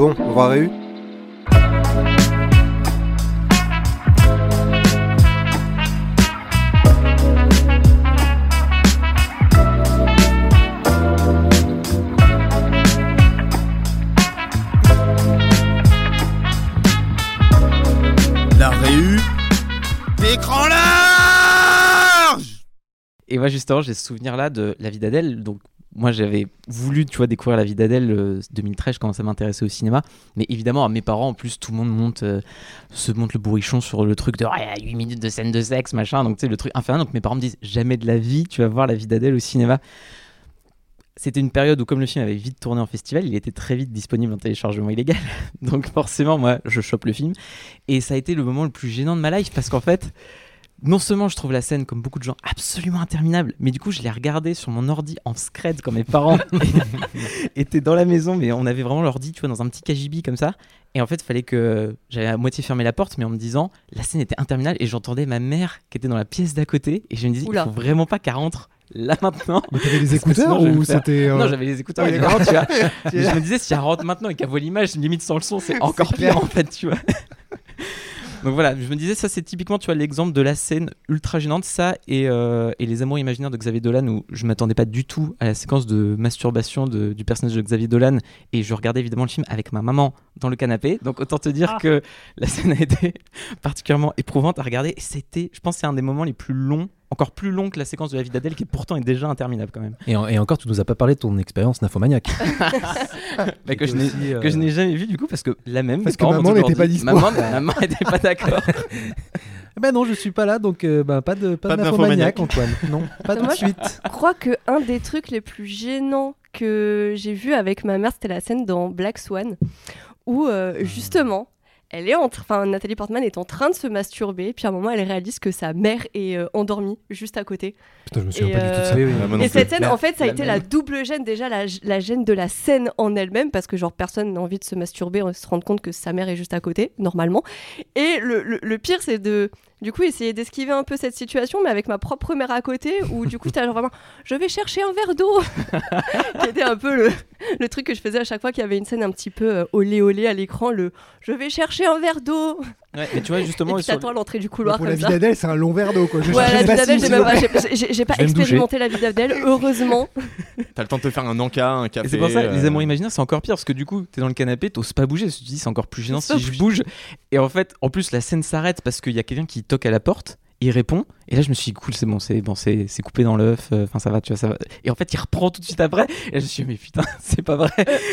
Bon, on va réu. La réu. D'écran large! Et moi, justement, j'ai ce souvenir-là de La vie d'Adèle. Donc, moi, j'avais voulu, tu vois, découvrir La vie d'Adèle euh, 2013, je commençais à m'intéresser au cinéma. Mais évidemment, à mes parents, en plus, tout le monde euh, se monte le bourrichon sur le truc de ouais, 8 minutes de scène de sexe, machin. Donc, tu sais, le truc infernal. Donc, mes parents me disent jamais de la vie, tu vas voir La vie d'Adèle au cinéma. C'était une période où, comme le film avait vite tourné en festival, il était très vite disponible en téléchargement illégal. Donc, forcément, moi, je chope le film. Et ça a été le moment le plus gênant de ma life parce qu'en fait, non seulement je trouve la scène, comme beaucoup de gens, absolument interminable, mais du coup, je l'ai regardée sur mon ordi en scred quand mes parents étaient dans la maison, mais on avait vraiment l'ordi, tu vois, dans un petit KGB comme ça. Et en fait, il fallait que j'avais à moitié fermé la porte, mais en me disant, la scène était interminable et j'entendais ma mère qui était dans la pièce d'à côté et je me disais, Oula. il faut vraiment pas qu'elle rentre là maintenant. Mais t'avais les écouteurs ou c'était. euh, Non, j'avais les écouteurs Ouais, tu vois. Mais je me disais, si elle rentre maintenant et qu'elle voit l'image, limite sans le son, c'est encore clair. pire en fait, tu vois. Donc voilà, je me disais, ça c'est typiquement, tu vois, l'exemple de la scène ultra gênante, ça et, euh, et les amours imaginaires de Xavier Dolan, où je m'attendais pas du tout à la séquence de masturbation de- du personnage de Xavier Dolan, et je regardais évidemment le film avec ma maman dans le canapé, donc autant te dire que la scène a été particulièrement éprouvante à regarder, et c'était, je pense, c'est un des moments les plus longs, encore plus long que la séquence de la vie d'Adèle, qui pourtant est déjà interminable quand même. Et, en- et encore, tu nous as pas parlé de ton expérience nymphomaniaque. Bah, que je n'ai euh, que je n'ai jamais vu du coup parce que la même Parce que maman n'était pas dispo. maman maman n'était pas d'accord Eh ben non, je suis pas là, donc euh, bah, pas de, pas de Antoine. Non, pas de suite. Je crois que un des trucs les plus gênants que j'ai vu avec ma mère, c'était la scène dans Black Swan, où euh, justement, elle est en train, enfin Nathalie Portman est en train de se masturber, puis à un moment, elle réalise que sa mère est euh, endormie juste à côté. Putain, je me souviens Et, pas du tout de ça. euh, Oui, oui. Ah, Et cette scène, La- en fait, ça a été même. la double gêne. Déjà, la, la gêne de la scène en elle-même, parce que genre personne n'a envie de se masturber, on se rendre compte que sa mère est juste à côté, normalement. Et le, le- le pire, c'est de, du coup, essayer d'esquiver un peu cette situation, mais avec ma propre mère à côté, où du coup, genre vraiment, je vais chercher un verre d'eau, qui était un peu le, le truc que je faisais à chaque fois qu'il y avait une scène un petit peu euh, olé olé à l'écran, le, je vais chercher un verre d'eau, Ouais, mais tu vois et justement sur- t'attends à l'entrée du couloir Pour comme la vie d'Adèle, c'est un long verre d'eau quoi. Je Ouais, la vie d'Adèle, j'ai pas, expérimenté la vie d'Adèle, heureusement. T'as le temps de te faire un encas, un et café. c'est pour ça les euh, amours imaginaires c'est encore pire parce que du coup t'es dans le canapé t'oses pas bouger tu te dis c'est encore plus gênant si je bouge et en fait en plus la scène s'arrête parce qu'il y a quelqu'un qui toque à la porte il répond et là je me suis dit cool c'est bon c'est bon c'est coupé dans l'œuf euh, enfin ça va tu vois ça va. Et en fait il reprend tout de suite après et je me suis dit mais putain c'est pas vrai.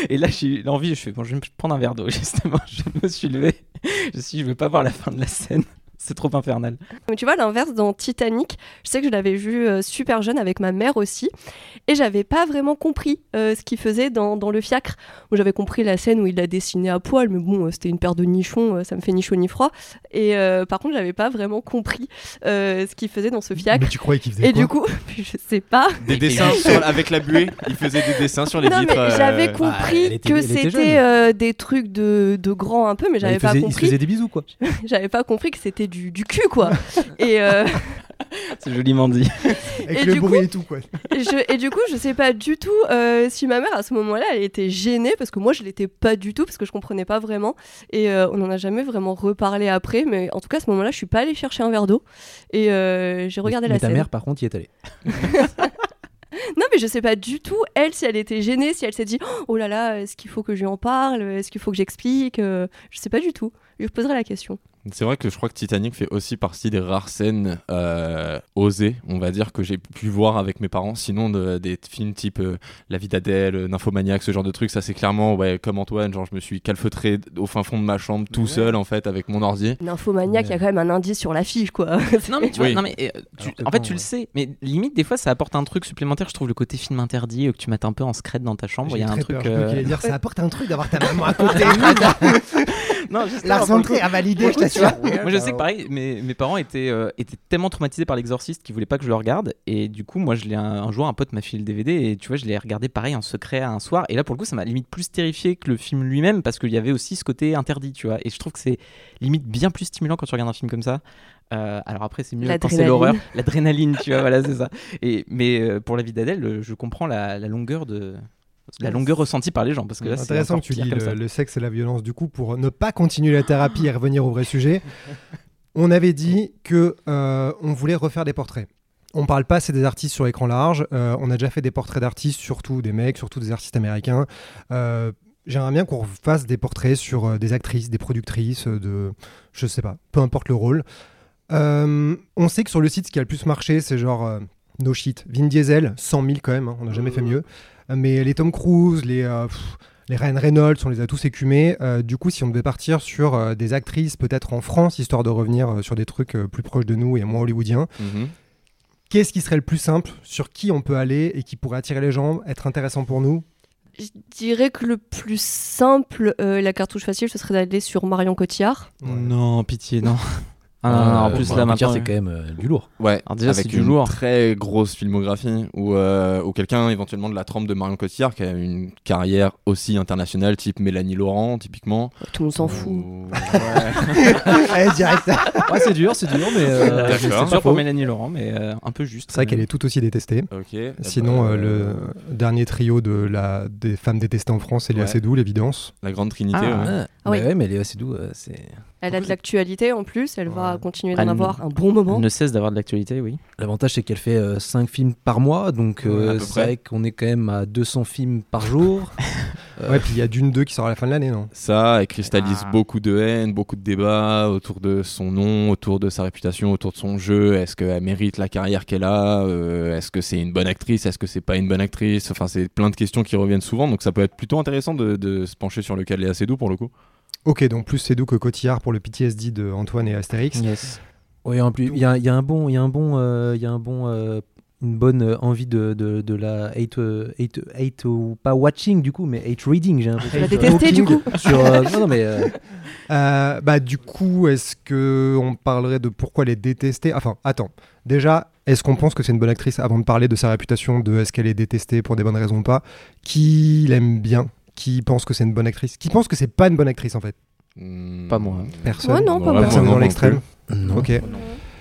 Et là j'ai eu l'envie je fais bon je vais prendre un verre d'eau justement je me suis levé. Je me suis je veux pas voir la fin de la scène c'est trop infernal Mais tu vois, l'inverse, dans Titanic, je sais que je l'avais vu euh, super jeune avec ma mère aussi, et j'avais pas vraiment compris euh, ce qu'il faisait dans, dans le fiacre. J'avais compris la scène où il l'a dessiné à poil, mais bon, euh, c'était une paire de nichons, euh, ça me fait ni chaud ni froid. Et euh, par contre, j'avais pas vraiment compris euh, ce qu'il faisait dans ce fiacre. Mais tu croyais qu'il faisait Et quoi du coup, je sais pas. Des dessins sur- avec la buée. Il faisait des dessins sur les non, vitres. euh, j'avais compris était- que c'était euh, des trucs de, de grands un peu, mais Bah, j'avais il, pas faisait, il se compris. faisait des bisous, quoi. J'avais pas compris que c'était du, du cul, quoi. et, euh, C'est joliment dit. Avec Et le du bruit et tout, quoi. Et, je- et du coup, je sais pas du tout euh, si ma mère à ce moment-là, elle était gênée parce que moi, je l'étais pas du tout parce que je comprenais pas vraiment. Et euh, on en a jamais vraiment reparlé après. Mais en tout cas, à ce moment-là, je suis pas allée chercher un verre d'eau et euh, j'ai regardé mais la ta scène. mère, par contre, y est allée. Non, mais je sais pas du tout elle si elle était gênée, si elle s'est dit oh là là, est-ce qu'il faut que je lui en parle, est-ce qu'il faut que j'explique. Je sais pas du tout. Je lui poserai la question. C'est vrai que je crois que Titanic fait aussi partie des rares scènes euh, osées, on va dire, que j'ai pu voir avec mes parents. Sinon, de- des films type euh, La vie d'Adèle, euh, Nymphomaniac, ce genre de trucs, ça c'est clairement, ouais, comme Antoine, genre je me suis calfeutré au fin fond de ma chambre tout seul en fait avec mon ordi. Nymphomaniac, il y a quand même un indice sur l'affiche, quoi. Non mais tu vois, Oui. non, mais, euh, tu- Alors que en fait bon, tu le sais, mais limite des fois ça apporte un truc supplémentaire. Je trouve le côté film interdit euh, que tu mettes un peu en secret dans ta chambre. Il y a un très truc. peur. Je euh, dire ça apporte un truc d'avoir ta maman à côté. Non, Lars von Trier a validé, je t'assure. Moi je sais que pareil, mes, mes parents étaient, euh, étaient tellement traumatisés par l'exorciste qu'ils voulaient pas que je le regarde. Et du coup, moi je l'ai un, un jour, un pote m'a filé le DVD et tu vois, je l'ai regardé pareil en secret un soir. Et là pour le coup, ça m'a limite plus terrifié que le film lui-même parce qu'il y avait aussi ce côté interdit, tu vois. Et je trouve que c'est limite bien plus stimulant quand tu regardes un film comme ça. Euh, alors après, c'est mieux quand c'est l'horreur, l'adrénaline, tu vois, voilà, c'est ça. Et, mais euh, pour la vie d'Adèle, je comprends la, la longueur de. La longueur ressentie par les gens parce que là c'est Intéressant que tu dis le, sexe et la violence du coup pour ne pas continuer la thérapie et revenir au vrai sujet. On avait dit que euh, on voulait refaire des portraits. On parle pas assez des artistes sur écran large. euh, on a déjà fait des portraits d'artistes, surtout des mecs, surtout des artistes américains. Euh, J'aimerais bien qu'on fasse des portraits sur des actrices, des productrices, de je sais pas, peu importe le rôle. Euh, on sait que sur le site, ce qui a le plus marché, c'est genre euh, no shit, Vin Diesel, 100 000 quand même. hein, on n'a jamais fait mieux. Mais les Tom Cruise, les euh, pff, les Ryan Reynolds, on les a tous écumés. Euh, du coup, si on devait partir sur euh, des actrices, peut-être en France, histoire de revenir euh, sur des trucs euh, plus proches de nous et moins hollywoodiens, Mhm. qu'est-ce qui serait le plus simple Sur qui on peut aller et qui pourrait attirer les gens, être intéressant pour nous? Je dirais que le plus simple, euh, la cartouche facile, ce serait d'aller sur Marion Cotillard. Non, pitié, non. Ah, non, non, en Euh, plus bon, là maintenant. c'est quand même euh, du lourd. Ouais, Alors déjà, c'est avec du une lourd. très grosse filmographie ou ou quelqu'un éventuellement de la trempe de Marion Cotillard qui a une carrière aussi internationale type Mélanie Laurent typiquement. Tout le monde s'en fout. Ou- Ouais. Allez, direct Ouais, c'est dur, c'est dur, mais. euh, D'accord. c'est sûr pour faux. Mélanie Laurent, mais euh, un peu juste. C'est vrai qu'elle est tout aussi détestée. Ok. eh Sinon, ben, euh, le dernier trio de la, des femmes détestées en France, c'est Léa Ouais. Seydoux, l'évidence. la grande trinité. Ah, ouais. Ah, Ah oui. bah ouais, mais Léa Seydoux, euh, c'est. Elle a de l'actualité en plus, elle va Ouais. continuer d'en avoir un bon moment. Elle ne cesse d'avoir de l'actualité, oui. L'avantage, c'est qu'elle fait 5 films par mois, donc euh, c'est vrai qu'on est quand même à 200 films par jour. Euh, Ouais, puis il y a Dune 2 qui sort à la fin de l'année, non? Ça, elle cristallise Ah. beaucoup de haine, beaucoup de débats autour de son nom, autour de sa réputation, autour de son jeu. Est-ce qu'elle mérite la carrière qu'elle a? Euh, Est-ce que c'est une bonne actrice? Est-ce que c'est pas une bonne actrice? Enfin, c'est plein de questions qui reviennent souvent, donc ça peut être plutôt intéressant de, de se pencher sur le cas de Léa Seydoux pour le coup. Ok, donc plus Seydoux que Cotillard pour le PTSD de Antoine et Astérix. Yes. Oui, en plus, il y a, il y a un bon, il y a un bon, euh, il y a un bon, euh, une bonne euh, envie de, de, de la hate, euh, hate, hate ou pas watching du coup, mais hate reading. J'ai l'impression. Tu détesté du coup Sur, euh, non, non, mais euh, Euh, bah du coup, est-ce que on parlerait de pourquoi les détester? Enfin, attends. Déjà, est-ce qu'on pense que c'est une bonne actrice avant de parler de sa réputation, de est-ce qu'elle est détestée pour des bonnes raisons ou pas? Qui l'aime bien? Qui pense que c'est une bonne actrice Qui pense que c'est pas une bonne actrice en fait Hmm. Pas moi. Personne. Ouais, non, pas moi. Personne moi dans l'extrême. non. Ok.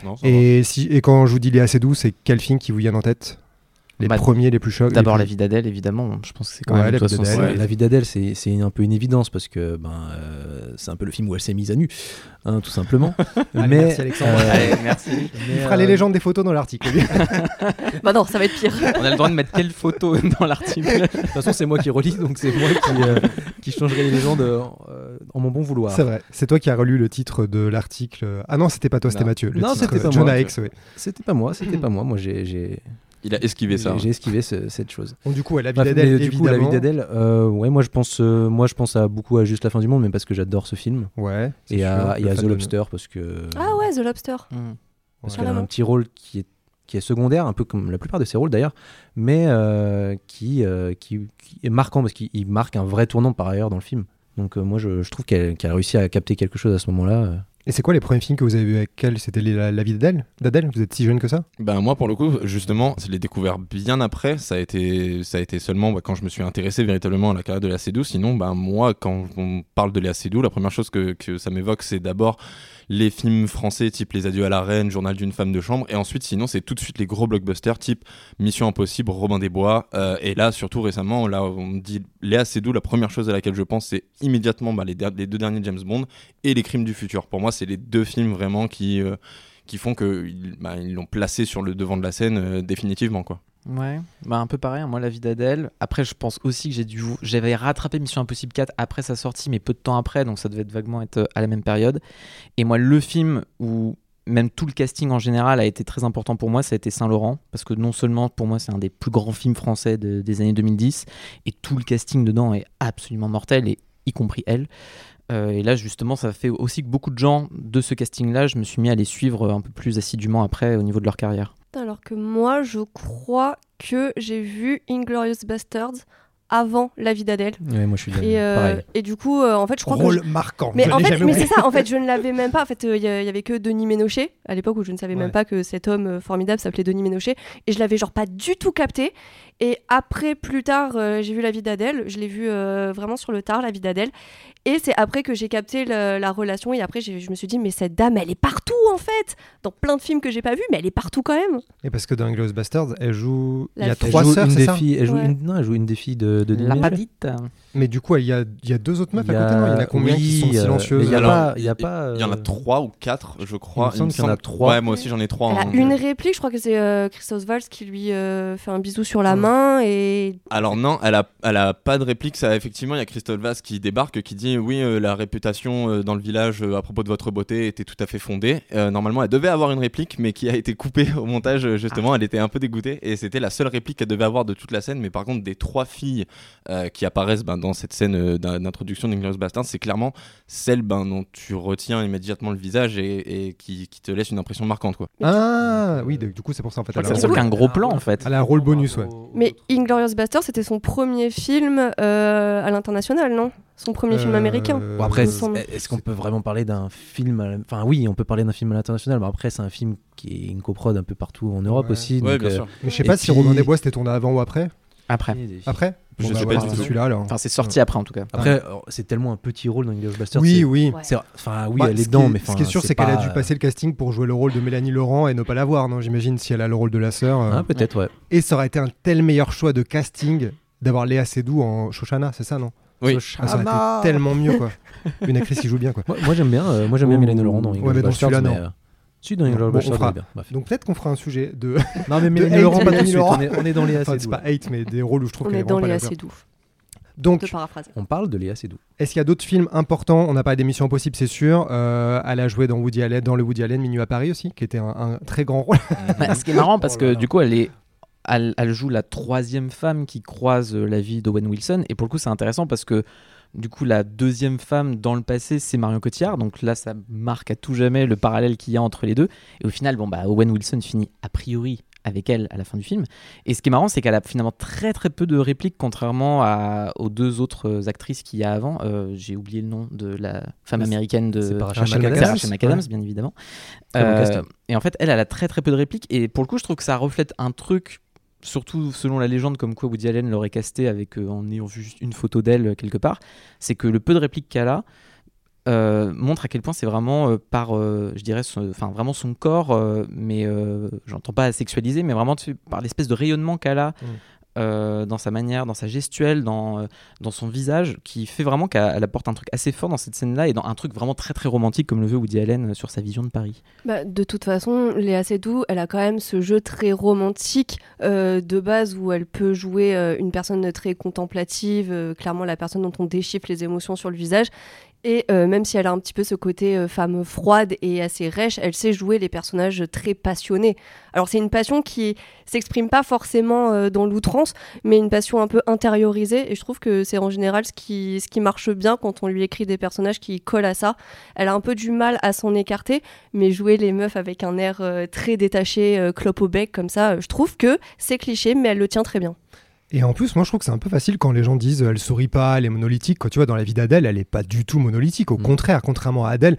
Non. Et si et quand je vous dis Léa Seydoux, c'est quel film qui vous vient en tête Les Bah, premiers, les plus chocs. D'abord la vie d'Adèle, évidemment. Je pense que c'est quand Ouais, même. la vie façon, d'Adèle. c'est- La vie d'Adèle, c'est c'est un peu une évidence parce que ben, euh, c'est un peu le film où elle s'est mise à nu, hein, tout simplement. Allez, merci, Alexandre. Allez, merci. Il mais, fera les euh, légendes des photos dans l'article. Bah non, ça va être pire. On a le droit de mettre quelle photo dans l'article De toute façon, c'est moi qui relis, donc c'est moi qui, euh, qui changerai les légendes euh, en mon bon vouloir. C'est vrai. C'est toi qui as relu le titre de l'article. Ah non, c'était pas toi, c'était. Mathieu. Le Non, c'était pas John moi. Aix, ouais. C'était pas moi, c'était pas moi. Moi, j'ai Il a esquivé ça. j'ai- j'ai esquivé ce- cette chose. Bon, du coup, ouais, la vie Bref, d'Adèle, du coup, la vie d'Adèle, euh, ouais, moi je pense, euh, moi je pense à beaucoup à Juste la fin du monde, mais parce que j'adore ce film Ouais. et sûr, à, et à The Lobster parce que Ah ouais, The Lobster. parce Ouais. qu'elle a un petit rôle qui est qui est secondaire, un peu comme la plupart de ses rôles d'ailleurs, mais euh, qui, euh, qui qui est marquant parce qu'il il marque un vrai tournant par ailleurs dans le film. Donc euh, moi je, je trouve qu'elle qu'elle a réussi à capter quelque chose à ce moment-là. Et c'est quoi les premiers films que vous avez vus avec elle? C'était la, la vie d'Adèle? D'Adèle? Vous êtes si jeune que ça? Ben moi pour le coup justement je l'ai découvert bien après. Ça a été seulement bah, quand je me suis intéressé véritablement à la carrière de Léa Seydoux. Sinon ben moi quand on parle de Léa Seydoux la première chose que ça m'évoque c'est d'abord les films français type Les Adieux à la Reine Journal d'une femme de chambre et ensuite sinon c'est tout de suite les gros blockbusters type Mission Impossible Robin des Bois euh, et là surtout récemment là on dit Léa Seydoux la première chose à laquelle je pense c'est immédiatement bah, les, deux derniers James Bond et Les Crimes du futur pour moi c'est les deux films vraiment qui euh, qui font qu'ils bah, l'ont placé sur le devant de la scène euh, définitivement quoi. Ouais, bah un peu pareil, hein, moi la vie d'Adèle. Après je pense aussi que j'ai dû j'avais rattrapé Mission Impossible 4 après sa sortie mais peu de temps après donc ça devait vaguement être euh, à la même période. Et moi le film où même tout le casting en général a été très important pour moi, ça a été Saint-Laurent parce que non seulement pour moi c'est un des plus grands films français de- des années 2010 et tout le casting dedans est absolument mortel et y compris elle. Euh, et là, justement, ça fait aussi que beaucoup de gens de ce casting-là, je me suis mis à les suivre un peu plus assidûment après au niveau de leur carrière. Alors que moi, je crois que j'ai vu Inglorious Bastards avant La vie d'Adèle. Ouais, moi je suis Et, euh, et du coup, euh, en fait, je crois que. Rôle je- marquant. Mais je en fait, mais c'est ça. En fait, je ne l'avais même pas. En fait, euh, il y, il y avait que Denis Ménochet à l'époque où je ne savais Ouais. même pas que cet homme euh, formidable s'appelait Denis Ménochet et je l'avais genre pas du tout capté. Et après, plus tard, euh, j'ai vu La vie d'Adèle. Je l'ai vu euh, vraiment sur le tard, La vie d'Adèle. Et c'est après que j'ai capté le- la relation. Et après, je me suis dit, mais cette dame, elle est partout en fait, dans plein de films que j'ai pas vus, mais elle est partout quand même. Et parce que dans Inglourious Bastards, elle joue. Il y a fille. Trois joue sœurs, une c'est des ça filles, elle joue Ouais. une, non, elle joue une des filles de, de La. Padite. Mais du coup, il y a, il y a deux autres meufs Il y à a- côté, non? Il y en a combien qui sont euh, silencieuses il y a Alors, pas- il y a pas, Il y en a euh, trois ou quatre, je crois. il me semble qu'il y en a trois. Ouais, moi aussi j'en ai trois. Elle a hein. une réplique, je crois que c'est euh, Christophe Valls qui lui euh, fait un bisou sur la main et Alors non, elle a, elle a pas de réplique. Ça, effectivement, il y a Christophe Vaz qui débarque, qui dit oui, euh, la réputation euh, dans le village euh, à propos de votre beauté était tout à fait fondée. Euh, normalement, elle devait avoir une réplique, mais qui a été coupée au montage. Justement, elle était un peu dégoûtée et c'était la seule réplique qu'elle devait avoir de toute la scène. Mais par contre, des trois filles euh, qui apparaissent ben, dans cette scène euh, d'in- d'introduction d'Inglourious Basterds, c'est clairement celle ben, dont tu retiens immédiatement le visage et, et qui, qui te laisse une impression marquante, quoi. Ah oui, du coup, c'est pour ça en fait. C'est gros plan en fait. Elle a un rôle bonus, ouais. Mais Inglorious Bastard, c'était son premier film euh, à l'international, non? Son premier film Euh, américain. Bon, après, est-ce qu'on peut vraiment parler d'un film à la- Enfin, oui, on peut parler d'un film à l'international, mais après, c'est un film qui est une coprode un peu partout en Europe Ouais. aussi. Ouais, donc, bien euh, sûr. Mais je sais pas si Robin des Bois c'était tourné avant ou après? Après. Après? Je Bon, sais bah, pas tout. celui-là alors. Enfin, c'est sorti après en tout cas. Après, euh, c'est tellement un petit rôle dans Basterds. Oui, oui. Ouais. c'est- Enfin, oui, Bah, elle ce est qui dedans, est- mais ce qui est sûr, c'est qu'elle a dû passer le casting pour jouer le rôle de Mélanie Laurent et ne pas l'avoir, non? J'imagine si elle a le rôle de la sœur. euh. Ah, peut-être, ouais. Et ça aurait été un tel meilleur choix de casting d'avoir Léa Seydoux en Shoshana, c'est ça, non? Oui. Ah, Ça aurait été tellement mieux, quoi. Une actrice qui joue bien, quoi. Moi, moi, j'aime bien, euh, moi j'aime bien Oh. Mélanie Laurent dans Ouais, Inglourious mais dans Basterds, celui-là, mais, non. euh, Si, dans Inglourious Bon, on Basterds, fera- bien. Bref. Donc peut-être qu'on fera un sujet de. Non, mais Mélanie hate Laurent, pas tout de suite. On est, on est dans Léa Enfin, c'est pas hate, mais des rôles où je trouve On qu'elle est est dans pas les assez doux. Donc, De paraphraser. On parle de Léa Seydoux. Est-ce qu'il y a d'autres films importants? On a parlé d'émissions Impossibles, c'est sûr. Euh, elle a joué dans Woody Allen, dans le Woody Allen Minuit à Paris aussi, qui était un, un très grand rôle. Bah, ce qui est marrant parce Oh que là. du coup elle est elle, elle joue la troisième femme qui croise euh, la vie d'Owen Wilson et pour le coup c'est intéressant parce que du coup la deuxième femme dans le passé c'est Marion Cotillard donc là ça marque à tout jamais le parallèle qu'il y a entre les deux et au final bon bah Owen Wilson finit a priori avec elle à la fin du film et ce qui est marrant c'est qu'elle a finalement très très peu de répliques contrairement à, aux deux autres actrices qu'il y a avant Euh, j'ai oublié le nom de la femme américaine de Rachel McAdams. McAdams. Ouais. bien évidemment. Euh, et en fait, elle, elle a très très peu de répliques. Et pour le coup, je trouve que ça reflète un truc, surtout selon la légende, comme quoi Woody Allen l'aurait casté avec, euh, en ayant vu juste une photo d'elle euh, quelque part. C'est que le peu de répliques qu'elle a euh, montre à quel point c'est vraiment euh, par, je dirais, enfin vraiment son corps, mais j'entends pas sexualiser, mais vraiment par l'espèce de rayonnement qu'elle a. Euh, dans sa manière, dans sa gestuelle, dans, euh, dans son visage, qui fait vraiment qu'elle elle apporte un truc assez fort dans cette scène-là et dans un truc vraiment très très romantique comme le veut Woody Allen euh, sur sa vision de Paris. Bah, de toute façon, Léa Seydoux, elle a quand même ce jeu très romantique de base où elle peut jouer une personne très contemplative, clairement la personne dont on déchiffre les émotions sur le visage. Et euh, même si elle a un petit peu ce côté euh, femme froide et assez rêche, elle sait jouer les personnages très passionnés. Alors c'est une passion qui s'exprime pas forcément euh, dans l'outrance, mais une passion un peu intériorisée. Et je trouve que c'est en général ce qui, ce qui marche bien quand on lui écrit des personnages qui collent à ça. Elle a un peu du mal à s'en écarter, mais jouer les meufs avec un air très détaché, clope au bec comme ça, je trouve que c'est cliché, mais elle le tient très bien. Et en plus, moi, je trouve que c'est un peu facile quand les gens disent euh, elle sourit pas, elle est monolithique. Quand tu vois, dans la vie d'Adèle, elle est pas du tout monolithique. Au Mm. contraire, contrairement à Adèle,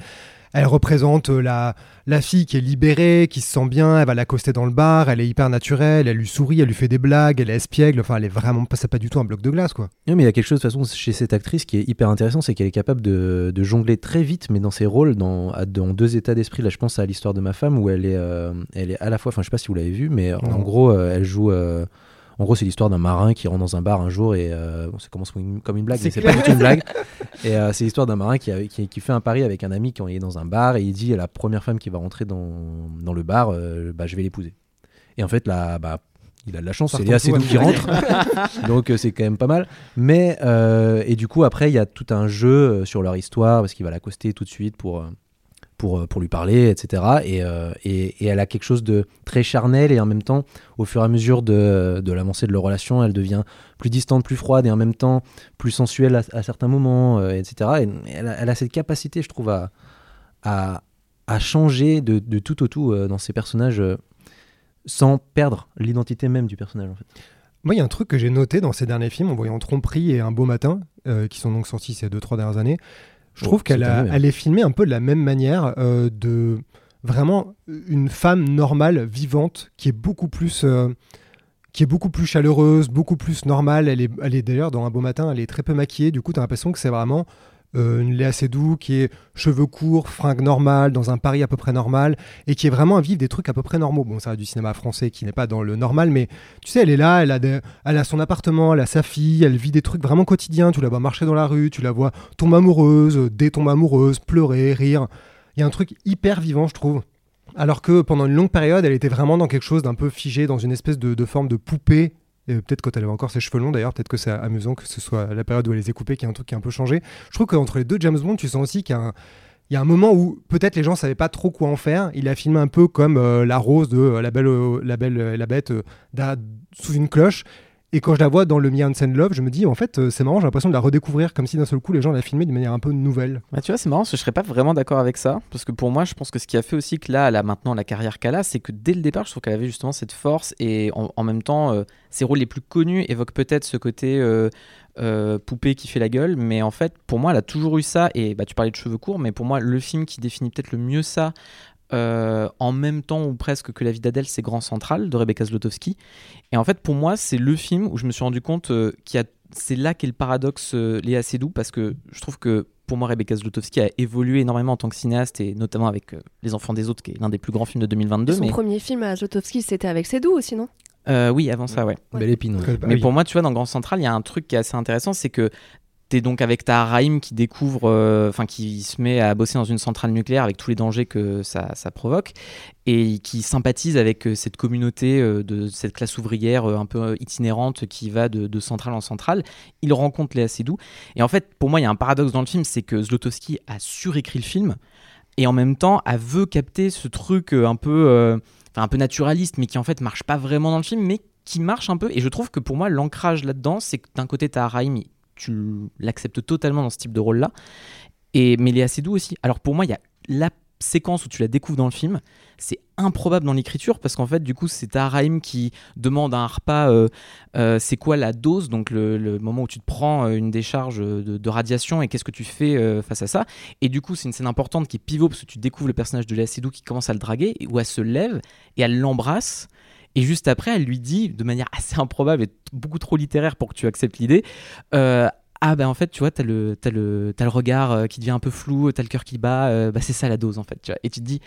elle représente euh, la, la fille qui est libérée, qui se sent bien, elle va l'accoster dans le bar, elle est hyper naturelle, elle lui sourit, elle lui fait des blagues, elle est espiègle, enfin elle est vraiment pas, c'est pas du tout un bloc de glace quoi. Non, mais il y a quelque chose de toute façon chez cette actrice qui est hyper intéressant, c'est qu'elle est capable de, de jongler très vite, mais dans ses rôles, dans, dans deux états d'esprit. Là, je pense à l'histoire de ma femme où elle est, euh, elle est à la fois, enfin, je sais pas si vous l'avez vu, mais en gros, euh, elle joue. euh, en gros, c'est l'histoire d'un marin qui rentre dans un bar un jour et euh, bon, ça commence comme une, blague, C'est mais c'est pas du tout une blague. Et euh, c'est l'histoire d'un marin qui, a- qui, qui fait un pari avec un ami il est dans un bar et il dit la première femme qui va rentrer dans, dans le bar, euh, bah, je vais l'épouser. Et en fait, là, bah, il a de la chance, c'est Léa Seydoux à qui rentre. Donc euh, c'est quand même pas mal. Mais euh, et du coup après il y a tout un jeu sur leur histoire parce qu'il va l'accoster tout de suite pour pour, euh, pour lui parler, etc. Et, euh, et, et elle a quelque chose de très charnel et en même temps, au fur et à mesure de, de l'avancée de leur relation, elle devient plus distante, plus froide et en même temps plus sensuelle à, certains moments, euh, etc. Et elle elle a cette capacité, je trouve, à, à, à changer de, de tout au tout dans ses personnages sans perdre l'identité même du personnage. En fait. Moi, il y a un truc que j'ai noté dans ces derniers films, en voyant Tromperie et Un beau matin, qui sont donc sortis ces deux, trois dernières années. Je Oh, trouve qu'elle cette a- année, ouais. elle est filmée un peu de la même manière, euh, de vraiment une femme normale, vivante, qui est beaucoup plus, euh, qui est beaucoup plus chaleureuse, beaucoup plus normale. Elle est, elle est d'ailleurs dans Un beau matin, elle est très peu maquillée. Du coup, tu as l'impression que c'est vraiment euh, Léa Seydoux qui est cheveux courts, fringues normales, dans un Paris à peu près normal, et qui est vraiment à vivre des trucs à peu près normaux. Bon, ça a du cinéma français qui n'est pas dans le normal, mais tu sais, elle est là, elle a, elle a son appartement, elle a sa fille, elle vit des trucs vraiment quotidiens. Tu la vois marcher dans la rue, tu la vois tomber amoureuse, euh, détomber amoureuse, pleurer, rire. Il y a un truc hyper vivant, je trouve. Alors que pendant une longue période, elle était vraiment dans quelque chose d'un peu figé, dans une espèce de forme de poupée. Et peut-être quand elle avait encore ses cheveux longs d'ailleurs, peut-être que c'est amusant que ce soit la période où elle les a coupés, qu'il y a un truc qui a un peu changé. Je trouve qu'entre les deux James Bond, tu sens aussi qu'il y a un, moment où peut-être les gens savaient pas trop quoi en faire. Il a filmé un peu comme euh, la rose de euh, la belle, euh, la belle la bête sous une cloche. Et quand je la vois dans le Me and Love, je me dis en fait euh, c'est marrant, j'ai l'impression de la redécouvrir comme si d'un seul coup les gens la filmaient d'une manière un peu nouvelle. Bah, tu vois, c'est marrant parce que je serais pas vraiment d'accord avec ça. Parce que pour moi, je pense que ce qui a fait aussi que là, elle a maintenant la carrière qu'elle a, c'est que dès le départ, je trouve qu'elle avait justement cette force et en, même temps, euh, ses rôles les plus connus évoquent peut-être ce côté euh, poupée qui fait la gueule. Mais en fait, pour moi, elle a toujours eu ça. Et bah, tu parlais de cheveux courts, mais pour moi, le film qui définit peut-être le mieux ça. Euh, en même temps ou presque que La vie d'Adèle, c'est Grand Central de Rebecca Zlotowski. Et en fait, pour moi, c'est le film où je me suis rendu compte euh, qu'il y a c'est là qu'est le paradoxe euh, Léa Seydoux parce que je trouve que pour moi Rebecca Zlotowski a évolué énormément en tant que cinéaste et notamment avec euh, Les Enfants des Autres qui est l'un des plus grands films de 2022 Son mais premier film à Zlotowski, c'était avec Sédou aussi, non? Euh, oui avant ça ouais Ouais. Belle épine. ouais. mais pour moi tu vois dans Grand Central il y a un truc qui est assez intéressant c'est que T'es donc avec ta Raïm qui découvre, euh, enfin qui se met à bosser dans une centrale nucléaire avec tous les dangers que ça, provoque et qui sympathise avec euh, cette communauté euh, de cette classe ouvrière un peu itinérante qui va de, centrale en centrale. Il rencontre Léa Seydoux et en fait pour moi il y a un paradoxe dans le film, c'est que Zlotowski a surécrit le film et en même temps elle veut capter ce truc un peu, un peu naturaliste mais qui en fait marche pas vraiment dans le film mais qui marche un peu et je trouve que pour moi l'ancrage là-dedans c'est que d'un côté t'as Raïm tu l'acceptes totalement dans ce type de rôle-là. Et mais Léa Seydoux aussi. Alors pour moi, il y a la séquence où tu la découvres dans le film, c'est improbable dans l'écriture parce qu'en fait, du coup, c'est Taharaim qui demande à un euh, euh, c'est quoi la dose, donc le, moment où tu te prends euh, une décharge de, radiation et qu'est-ce que tu fais face à ça. Et du coup, c'est une scène importante qui est pivot parce que tu découvres le personnage de Léa Seydoux qui commence à le draguer où elle se lève et elle l'embrasse. Et juste après, elle lui dit, de manière assez improbable et beaucoup trop littéraire pour que tu acceptes l'idée, euh, ah ben en fait, tu vois, t'as le, t'as le, t'as le regard euh, qui devient un peu flou, t'as le cœur qui bat, euh, bah c'est ça la dose en fait. Tu vois. Et tu te dis,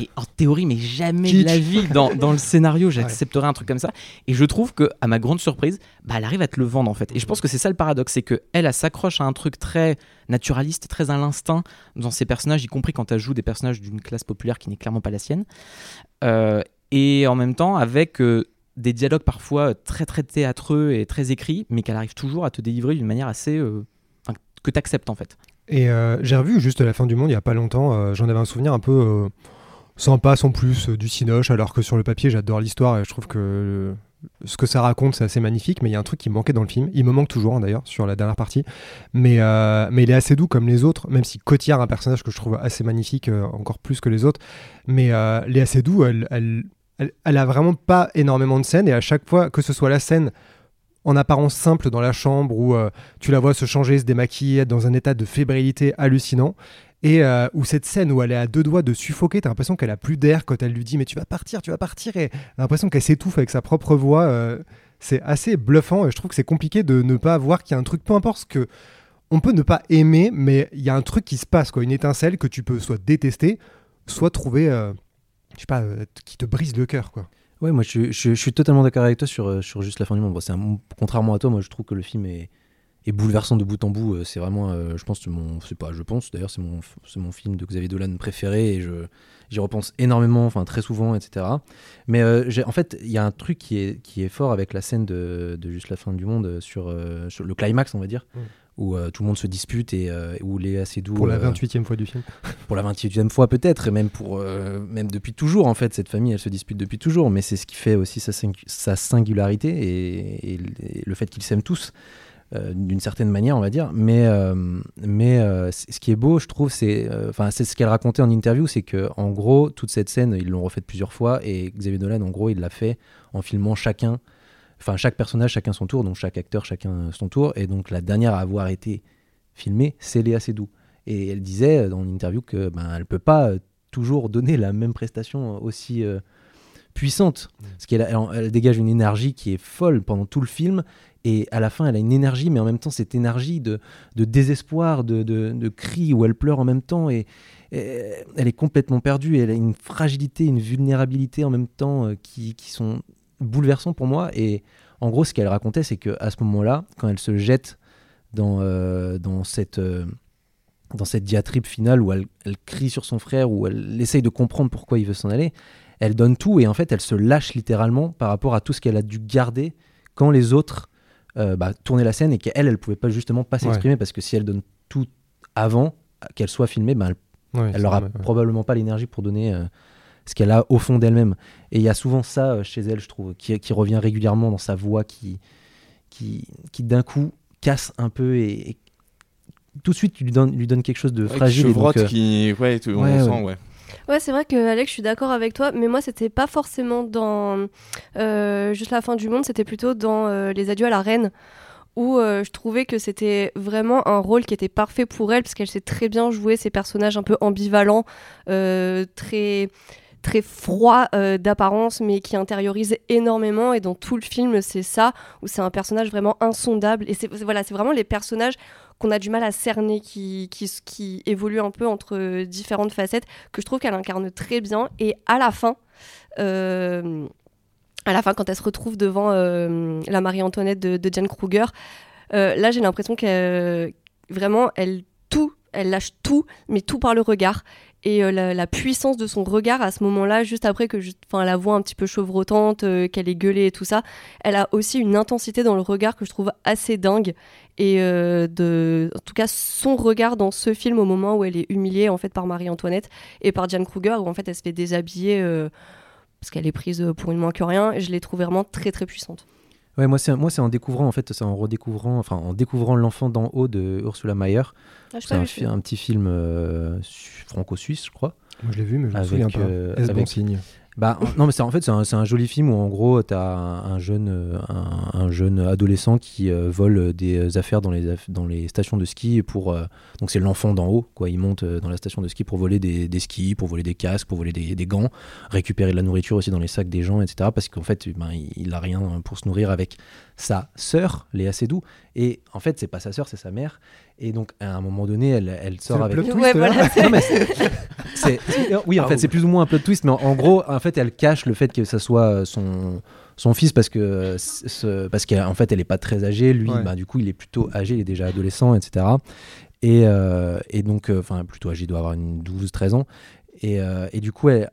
et en théorie, mais jamais de la vie dans, dans le scénario, j'accepterais un truc comme ça. Et je trouve que, à ma grande surprise, bah, elle arrive à te le vendre en fait. Et je pense que c'est ça le paradoxe, c'est que elle, elle s'accroche à un truc très naturaliste, très à l'instinct dans ses personnages, y compris quand elle joue des personnages d'une classe populaire qui n'est clairement pas la sienne. Euh, et en même temps, avec euh, des dialogues parfois très très théâtreux et très écrits, mais qu'elle arrive toujours à te délivrer d'une manière assez euh, que tu acceptes en fait. Et euh, j'ai revu juste La fin du monde il y a pas longtemps. euh, J'en avais un souvenir un peu euh, sympa, sans plus, euh, du cinoche, alors que sur le papier, j'adore l'histoire et je trouve que euh, ce que ça raconte, c'est assez magnifique. Mais il y a un truc qui me manquait dans le film. Il me manque toujours, hein, d'ailleurs, sur la dernière partie. Mais, euh, mais il est assez doux comme les autres, même si Cotillard, un personnage que je trouve assez magnifique, euh, encore plus que les autres. Mais euh, elle est assez doux. Elle, elle, a vraiment pas énormément de scènes et à chaque fois, que ce soit la scène en apparence simple dans la chambre où euh, tu la vois se changer, se démaquiller, être dans un état de fébrilité hallucinant. Et euh, où cette scène où elle est à deux doigts de suffoquer, t'as l'impression qu'elle a plus d'air quand elle lui dit mais tu vas partir, tu vas partir, et l'impression qu'elle s'étouffe avec sa propre voix. euh, c'est assez bluffant et je trouve que c'est compliqué de ne pas voir qu'il y a un truc, peu importe ce que on peut ne pas aimer, mais il y a un truc qui se passe, quoi, une étincelle que tu peux soit détester, soit trouver, je sais pas, euh, qui te brise le cœur, quoi. Ouais, moi je, je- je suis totalement d'accord avec toi sur, euh, sur juste la fin du monde. Bon, c'est un- contrairement à toi, moi je trouve que le film est, est bouleversant de bout en bout. Euh, C'est vraiment, euh, je pense, mon, c'est pas, je pense d'ailleurs, c'est mon, c'est mon film de Xavier Dolan préféré et je, j'y repense énormément, enfin très souvent, etc. Mais euh, j'ai- en fait, il y a un truc qui est, qui est fort avec la scène de, de juste la fin du monde sur, euh, sur le climax, on va dire. Mm. Où euh, tout le monde se dispute et euh, où Léa Seydoux Pour la euh, 28e fois du film. pour la 28e fois peut-être, et même, pour, euh, même depuis toujours, en fait, cette famille, elle se dispute depuis toujours, mais c'est ce qui fait aussi sa, sa singularité et, et le- et le fait qu'ils s'aiment tous, euh, d'une certaine manière, on va dire. Mais, euh, mais euh, ce qui est beau, je trouve, c'est euh, enfin c'est ce qu'elle racontait en interview, c'est que en gros, toute cette scène, ils l'ont refaite plusieurs fois, et Xavier Dolan, en gros, il l'a fait en filmant chacun, enfin chaque personnage, chacun son tour, donc chaque acteur, chacun son tour, et donc la dernière à avoir été filmée, c'est Léa Seydoux. Et elle disait euh, dans une interview que ben elle peut pas euh, toujours donner la même prestation aussi euh, puissante, parce qu'elle a- elle, elle dégage une énergie qui est folle pendant tout le film. Et à la fin, elle a une énergie, mais en même temps, cette énergie de, de désespoir, de, de, de cri, où elle pleure en même temps. Et, et elle est complètement perdue. Et elle a une fragilité, une vulnérabilité en même temps euh, qui, qui sont bouleversants pour moi. Et en gros, ce qu'elle racontait, c'est qu'à ce moment-là, quand elle se jette dans, euh, dans cette. euh, dans cette diatribe finale où elle, elle crie sur son frère, où elle essaye de comprendre pourquoi il veut s'en aller, elle donne tout et en fait elle se lâche littéralement par rapport à tout ce qu'elle a dû garder quand les autres euh, bah, tournaient la scène et qu'elle, elle pouvait pas justement pas s'exprimer parce que si elle donne tout avant qu'elle soit filmée, ben, elle Ouais, elle c'est n'aura ouais. probablement pas l'énergie pour donner euh, ce qu'elle a au fond d'elle-même. Et il y a souvent ça euh, chez elle, je trouve, qui, qui revient régulièrement dans sa voix, qui, qui, qui d'un coup casse un peu et, et tout de suite lui donne, lui donne quelque chose de Ouais, qui fragile. et donc, euh, qui. Ouais, tu- on ouais, sent, ouais. ouais. Ouais, c'est vrai que Alex, je suis d'accord avec toi, mais moi, c'était pas forcément dans euh, juste la fin du monde, c'était plutôt dans euh, Les Adieux à la Reine, où euh, je trouvais que c'était vraiment un rôle qui était parfait pour elle, parce qu'elle sait très bien jouer ces personnages un peu ambivalents, euh, très très froid euh, d'apparence mais qui intériorise énormément. Et dans tout le film c'est ça où c'est un personnage vraiment insondable. Et c'est voilà vraiment les personnages qu'on a du mal à cerner qui, qui, évoluent un peu entre différentes facettes que je trouve qu'elle incarne très bien. Et à la fin euh, à la fin quand elle se retrouve devant euh, la Marie-Antoinette de, de Jane Kruger euh, là j'ai l'impression qu'elle vraiment elle tout elle lâche tout mais tout par le regard et euh, la, puissance de son regard à ce moment-là, juste après que je, la voix un petit peu chevrotante, euh, qu'elle est gueulée et tout ça, elle a aussi une intensité dans le regard que je trouve assez dingue. Et euh, de, en tout cas, son regard dans ce film au moment où elle est humiliée en fait par Marie-Antoinette et par Diane Kruger, où en fait elle se fait déshabiller parce qu'elle est prise pour une moins que rien. Je l'ai trouvée vraiment très très puissante. Ouais, moi c'est moi c'est en découvrant en fait, c'est en redécouvrant, enfin en découvrant l'enfant d'en haut de Ursula Mayer. Ah, C'est un, fi- un petit film euh, su- franco-suisse, je crois. Moi, je l'ai vu, mais je me Avec, souviens pas. euh, Est-ce bon avec- signe Bah, non, mais en fait c'est un, un joli film où en gros tu as un, un jeune euh, un, un jeune adolescent qui euh, vole des affaires dans les dans les stations de ski pour euh, donc c'est l'enfant d'en haut quoi. Il monte dans la station de ski pour voler des, des skis, pour voler des casques, pour voler des, des gants, récupérer de la nourriture aussi dans les sacs des gens, etc. Parce qu'en fait ben, il, il a rien pour se nourrir avec sa sœur Léa Seydoux et en fait c'est pas sa sœur c'est sa mère et donc à un moment donné elle, elle sort avec Ouais, twist, voilà. c'est- oui, en fait, c'est plus ou moins un plot twist, mais en, en gros, en fait, elle cache le fait que ça soit euh, son, son fils parce que euh, ce- parce qu'en fait, elle est pas très âgée. Lui, Ouais. bah, du coup, il est plutôt âgé, il est déjà adolescent, etc. Et, euh, et donc, euh, enfin, plutôt âgé, il doit avoir une 12-13 ans. Et, euh, et du coup, elle,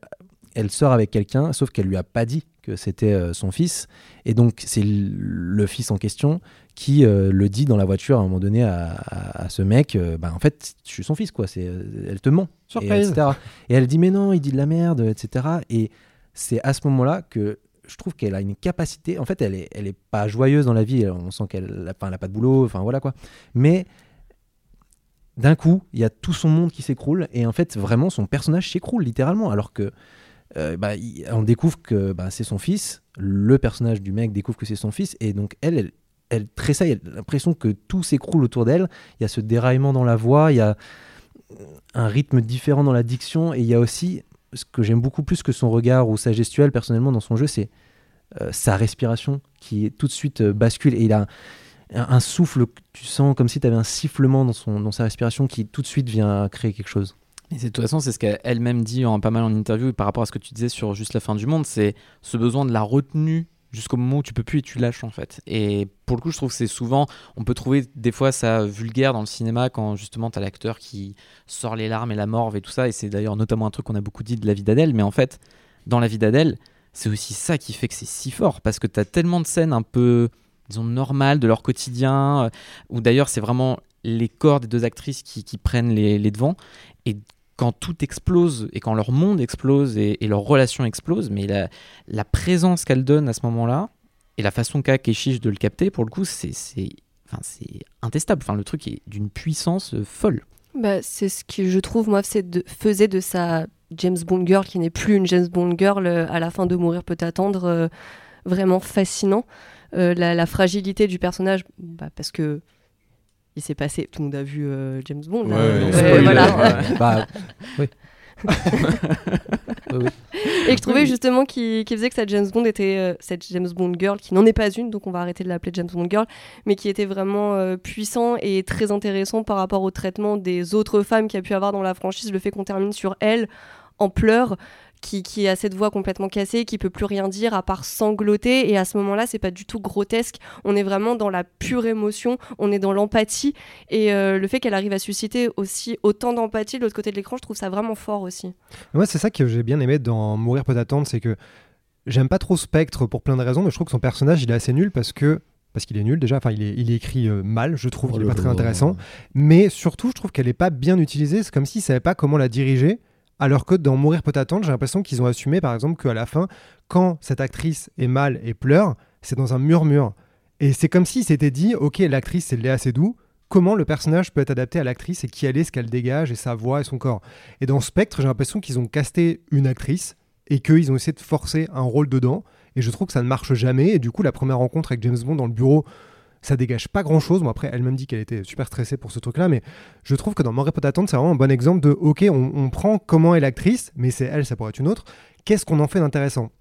elle sort avec quelqu'un, sauf qu'elle lui a pas dit que c'était son fils. Et donc, c'est le fils en question qui euh, le dit dans la voiture à un moment donné à, à- à ce mec euh, bah, en fait, je suis son fils, quoi. C'est, euh, elle te ment. Et, Surprise. etc. Et elle dit, mais non, il dit de la merde, etc. Et c'est à ce moment-là que je trouve qu'elle a une capacité. En fait, elle est, elle est pas joyeuse dans la vie. On sent qu'elle n'a a pas de boulot. Enfin, voilà quoi. Mais d'un coup, il y a tout son monde qui s'écroule. Et en fait, vraiment, son personnage s'écroule littéralement. Alors que. euh, bah, il- on découvre que bah, c'est son fils, le personnage du mec découvre que c'est son fils, et donc elle, elle, elle tressaille, elle a l'impression que tout s'écroule autour d'elle. Il y a ce déraillement dans la voix, il y a, un rythme différent dans la diction et il y a aussi ce que j'aime beaucoup plus que son regard ou sa gestuelle personnellement dans son jeu, c'est euh, sa respiration qui tout de suite euh, bascule et il a un, un souffle, tu sens comme si tu avais un sifflement dans, sa respiration qui tout de suite vient créer quelque chose. Et de toute façon, c'est ce qu'elle-même dit en pas mal en interview par rapport à ce que tu disais sur juste la fin du monde, c'est ce besoin de la retenue jusqu'au moment où tu peux plus et tu lâches en fait. Et pour le coup, je trouve que c'est souvent, on peut trouver des fois ça vulgaire dans le cinéma quand justement tu as l'acteur qui sort les larmes et la morve et tout ça. Et c'est d'ailleurs notamment un truc qu'on a beaucoup dit de la vie d'Adèle. Mais en fait, dans la vie d'Adèle, c'est aussi ça qui fait que c'est si fort parce que tu as tellement de scènes un peu, disons, normales de leur quotidien, euh, où d'ailleurs c'est vraiment les corps des deux actrices qui, qui prennent les, les devants. Et quand tout explose et quand leur monde explose et, et leur relation explose, mais la, présence qu'elle donne à ce moment-là et la façon qu'a Keshish de le capter, pour le coup, c'est intestable. Enfin, le truc est d'une puissance folle. Bah, c'est ce que je trouve, moi, de, faisait de sa James Bond girl, qui n'est plus une James Bond girl, euh, à la fin de Mourir peut attendre, euh, vraiment fascinant. Euh, la, la fragilité du personnage, bah, parce que il s'est passé, tout le monde a vu euh, James Bond. là. Ouais, Ouais, spoiler, voilà. Bah, oui. Oui, oui. Et que je trouvais justement qui, qui faisait que cette James Bond était euh, cette James Bond girl qui n'en est pas une, donc on va arrêter de l'appeler James Bond girl, mais qui était vraiment euh, puissant et très intéressant par rapport au traitement des autres femmes qu'il y a pu avoir dans la franchise. Le fait qu'on termine sur elle en pleurs, qui, qui a cette voix complètement cassée, qui peut plus rien dire à part sangloter. Et à ce moment-là, c'est pas du tout grotesque. On est vraiment dans la pure émotion, on est dans l'empathie. Et euh, le fait qu'elle arrive à susciter aussi autant d'empathie de l'autre côté de l'écran, je trouve ça vraiment fort aussi. Moi, c'est ça que j'ai bien aimé dans Mourir peut attendre, c'est que j'aime pas trop Spectre pour plein de raisons, mais je trouve que son personnage, il est assez nul parce que parce qu'il est nul déjà, enfin il est, il est écrit euh, mal, je trouve, il est pas très intéressant. Mais surtout, je trouve qu'elle est pas bien utilisée. C'est comme s'ils savaient pas comment la diriger. Alors que dans Mourir peut attendre, j'ai l'impression qu'ils ont assumé, par exemple, qu'à la fin, quand cette actrice est mal et pleure, c'est dans un murmure. Et c'est comme s'ils s'étaient dit, ok, l'actrice c'est Léa Seydoux, comment le personnage peut être adapté à l'actrice et qui elle est, ce qu'elle dégage et sa voix et son corps? Et dans Spectre, j'ai l'impression qu'ils ont casté une actrice et qu'ils ont essayé de forcer un rôle dedans. Et je trouve que ça ne marche jamais. Et du coup, la première rencontre avec James Bond dans le bureau, ça dégage pas grand chose. Bon, après, elle-même dit qu'elle était super stressée pour ce truc-là, mais je trouve que dans Mourir peut attendre, c'est vraiment un bon exemple de ok, on prend comment est l'actrice, mais c'est elle, ça pourrait être une autre. Qu'est-ce qu'on en fait d'intéressant?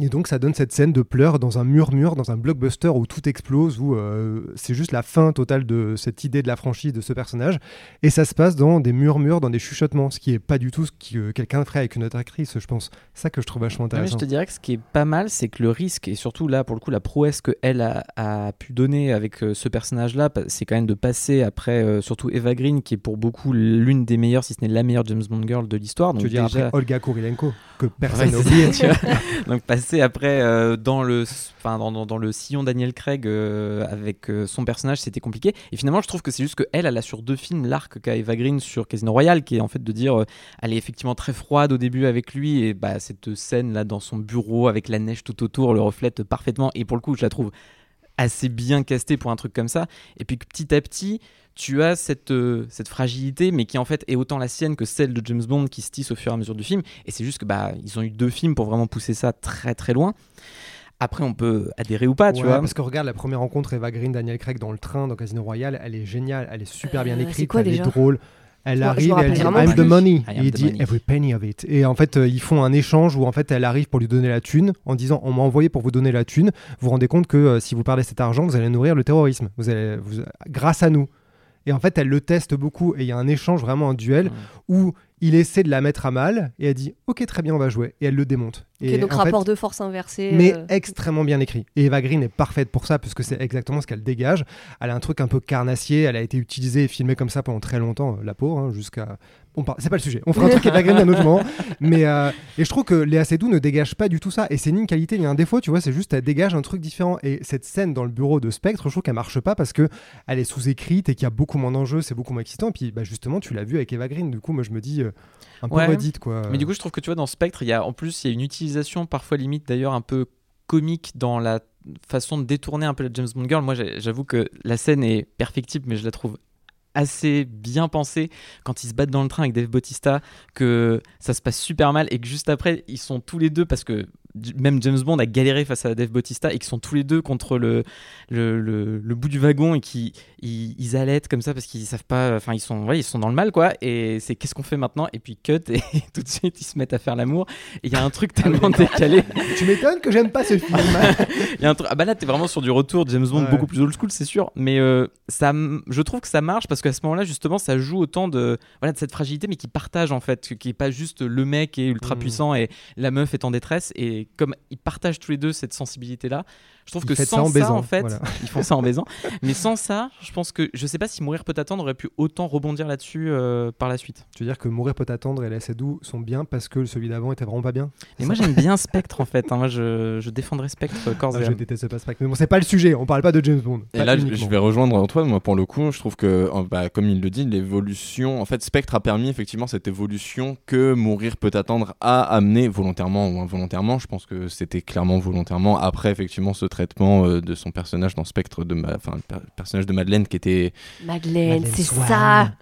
Et donc ça donne cette scène de pleurs dans un murmure, dans un blockbuster où tout explose, où euh, c'est juste la fin totale de cette idée de la franchise de ce personnage. Et ça se passe dans des murmures, dans des chuchotements, ce qui est pas du tout ce que euh, quelqu'un ferait avec une autre actrice, je pense. Ça que je trouve vachement mais je intéressant. te dirais que ce qui est pas mal, c'est que le risque, et surtout là, pour le coup, la prouesse qu'elle a, a pu donner avec euh, ce personnage-là, c'est quand même de passer après, surtout Eva Green, qui est pour beaucoup l'une des meilleures, si ce n'est la meilleure James Bond girl de l'histoire. Tu veux dire après Olga Kurilenko, que personne n'a oublié. Donc passer après euh, dans le, sillon Daniel Craig euh, avec euh, son personnage, c'était compliqué. Et finalement, je trouve que c'est juste que elle, a sur deux films l'arc qu'a Eva Green sur Casino Royale, qui est en fait de dire, elle est effectivement très froide au début avec lui, et bah cette scène là dans son bureau avec la neige tout autour le reflète parfaitement. Et pour le coup, je la trouve assez bien castée pour un truc comme ça. Et puis que petit à petit, tu as cette, euh, cette fragilité, mais qui en fait est autant la sienne que celle de James Bond qui se tisse au fur et à mesure du film. Et c'est juste que bah ils ont eu deux films pour vraiment pousser ça très très loin. Après, on peut adhérer ou pas, tu Ouais, vois. Parce que regarde la première rencontre Eva Green, Daniel Craig dans le train dans Casino Royale, elle est géniale, elle est super bien Euh, écrite, c'est quoi elle déjà? est drôle. Elle arrive elle dit I'm the money. Et il the dit money. every penny of it. Et en fait, euh, ils font un échange où en fait elle arrive pour lui donner la thune en disant on m'a envoyé pour vous donner la thune. Vous vous rendez compte que euh, si vous perdez cet argent, vous allez nourrir le terrorisme. Vous allez, vous- grâce à nous. Et en fait, elle le teste beaucoup et il y a un échange vraiment un duel Ouais. où il essaie de la mettre à mal et elle dit ok très bien on va jouer et elle le démonte. Ok, Et donc fait, rapport de force inversé. mais euh, extrêmement bien écrit. Et Eva Green est parfaite pour ça, puisque c'est exactement ce qu'elle dégage. Elle a un truc un peu carnassier, elle a été utilisée et filmée comme ça pendant très longtemps, euh, la pauvre, hein, jusqu'à... On par- C'est pas le sujet, on fera un truc Eva Green à un autre moment. Mais, euh, et je trouve que Léa Seydoux ne dégage pas du tout ça. Et c'est ni une qualité ni un défaut, tu vois, c'est juste elle dégage un truc différent. Et cette scène dans le bureau de Spectre, je trouve qu'elle marche pas parce que elle est sous-écrite et qu'il y a beaucoup moins d'enjeux, c'est beaucoup moins excitant. Et puis bah, justement, tu l'as vu avec Eva Green, du coup, moi je me dis... un peu Ouais. redite quoi. Mais du coup, je trouve que tu vois, dans Spectre, il y a en plus, il y a une utilisation parfois limite d'ailleurs un peu comique dans la façon de détourner un peu la James Bond Girl. Moi, j'avoue que la scène est perfectible, mais je la trouve assez bien pensée quand ils se battent dans le train avec Dave Bautista, que ça se passe super mal et que juste après, ils sont tous les deux parce que même James Bond a galéré face à Dave Bautista et qui sont tous les deux contre le, le, le- le bout du wagon et qui ils, ils allaitent comme ça parce qu'ils savent pas, enfin ils sont, ouais, ils sont dans le mal quoi. Et c'est qu'est-ce qu'on fait maintenant? Et puis cut et tout de suite ils se mettent à faire l'amour. Et il y a un truc tellement décalé. tu m'étonnes que j'aime pas ce film. Il y a un truc. Ah bah là, t'es vraiment sur du retour de James Bond Ouais. beaucoup plus old school, c'est sûr. Mais euh, ça, je trouve que ça marche parce qu'à ce moment-là, justement, ça joue autant de, voilà, de cette fragilité, mais qui partage en fait, qui est pas juste le mec est ultra Mhm. puissant et la meuf est en détresse. Et comme ils partagent tous les deux cette sensibilité-là, je trouve Ils que font ça sans en ça, baisant, en fait, voilà. ils font ça en baisant. mais sans ça, je pense que je sais pas si Mourir peut attendre aurait pu autant rebondir là-dessus euh, par la suite. Tu veux dire que Mourir peut attendre et Laissez doux sont bien parce que celui d'avant était vraiment pas bien? Et moi, j'aime bien Spectre en fait. hein. Moi, je, je défendrais Spectre euh, corps Ah, et Je âme. déteste pas Spike. Mais bon, c'est pas le sujet. On parle pas de James Bond. Et là, je, uniquement. je vais rejoindre Antoine. Moi, pour le coup, je trouve que, bah, comme il le dit, l'évolution. En fait, Spectre a permis effectivement cette évolution que Mourir peut attendre à amener volontairement ou involontairement. Je pense que c'était clairement volontairement après effectivement ce traitement euh, de son personnage dans Spectre, de ma... enfin, le per- personnage de Madeleine qui était Madeleine, Madeleine c'est ça.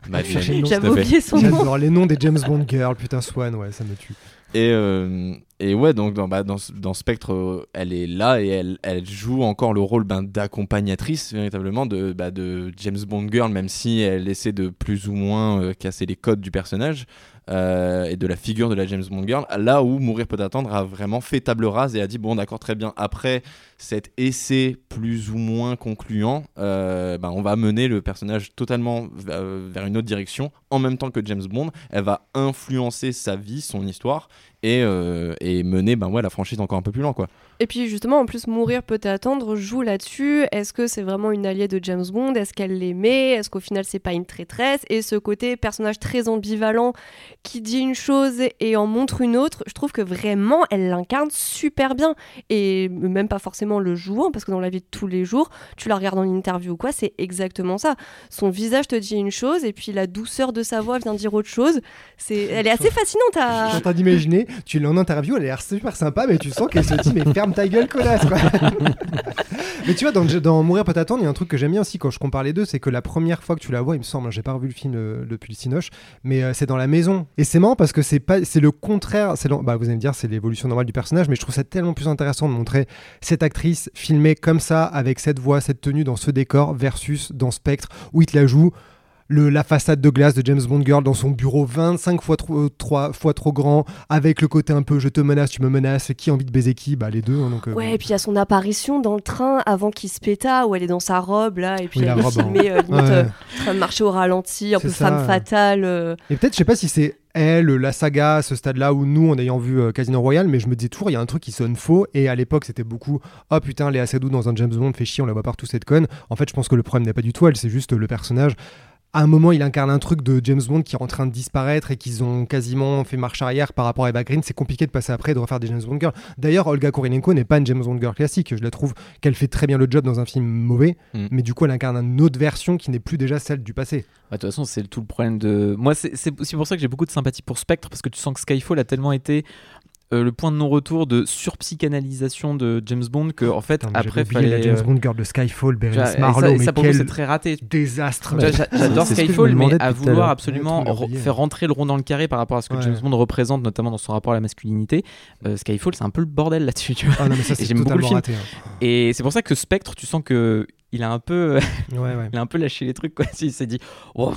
J'avais oublié son nom. J'adore les noms des James Bond girls. Putain, Swan, ouais, ça me tue. Et, euh, et ouais, donc dans, bah, dans, dans Spectre, euh, elle est là et elle, elle joue encore le rôle ben, d'accompagnatrice véritablement de, bah, de James Bond Girl, même si elle essaie de plus ou moins euh, casser les codes du personnage euh, et de la figure de la James Bond Girl. Là où Mourir peut attendre a vraiment fait table rase et a dit bon d'accord très bien après cet essai plus ou moins concluant, euh, ben, on va mener le personnage totalement euh, vers une autre direction en même temps que James Bond. Elle va influencer sa vie, son histoire et, euh, et mener ben, ouais, la franchise encore un peu plus loin. Quoi. Et puis justement, en plus, Mourir peut attendre joue là-dessus. Est-ce que c'est vraiment une alliée de James Bond? Est-ce qu'elle l'aimait? Est-ce qu'au final, c'est pas une traîtresse? Et ce côté personnage très ambivalent qui dit une chose et en montre une autre, je trouve que vraiment, elle l'incarne super bien. Et même pas forcément le jouant, parce que dans la vie de tous les jours, tu la regardes en interview ou quoi, c'est exactement ça. Son visage te dit une chose et puis la douceur de sa voix vient dire autre chose. C'est, elle est assez fascinante Je suis à. en train d'imaginer, tu l'as en interview, elle a l'air super sympa, mais tu sens qu'elle se dit, mais ferme ta gueule, connasse, quoi. mais tu vois, dans, dans Mourir peut attendre, il y a un truc que j'aime bien aussi quand je compare les deux, c'est que la première fois que tu la vois, il me semble, hein, j'ai pas revu le film euh, depuis le Cinoche, mais euh, c'est dans la maison. Et c'est marrant parce que c'est pas, c'est le contraire, c'est bah, vous allez me dire, c'est l'évolution normale du personnage, mais je trouve ça tellement plus intéressant de montrer cette actrice filmée comme ça, avec cette voix, cette tenue dans ce décor, versus dans Spectre, où il te la joue le, la façade de glace de James Bond Girl dans son bureau 25 fois trop, euh, fois trop grand, avec le côté un peu je te menace, tu me menaces, qui a envie de baiser qui? Bah les deux. hein, donc, euh, Ouais, bon. et puis il y a son apparition dans le train avant qu'il se péta, où elle est dans sa robe là, et puis Oui, elle est hein. filmée euh, limite Ouais. en train de marcher au ralenti, un peu ça, femme fatale. Et peut-être, je sais pas si c'est elle, la saga, ce stade-là, où nous, en ayant vu Casino Royale, mais je me dis toujours, il y a un truc qui sonne faux. Et à l'époque, c'était beaucoup, oh putain, Léa Seydoux dans un James Bond fait chier, on la voit partout cette conne. En fait, je pense que le problème n'est pas du tout elle, c'est juste le personnage. À un moment, il incarne un truc de James Bond qui est en train de disparaître et qu'ils ont quasiment fait marche arrière par rapport à Eva Green. C'est compliqué de passer après et de refaire des James Bond girls. D'ailleurs, Olga Kurylenko n'est pas une James Bond girl classique. Je la trouve qu'elle fait très bien le job dans un film mauvais, Mm. mais du coup, elle incarne une autre version qui n'est plus déjà celle du passé. Bah, de toute façon, c'est tout le problème de. Moi, c'est aussi pour ça que j'ai beaucoup de sympathie pour Spectre, parce que tu sens que Skyfall a tellement été euh, le point de non-retour de surpsychanalysation de James Bond que, en fait, après, fallait. la James euh, Bond girl de Skyfall, et Marlowe, mais ça, pour quel c'est très raté. désastre. J'adore Skyfall, mais à vouloir absolument re- faire rentrer le rond dans le carré par rapport à ce que Ouais. James Bond représente, notamment dans son rapport à la masculinité, euh, Skyfall, c'est un peu le bordel là-dessus, tu vois. Ah j'aime beaucoup le film. raté. hein. Et c'est pour ça que Spectre, tu sens que il a un peu, Ouais, ouais. il a un peu lâché les trucs, quoi. Il s'est dit, oh,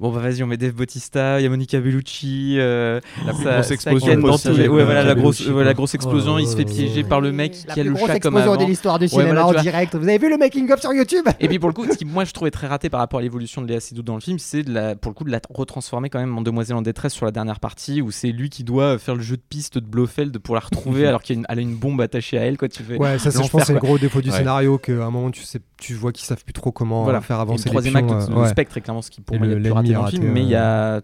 bon bah vas-y, on met Dave Bautista, il y a Monica Bellucci, euh, La grosse explosion ken dans possible. tous les- ouais, voilà, la grosse, la grosse explosion, il se fait piéger ouais. par le mec La qui a le grosse chat comme explosion avant. de l'histoire du Ouais, cinéma voilà, en vois. direct. Vous avez vu le making of sur YouTube? Et puis pour le coup, ce qui moi je trouvais très raté par rapport à l'évolution de Léa Seydoux dans le film, c'est de la, pour le coup de la retransformer quand même en demoiselle en détresse sur la dernière partie où c'est lui qui doit faire le jeu de piste de Blofeld pour la retrouver alors qu'elle a une bombe attachée à elle quoi. Tu fais. Ouais, ça, c'est- je pense que c'est le gros défaut du scénario qu'à un moment tu sais, tu vois qu'ils savent plus trop comment Voilà. faire Et le avancer les troisième pions, acte, euh, le ouais. spectre est clairement ce qui pour Et moi y a le- le plus raté dans le film, mais il y a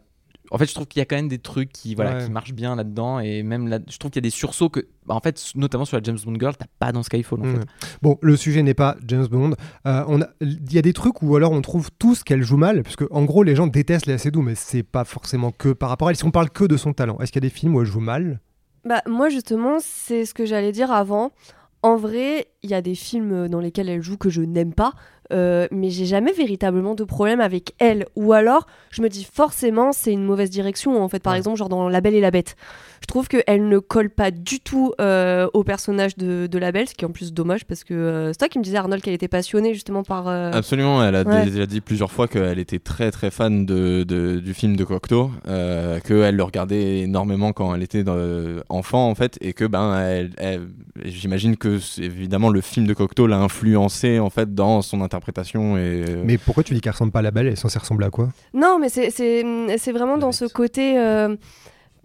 en fait, je trouve qu'il y a quand même des trucs qui, voilà, Ouais. qui marchent bien là-dedans, et même là, je trouve qu'il y a des sursauts que, bah, en fait, notamment sur la James Bond Girl, t'as pas dans Skyfall. En Mm. fait. Bon, le sujet n'est pas James Bond. Euh, on Il y a des trucs où alors on trouve tous qu'elle joue mal, parce que en gros les gens détestent Léa Seydoux, mais c'est pas forcément que par rapport à elle. Si on parle que de son talent, est-ce qu'il y a des films où elle joue mal? Bah, moi, justement, c'est ce que j'allais dire avant. En vrai, il y a des films dans lesquels elle joue que je n'aime pas. Euh, mais j'ai jamais véritablement de problème avec elle. Ou alors, je me dis forcément, c'est une mauvaise direction. En fait, par Ouais. exemple, genre dans La Belle et la Bête, je trouve qu'elle ne colle pas du tout euh, au personnage de, de la Belle, ce qui est en plus dommage parce que euh, c'est toi qui me disais, Arnold, qu'elle était passionnée justement par. euh, Absolument, elle a Ouais. déjà dit plusieurs fois qu'elle était très très fan de, de- du film de Cocteau, qu'elle le regardait énormément quand elle était enfant en fait, et que ben elle, elle- j'imagine que évidemment le film de Cocteau l'a influencé en fait dans son interprétation et euh, Mais pourquoi tu dis qu'elle ressemble pas à la belle? Elle est censée ressembler à quoi? Non, mais c'est- c'est c'est vraiment dans ce côté euh,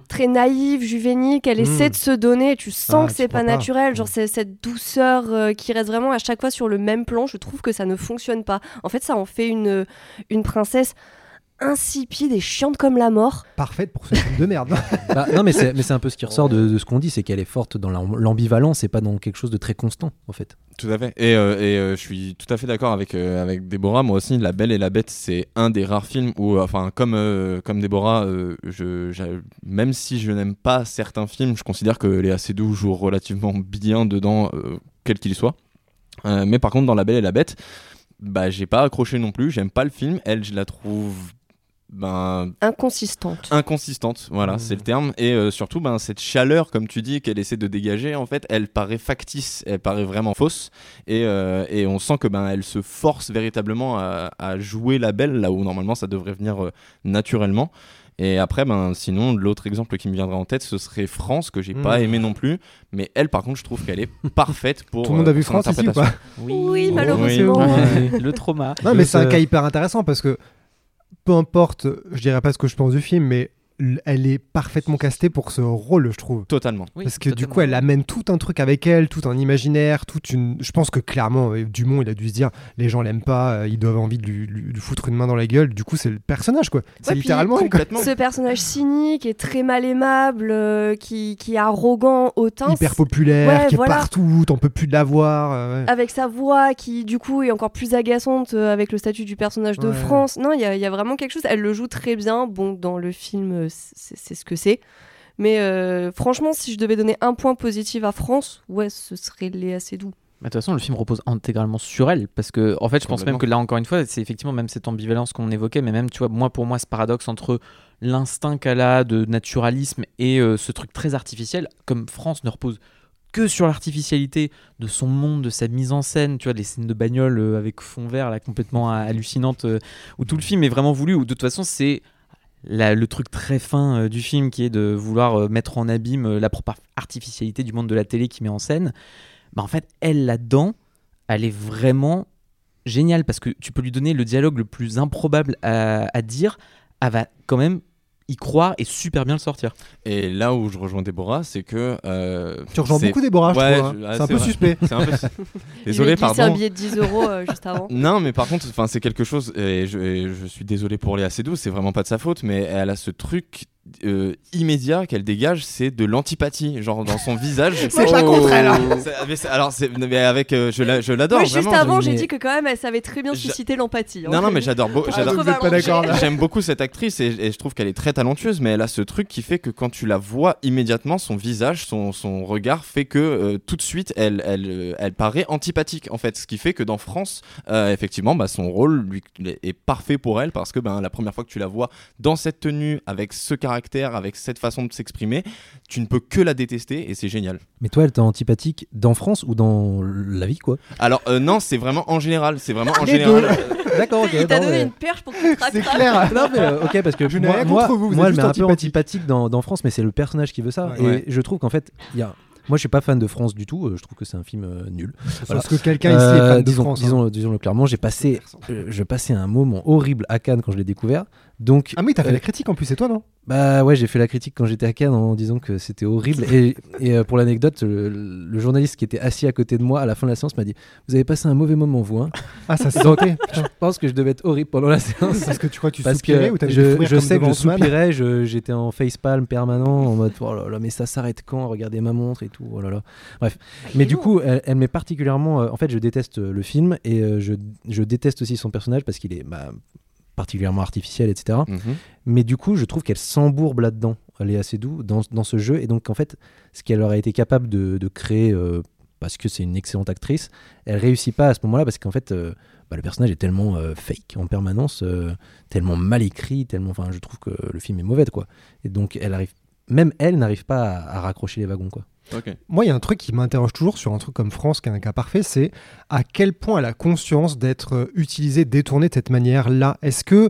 très naïf, juvénile, qu'elle Mm. essaie de se donner. et Tu sens Ah, que c'est pas, pas. naturel. Genre, Mm. c'est cette douceur euh, qui reste vraiment à chaque fois sur le même plan. Je trouve que ça ne fonctionne pas. En fait, ça en fait une, une princesse insipide et chiante comme la mort. Parfaite pour ce film de merde. Bah, non, mais c'est mais c'est un peu ce qui ressort de, de ce qu'on dit, c'est qu'elle est forte dans l'am- l'ambivalence et pas dans quelque chose de très constant, en fait. Tout à fait. Et, euh, et, euh, je suis tout à fait d'accord avec, euh, avec Déborah. Moi aussi, La Belle et la Bête, c'est un des rares films où, enfin, comme, euh, comme Déborah, euh, je, même si je n'aime pas certains films, je considère que Léa Seydoux joue relativement bien dedans, euh, quel qu'il soit. Euh, mais par contre, dans La Belle et la Bête, bah, j'ai pas accroché non plus. J'aime pas le film. Elle, je la trouve. Ben, Inconsistante. inconsistante, voilà, Mmh. c'est le terme. Et euh, surtout, ben, cette chaleur, comme tu dis, qu'elle essaie de dégager, en fait, elle paraît factice, elle paraît vraiment fausse. Et, euh, et on sent que ben, elle se force véritablement à, à jouer la belle, là où normalement ça devrait venir euh, naturellement. Et après, ben, sinon, l'autre exemple qui me viendra en tête, ce serait France, que j'ai Mmh. pas aimé non plus. Mais elle, par contre, je trouve qu'elle est parfaite pour. Tout le monde a vu France ici ou pas Oui, Oui, malheureusement. oui. le trauma. Non, mais c'est un cas hyper intéressant parce que peu importe, je dirais pas ce que je pense du film, mais elle est parfaitement castée pour ce rôle, je trouve. Totalement. Oui, Parce que du coup, elle amène tout un truc avec elle, tout un imaginaire, toute une. Je pense que clairement, euh, Dumont, il a dû se dire, les gens l'aiment pas, euh, ils doivent envie de lui, lui- lui foutre une main dans la gueule. Du coup, c'est le personnage, quoi. C'est littéralement. Complètement. Ce personnage cynique et très mal aimable, euh, qui, qui est arrogant, hautain. hyper populaire, Ouais, qui est partout, t'en peux plus de la voir. euh, ouais. avec sa voix qui du coup est encore plus agaçante avec le statut du personnage de Ouais. France. Non, il y, y a vraiment quelque chose. Elle le joue très bien. Bon, dans le film, euh, c'est c'est ce que c'est. Mais euh, franchement, si je devais donner un point positif à France, ouais, ce serait Léa Seydoux. Mais De toute façon, le film repose intégralement sur elle, parce que, en fait, je pense même que là, encore une fois, c'est effectivement même cette ambivalence qu'on évoquait, mais même, tu vois, moi, pour moi, ce paradoxe entre l'instinct qu'elle a de naturalisme et euh, ce truc très artificiel, comme France ne repose que sur l'artificialité de son monde, de sa mise en scène, tu vois, les scènes de bagnole euh, avec fond vert, là, complètement hallucinante, euh, où tout le film est vraiment voulu, où de toute façon, c'est le truc très fin euh, du film qui est de vouloir euh, mettre en abîme euh, la propre artificialité du monde de la télé qui met en scène. Bah, en fait, elle là-dedans, elle est vraiment géniale parce que tu peux lui donner le dialogue le plus improbable à, à dire, elle va quand même y croire et super bien le sortir. Et là où je rejoins Déborah, c'est que. euh, Tu rejoins c'est- beaucoup Déborah, je Ouais, trouve. hein. je- ah, c'est un c'est peu vrai. suspect. C'est un peu. Désolé, ai glissé un pardon. billet de 10 euros euh, juste avant. Non, mais par contre, enfin, c'est quelque chose, et je, et je suis désolé pour Léa Seydoux, c'est vraiment pas de sa faute, mais elle a ce truc euh, immédiat qu'elle dégage, c'est de l'antipathie, genre dans son visage. C'est pas contre elle, hein. Mais alors, mais avec, euh, je, la- je l'adore Ouais, juste vraiment. avant, j'ai mais- dit que quand même, elle savait très bien susciter l'empathie. hein. Non, non, mais j'adore, Ah. J'aime beaucoup cette actrice et, et je trouve qu'elle est très talentueuse, mais elle a ce truc qui fait que quand tu la vois immédiatement, son visage, son, son regard fait que euh, tout de suite, elle, elle, euh, elle paraît antipathique en fait. Ce qui fait que dans France, euh, effectivement, bah, son rôle lui, est parfait pour elle parce que ben, la première fois que tu la vois dans cette tenue, avec ce caractère, avec cette façon de s'exprimer, tu ne peux que la détester et c'est génial. Mais toi, elle t'est antipathique dans France ou dans la vie, quoi? Alors, euh, non, c'est vraiment en général. C'est vraiment en général. D'accord, ok. Il t'a donné mais- une perche pour que tu C'est clair. Non mais euh, ok parce que Je moi, moi, vous, vous moi, elle m'est un peu antipathique. dans, dans France mais c'est le personnage qui veut ça Ouais. et Ouais. je trouve qu'en fait il y a moi je suis pas fan de France du tout euh, je trouve que c'est un film euh, nul Voilà. Parce que quelqu'un ici est Euh, fan de disons, France. hein. disons, disons-le clairement j'ai passé euh, je passais un moment horrible à Cannes quand je l'ai découvert donc Ah, mais t'as fait euh, la critique en plus, c'est toi, non? Bah ouais j'ai fait la critique quand j'étais à Cannes en disant que c'était horrible et, et, euh, pour l'anecdote le, le journaliste qui était assis à côté de moi à la fin de la séance m'a dit vous avez passé un mauvais moment vous hein Ah, ça Donc, je pense que je devais être horrible pendant la séance Parce que tu crois que tu parce soupirais que ou t'avais je, je comme sais que je soupirais, je- j'étais en facepalm permanent en mode oh là là, mais ça s'arrête quand? Regardez ma montre et tout. Oh là là. Bref. Mais du coup, elle, elle m'est particulièrement. euh, en fait, je déteste le film et euh, je, je déteste aussi son personnage parce qu'il est bah, particulièrement artificiel, etc. mhm. Mais du coup, je trouve qu'elle s'embourbe là-dedans. Elle est assez doux dans, dans ce jeu et donc en fait, ce qu'elle aurait été capable de, de créer. euh, parce que c'est une excellente actrice, elle réussit pas à ce moment-là parce qu'en fait, euh, bah, le personnage est tellement euh, fake en permanence, tellement mal écrit, tellement. Enfin, je trouve que le film est mauvais, quoi. Et donc, elle arrive, même elle n'arrive pas à, à raccrocher les wagons, quoi. Moi, il y a un truc qui m'interroge toujours sur un truc comme France, qui est un cas parfait, c'est à quel point elle a conscience d'être euh, utilisée, détournée de cette manière-là. Est-ce que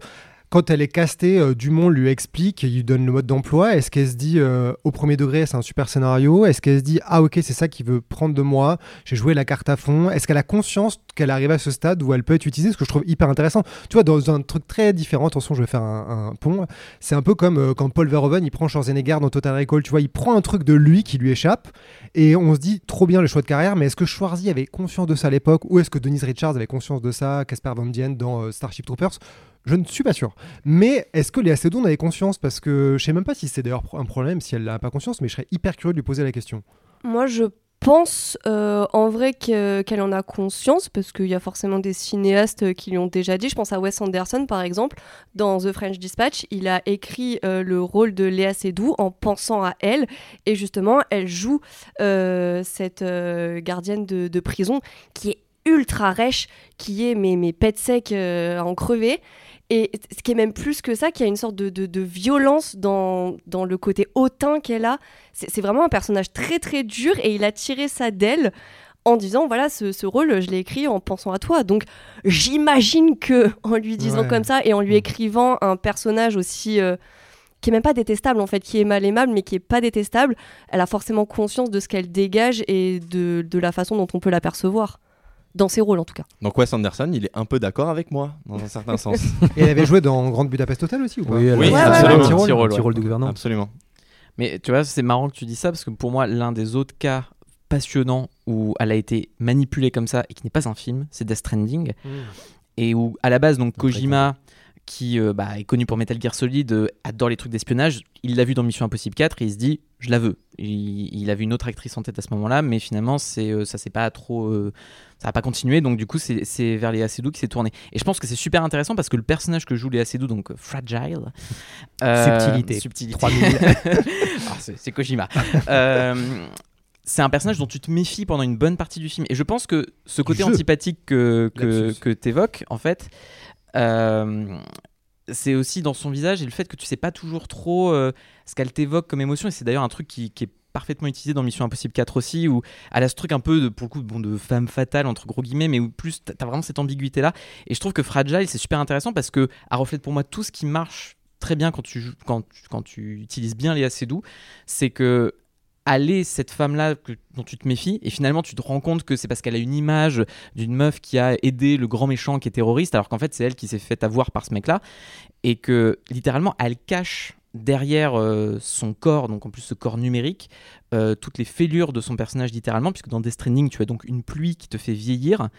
quand elle est castée, euh, Dumont lui explique, il lui donne le mode d'emploi. Est-ce qu'elle se dit euh, au premier degré, c'est un super scénario? Est-ce qu'elle se dit ah ok, c'est ça qu'il veut prendre de moi J'ai joué la carte à fond? Est-ce qu'elle a conscience qu'elle arrive à ce stade où elle peut être utilisée? Ce que je trouve hyper intéressant. Tu vois, dans un truc très différent. Attention, je vais faire un, pont. C'est un peu comme euh, quand Paul Verhoeven il prend Schwarzenegger dans Total Recall. Tu vois, il prend un truc de lui qui lui échappe et on se dit trop bien le choix de carrière. Mais est-ce que Schwarzy avait conscience de ça à l'époque ou est-ce que Denise Richards avait conscience de ça Casper Van Dien dans Starship Troopers? Je ne suis pas sûr. Mais est-ce que Léa Seydoux en avait conscience? Parce que je sais même pas si c'est d'ailleurs un problème, si elle n'a pas conscience, mais je serais hyper curieux de lui poser la question. Moi, je pense euh, en vrai que- qu'elle en a conscience, parce qu'il y a forcément des cinéastes qui lui ont déjà dit. Je pense à Wes Anderson, par exemple. Dans The French Dispatch, il a écrit euh, le rôle de Léa Seydoux en pensant à elle. Et justement, elle joue euh, cette euh, gardienne de, prison qui est ultra rêche, qui est pets secs euh, à en crever. Et ce qui est même plus que ça, qui a une sorte de, de- de violence dans, dans le côté hautain qu'elle a. C'est vraiment un personnage très très dur et il a tiré ça d'elle en disant voilà ce, ce rôle je l'ai écrit en pensant à toi donc j'imagine que en lui disant Ouais. comme ça et en lui Mm. écrivant un personnage aussi euh, qui est même pas détestable en fait qui est mal aimable mais qui est pas détestable elle a forcément conscience de ce qu'elle dégage et de, de la façon dont on peut la percevoir dans ses rôles en tout cas Donc Wes Anderson, il est un peu d'accord avec moi, dans un certain sens. Et elle avait joué dans Grande Budapest Hotel aussi ou pas elle Oui, a- absolument. un petit rôle, Petit rôle, un petit ouais. rôle de gouvernante. Absolument. Mais tu vois, c'est marrant que tu dis ça parce que pour moi, l'un des autres cas passionnants où elle a été manipulée comme ça et qui n'est pas un film, c'est Death Stranding. Et où, à la base, donc Kojima, qui euh, bah, est connu pour Metal Gear Solid, euh, adore les trucs d'espionnage, il l'a vu dans Mission Impossible 4 et il se dit, je la veux. Il, il avait une autre actrice en tête à ce moment-là, mais finalement, c'est, euh, ça s'est pas trop. euh, ça n'a pas continué, donc du coup, c'est, vers Léa Seydoux qui s'est tourné. Et je pense que c'est super intéressant parce que le personnage que joue Léa Seydoux, donc Fragile. Subtilité. subtilité. 3000. Ah, c'est, Kojima. C'est un personnage dont tu te méfies pendant une bonne partie du film. Et je pense que ce côté antipathique que, que, que tu évoques, en fait, c'est aussi dans son visage et le fait que tu sais pas toujours trop euh, ce qu'elle t'évoque comme émotion. Et c'est d'ailleurs un truc qui, est parfaitement utilisé dans Mission Impossible 4 aussi, où elle a ce truc un peu, de, pour de femme fatale, entre gros guillemets, mais où plus t'as as vraiment cette ambiguïté-là. Et je trouve que Fragile, c'est super intéressant parce que elle reflète pour moi tout ce qui marche très bien quand tu, quand, tu- quand tu utilises bien Léa Seydoux, c'est que aller cette femme-là dont tu te méfies, et finalement tu te rends compte que c'est parce qu'elle a une image d'une meuf qui a aidé le grand méchant qui est terroriste, alors qu'en fait c'est elle qui s'est fait avoir par ce mec-là, et que littéralement elle cache derrière euh, son corps, donc en plus ce corps numérique, euh, toutes les fêlures de son personnage littéralement, puisque dans Death Stranding tu as donc une pluie qui te fait vieillir,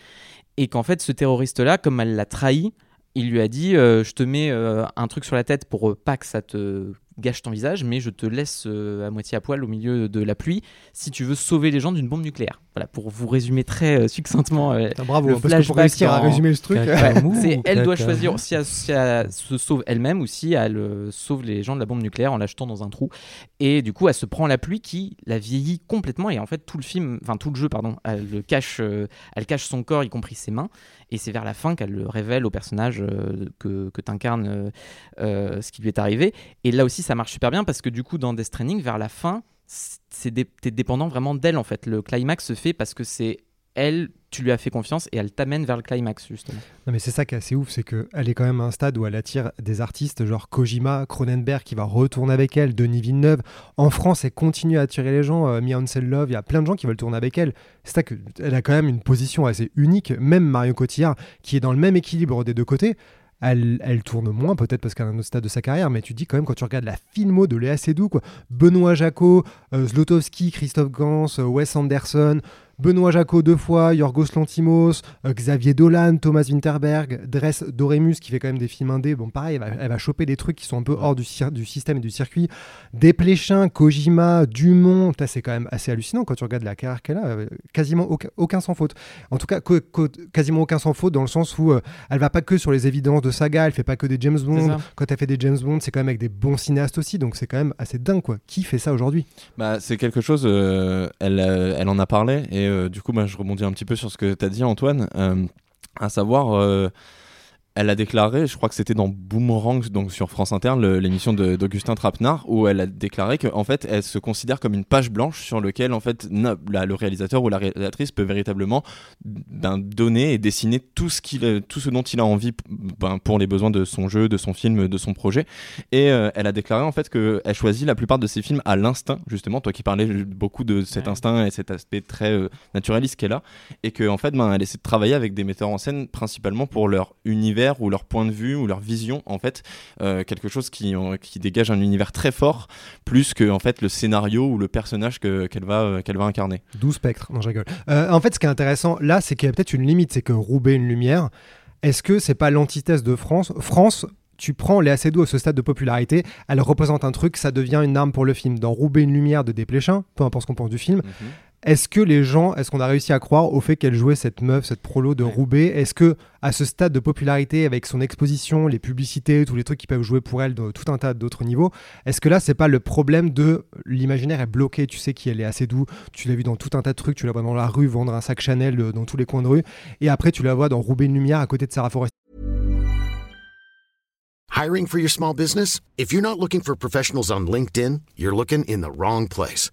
et qu'en fait ce terroriste-là, comme elle l'a trahi, il lui a dit euh, je te mets un truc sur la tête pour pas que ça te gâche ton visage, mais je te laisse euh, à moitié à poil au milieu de la pluie si tu veux sauver les gens d'une bombe nucléaire. Voilà, pour vous résumer très euh, succinctement. euh, Putain, bravo, Le parce que pour réussir à en- résumer ce truc. C'est elle doit choisir si elle, si elle se sauve elle-même ou si elle euh, sauve les gens de la bombe nucléaire en l'achetant dans un trou. Et du coup, elle se prend la pluie qui la vieillit complètement. Et en fait, tout le film, enfin tout le jeu, pardon, elle le cache, euh, elle cache son corps, y compris ses mains. Et c'est vers la fin qu'elle le révèle au personnage euh, que, que t'incarnes ce qui lui est arrivé. Et là aussi, ça marche super bien parce que du coup, dans Death Stranding, vers la fin, c'est dé- t'es dépendant vraiment d'elle en fait. Le climax se fait parce que c'est elle, tu lui as fait confiance et elle t'amène vers le climax justement. Non mais c'est ça qui est assez ouf, c'est qu'elle est quand même à un stade où elle attire des artistes genre Kojima, Cronenberg qui va retourner avec elle, Denis Villeneuve. En France, elle continue à attirer les gens, euh, Mia Hansen Love, il y a plein de gens qui veulent tourner avec elle. C'est ça qu'elle a quand même une position assez unique, même Marion Cotillard qui est dans le même équilibre des deux côtés. Elle, tourne moins, peut-être parce qu'elle a un autre stade de sa carrière, mais tu dis quand même, quand tu regardes la filmo de Léa Seydoux, quoi, Benoît Jacot, euh, Zlotowski, Christophe Gans, euh, Wes Anderson, Benoît Jacot deux fois, Yorgos Lantimos, euh, Xavier Dolan, Thomas Winterberg, Dress Doremus qui fait quand même des films indés. Bon, pareil, elle va, elle va choper des trucs qui sont un peu hors du, système et du circuit. Desplechin, Kojima, Dumont, c'est quand même assez hallucinant quand tu regardes la carrière qu'elle a. euh, quasiment aucun, aucun sans faute. En tout cas, co- co- quasiment aucun sans faute dans le sens où euh, elle va pas que sur les évidences de saga, elle fait pas que des James Bond. Quand elle fait des James Bond, c'est quand même avec des bons cinéastes aussi, donc c'est quand même assez dingue quoi. Qui fait ça aujourd'hui? Bah, c'est quelque chose, euh, elle, euh, elle en a parlé et du coup, bah, je rebondis un petit peu sur ce que tu as dit, Antoine, euh, à savoir. Euh, elle a déclaré, je crois que c'était dans Boomerang, donc sur France Inter, l'émission d'Augustin Trapenard, où elle a déclaré qu'en fait, elle se considère comme une page blanche sur laquelle en fait la- le réalisateur ou la réalisatrice peut véritablement ben, donner et dessiner tout ce qu'il, tout ce dont il a envie ben, pour les besoins de son jeu, de son film, de son projet. Et euh, elle a déclaré en fait qu'elle choisit la plupart de ses films à l'instinct, justement, toi qui parlais beaucoup de cet Ouais. instinct et cet aspect très euh, naturaliste qu'elle a, et que en fait, ben, elle essaie de travailler avec des metteurs en scène principalement pour leur univers ou leur point de vue ou leur vision, en fait, euh, quelque chose qui, qui dégage un univers très fort, plus que en fait le scénario ou le personnage que- qu'elle va, euh, qu'elle va incarner. 12 spectres, non je rigole. Euh, en fait, ce qui est intéressant là, c'est qu'il y a peut-être une limite, c'est que Roubaix une lumière. Est-ce que c'est pas l'antithèse de France? France, tu prends Léa Seydoux à ce stade de popularité, elle représente un truc, ça devient une arme pour le film. Dans Roubaix une lumière de Desplechin, peu importe ce qu'on pense du film, est-ce que les gens, est-ce qu'on a réussi à croire au fait qu'elle jouait cette meuf, cette prolo de Roubaix? Est-ce que à ce stade de popularité, avec son exposition, les publicités, tous les trucs qui peuvent jouer pour elle de tout un tas d'autres niveaux, est-ce que là c'est pas le problème de l'imaginaire est bloqué? Tu sais qui elle est assez doux, tu l'as vu dans tout un tas de trucs, tu la vois dans la rue vendre un sac Chanel euh, dans tous les coins de rue, et après tu la vois dans Roubaix une lumière à côté de Sarah Forest. Hiring for your small business? If you're not looking for professionals on LinkedIn, you're looking in the wrong place.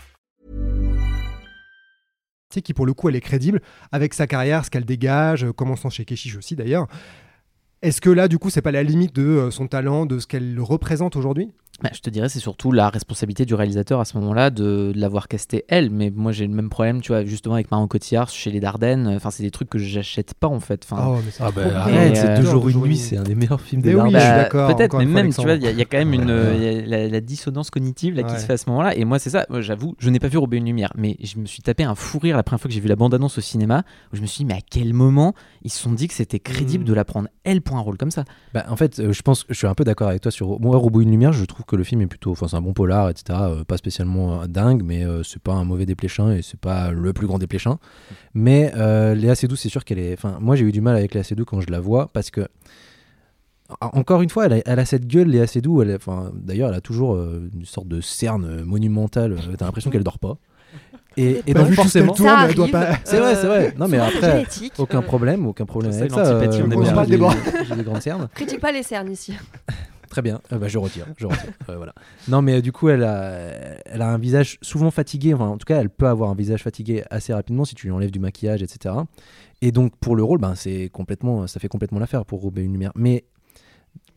Qui pour le coup elle est crédible avec sa carrière, ce qu'elle dégage, euh, commençant chez Keshish aussi d'ailleurs. Est-ce que là, du coup, c'est pas la limite de euh, son talent, de ce qu'elle représente aujourd'hui? Bah, je te dirais, c'est surtout la responsabilité du réalisateur à ce moment-là de, de l'avoir casté elle. Mais moi, j'ai le même problème, tu vois, justement avec Marion Cotillard chez les Dardennes. Enfin, c'est des trucs que j'achète pas en fait. Enfin, Oh, mais c'est Ah bah arrête, c'est euh, deux jours, une nuit, c'est un des meilleurs films des oui, Dardennes. je suis Bah, d'accord, Peut-être, mais même, tu vois, il y, a- il y a quand même une, euh, la, la dissonance cognitive là, qui Ouais. se fait à ce moment-là. Et moi, c'est ça, j'avoue, je n'ai pas vu Roubaix une lumière, mais je me suis tapé un fou rire la première fois que j'ai vu la bande-annonce au cinéma, où je me suis dit, mais à quel moment ils se sont dit que c'était crédible Mm. de la prendre elle un rôle comme ça Bah, en fait, euh, je pense je suis un peu d'accord avec toi sur moi, Robot une lumière. Je trouve que le film est plutôt, enfin, c'est un bon polar, etc. euh, pas spécialement euh, dingue, mais c'est pas un mauvais dépléchin et c'est pas le plus grand dépléchin. Mais Léa Seydoux, c'est sûr qu'elle est. Enfin, moi, j'ai eu du mal avec Léa Seydoux quand je la vois parce que. en- Encore une fois, elle a, cette gueule, Léa Seydoux. D'ailleurs, elle a toujours une sorte de cerne monumentale. T'as l'impression qu'elle dort pas. Et, et Pas donc forcément, tour, Ça mais elle doit arrive. pas- c'est vrai, c'est vrai. Non, mais après, aucun euh, problème, aucun problème Ça, avec ça. bien. j'ai- des grandes cernes. Critique pas les cernes ici. Très bien, Euh, bah, je retire. Je retire. Ouais, voilà. Non, mais euh, du coup, elle a, elle a un visage souvent fatigué. Enfin, en tout cas, elle peut avoir un visage fatigué assez rapidement si tu lui enlèves du maquillage, etc. Et donc, pour le rôle, ben, c'est complètement, ça fait complètement l'affaire pour Roubaix une lumière. Mais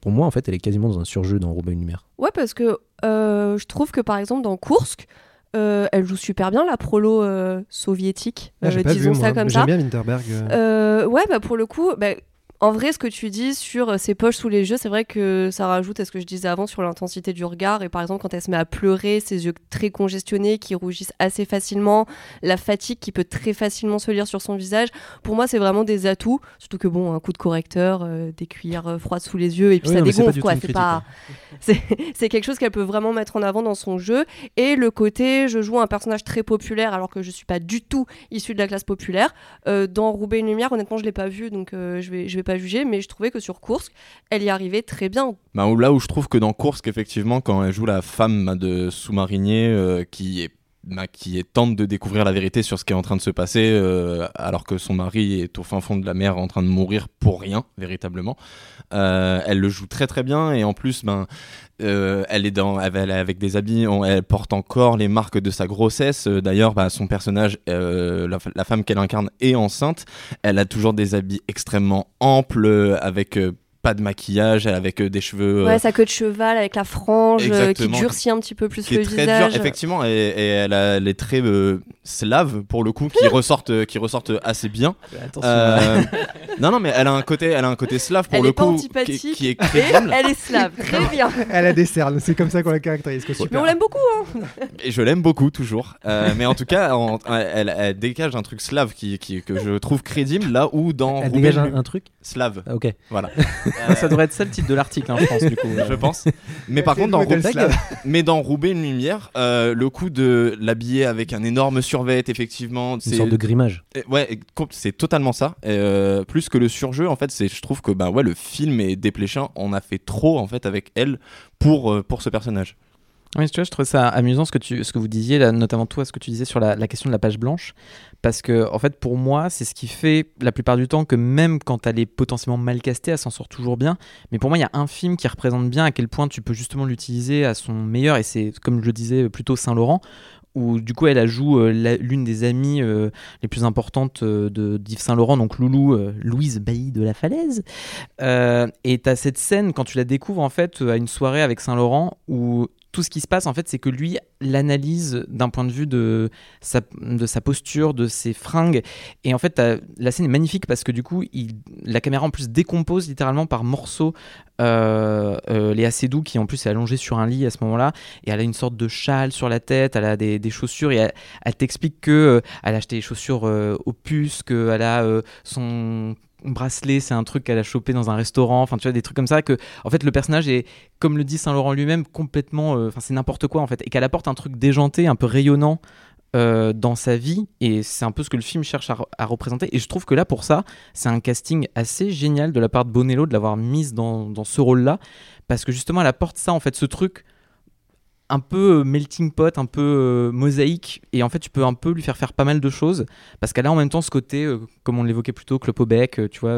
pour moi, en fait, elle est quasiment dans un surjeu dans Roubaix une lumière. Ouais, parce que euh, je trouve que par exemple dans Kursk, euh, elle joue super bien la prolo euh, soviétique, Ah, euh, pas vu, disons ça moi. comme ça. J'aime bien Winterberg. euh. Euh, ouais, bah pour le coup, bah, en vrai, ce que tu dis sur euh, ses poches sous les yeux, c'est vrai que ça rajoute à ce que je disais avant sur l'intensité du regard. Et par exemple, quand elle se met à pleurer, ses yeux très congestionnés qui rougissent assez facilement, la fatigue qui peut très facilement se lire sur son visage. Pour moi, c'est vraiment des atouts. Surtout que bon, un coup de correcteur, euh, des cuillères euh, froides sous les yeux et puis Oui, ça non, dégonfle C'est pas. C'est c'est quelque chose qu'elle peut vraiment mettre en avant dans son jeu. Et le côté, je joue un personnage très populaire alors que je suis pas du tout issue de la classe populaire. Euh, dans Roubaix une lumière, honnêtement, je l'ai pas vu, donc euh, je vais je vais pas juger, mais je trouvais que sur Kursk, elle y arrivait très bien. Bah, là où je trouve que dans Kursk, effectivement, quand elle joue la femme de sous-marinier euh, qui est qui est tente de découvrir la vérité sur ce qui est en train de se passer, euh, alors que son mari est au fin fond de la mer en train de mourir pour rien, véritablement. Euh, elle le joue très très bien et en plus, ben, euh, elle est dans, elle est avec des habits, elle porte encore les marques de sa grossesse. D'ailleurs, bah, son personnage, la, femme qu'elle incarne est enceinte. Elle a toujours des habits extrêmement amples, avec pas de maquillage, avec euh, des cheveux. euh, Ouais, sa queue de cheval avec la frange euh, qui durcit un petit peu plus qui le est très visage. dur, effectivement, et, et elle a les traits euh, slaves pour le coup qui ressortent, qui ressortent assez bien. Attention. Euh, non, non, mais elle a un côté, elle a un côté slave pour Elle le est pas coup, qui, est crédible. elle est slave, très bien. Elle a des cernes, c'est comme ça qu'on la caractérise. Mais on l'aime beaucoup. Hein. Et je l'aime beaucoup toujours. Euh, mais en tout cas, en- elle, elle dégage un truc slave qui, qui- que je trouve crédible là où dans Elle Roubaix, dégage un truc slave. Ah, Ok. Voilà. Ça devrait être ça le titre de l'article, hein, je pense, du coup. je pense. Mais par contre, dans, Roubaix- mais dans Roubaix une lumière, euh, le coup de l'habiller avec un énorme survêt, effectivement, Une c'est sorte de grimage. Et Ouais, c'est totalement ça. Et, euh, plus que le surjeu, en fait, c'est, je trouve que bah ouais, le film est dépléchant. On a fait trop en fait avec elle pour euh, pour ce personnage. Oui, tu vois, je trouve ça amusant ce que, tu, ce que vous disiez, là, notamment toi, ce que tu disais sur la, question de la page blanche. Parce que, en fait, pour moi, c'est ce qui fait la plupart du temps que même quand elle est potentiellement mal castée, elle s'en sort toujours bien. Mais pour moi, il y a un film qui représente bien à quel point tu peux justement l'utiliser à son meilleur. Et c'est, comme je le disais, plutôt Saint-Laurent. Où du coup elle joue euh, l'une des amies euh, les plus importantes euh, d'Yves Saint Laurent, donc Loulou, euh, Louise Bailly de la Falaise. Euh, et t'as cette scène quand tu la découvres en fait euh, à une soirée avec Saint Laurent où tout ce qui se passe en fait c'est que lui l'analyse d'un point de vue de sa, de sa posture, de ses fringues. Et en fait la scène est magnifique parce que du coup il, la caméra en plus décompose littéralement par morceaux euh, euh, Léa Seydoux qui en plus est allongée sur un lit à ce moment-là. Et elle a une sorte de châle sur la tête, elle a des, des chaussures et elle, t'explique que euh, a acheté des chaussures euh, au puce, qu'elle a euh, son bracelet, c'est un truc qu'elle a chopé dans un restaurant, enfin tu vois des trucs comme ça que en fait le personnage est comme le dit Saint Laurent lui-même complètement euh, enfin c'est n'importe quoi en fait et qu'elle apporte un truc déjanté, un peu rayonnant euh, dans sa vie et c'est un peu ce que le film cherche à, re- à représenter et je trouve que là pour ça c'est un casting assez génial de la part de Bonello de l'avoir mise dans, dans ce rôle là parce que justement elle apporte ça en fait ce truc un peu euh, melting pot, un peu euh, mosaïque, et en fait tu peux un peu lui faire faire pas mal de choses, parce qu'elle a en même temps ce côté, euh, comme on l'évoquait plus tôt, clope au bec, tu vois,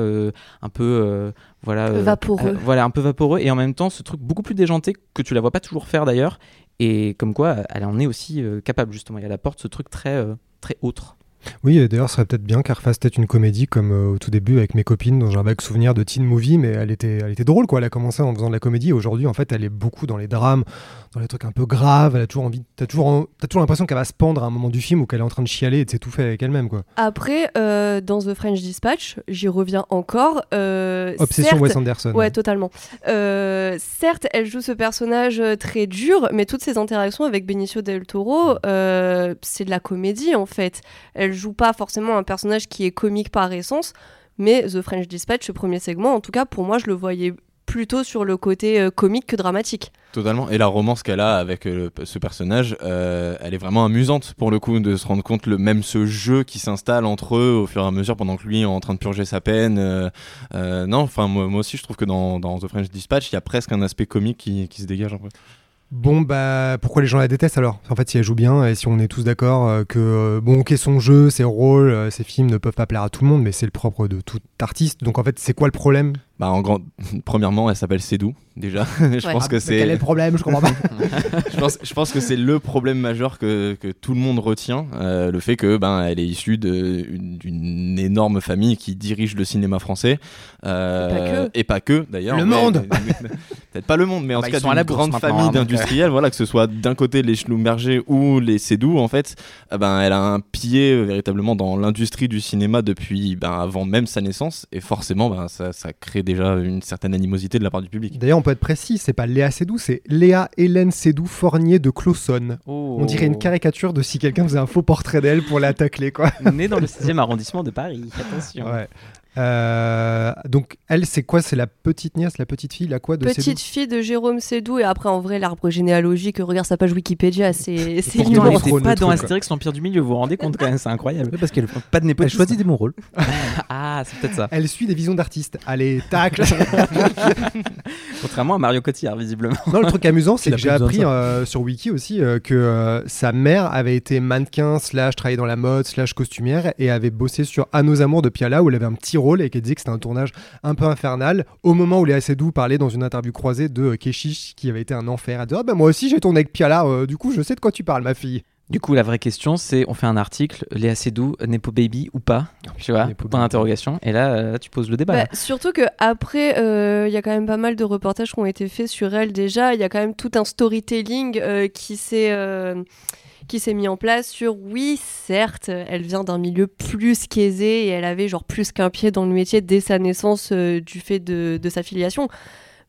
un peu, voilà, Vaporeux. voilà, un peu vaporeux, et en même temps ce truc beaucoup plus déjanté que tu la vois pas toujours faire d'ailleurs, et comme quoi elle en est aussi capable justement, et elle apporte ce truc très, très autre. Oui, et d'ailleurs, ce serait peut-être bien qu'elle refasse peut-être une comédie comme euh, au tout début avec mes copines, dont j'ai un vague souvenir de teen movie, mais elle était, elle était drôle, quoi. Elle a commencé en faisant de la comédie, et aujourd'hui, en fait, elle est beaucoup dans les drames, dans les trucs un peu graves. Elle a toujours envie, t'as toujours, en- t'as toujours l'impression qu'elle va se pendre à un moment du film ou qu'elle est en train de chialer et de s'étouffer avec elle-même, quoi. Après, euh, dans The French Dispatch, j'y reviens encore. euh, Obsession certes- Wes Anderson. Ouais, totalement. Certes, elle joue ce personnage très dur, mais toutes ses interactions avec Benicio del Toro, c'est de la comédie en fait. Elle joue pas forcément un personnage qui est comique par essence, mais The French Dispatch, ce premier segment, en tout cas pour moi, je le voyais plutôt sur le côté euh, comique que dramatique. Totalement. Et la romance qu'elle a avec euh, ce personnage, euh, elle est vraiment amusante pour le coup de se rendre compte le même ce jeu qui s'installe entre eux au fur et à mesure pendant que lui est en train de purger sa peine. non, enfin moi, aussi je trouve que dans, dans The French Dispatch il y a presque un aspect comique qui, qui se dégage un peu. Bon, bah, pourquoi les gens la détestent alors? En fait, si elle joue bien et si on est tous d'accord euh, que, euh, bon, ok, son jeu, ses rôles, euh, ses films ne peuvent pas plaire à tout le monde, mais c'est le propre de tout artiste. Donc, en fait, c'est quoi le problème? Bah en grand, premièrement elle s'appelle Cédou déjà. je Ouais. pense Ah, que c'est Quel est le problème? Je comprends pas. je pense, je pense que c'est le problème majeur que, que tout le monde retient, euh, le fait que ben elle est issue d'une énorme famille qui dirige le cinéma français euh, et pas que d'ailleurs. Le mais- monde Peut-être pas le monde, mais en Bah, tout cas la d'une grande famille hein, donc, d'industriels, voilà que ce soit d'un côté les Schlumberger ou les Cédou en fait, ben elle a un pied euh, véritablement dans l'industrie du cinéma depuis ben, avant même sa naissance et forcément ben, ça, ça crée déjà une certaine animosité de la part du public. D'ailleurs, on peut être précis, c'est pas Léa Seydoux, c'est Léa Hélène Seydoux Fournier de Clausson. On dirait une caricature de si quelqu'un faisait un faux portrait d'elle pour la tacler, quoi. Né dans le 6e arrondissement de Paris, attention. Ouais. Euh, donc, elle, c'est quoi? C'est la petite nièce, la petite fille, la quoi de Petite fille de Jérôme Sédou, et après en vrai, l'arbre généalogique, regarde sa page Wikipédia, c'est Pourtant, elle elle est immense. était trop pas dans. Astérix l'Empire du Milieu, vous vous rendez compte quand même, c'est incroyable. parce qu'elle Pas de elle népotisme. choisit des bons rôles. Ah, c'est peut-être ça. Elle suit des visions d'artistes. Allez, tac Contrairement à Mario Cotillard, visiblement. Non, le truc amusant, c'est que j'ai appris euh, sur Wiki aussi euh, que euh, sa mère avait été mannequin, slash travaillé dans la mode, slash costumière et avait bossé sur À nos amours de Piala où elle avait un petit rôle et qu'elle disait que c'était un tournage un peu infernal. Au moment où Léa Seydoux parlait dans une interview croisée de euh, Keshish qui avait été un enfer. Elle disait Ah ben moi aussi j'ai tourné avec Piala, euh, du coup je sais de quoi tu parles, ma fille. Du coup, la vraie question, c'est on fait un article, Léa Seydoux, Nepo Baby ou pas Tu vois, Nepo point Baby. d'interrogation. Et là, euh, tu poses le débat. Bah, là. surtout que après, euh, il y a quand même pas mal de reportages qui ont été faits sur elle déjà. Il y a quand même tout un storytelling euh, qui s'est euh, qui s'est mis en place sur oui, certes, elle vient d'un milieu plus qu'aisé et elle avait genre plus qu'un pied dans le métier dès sa naissance euh, du fait de, de sa filiation.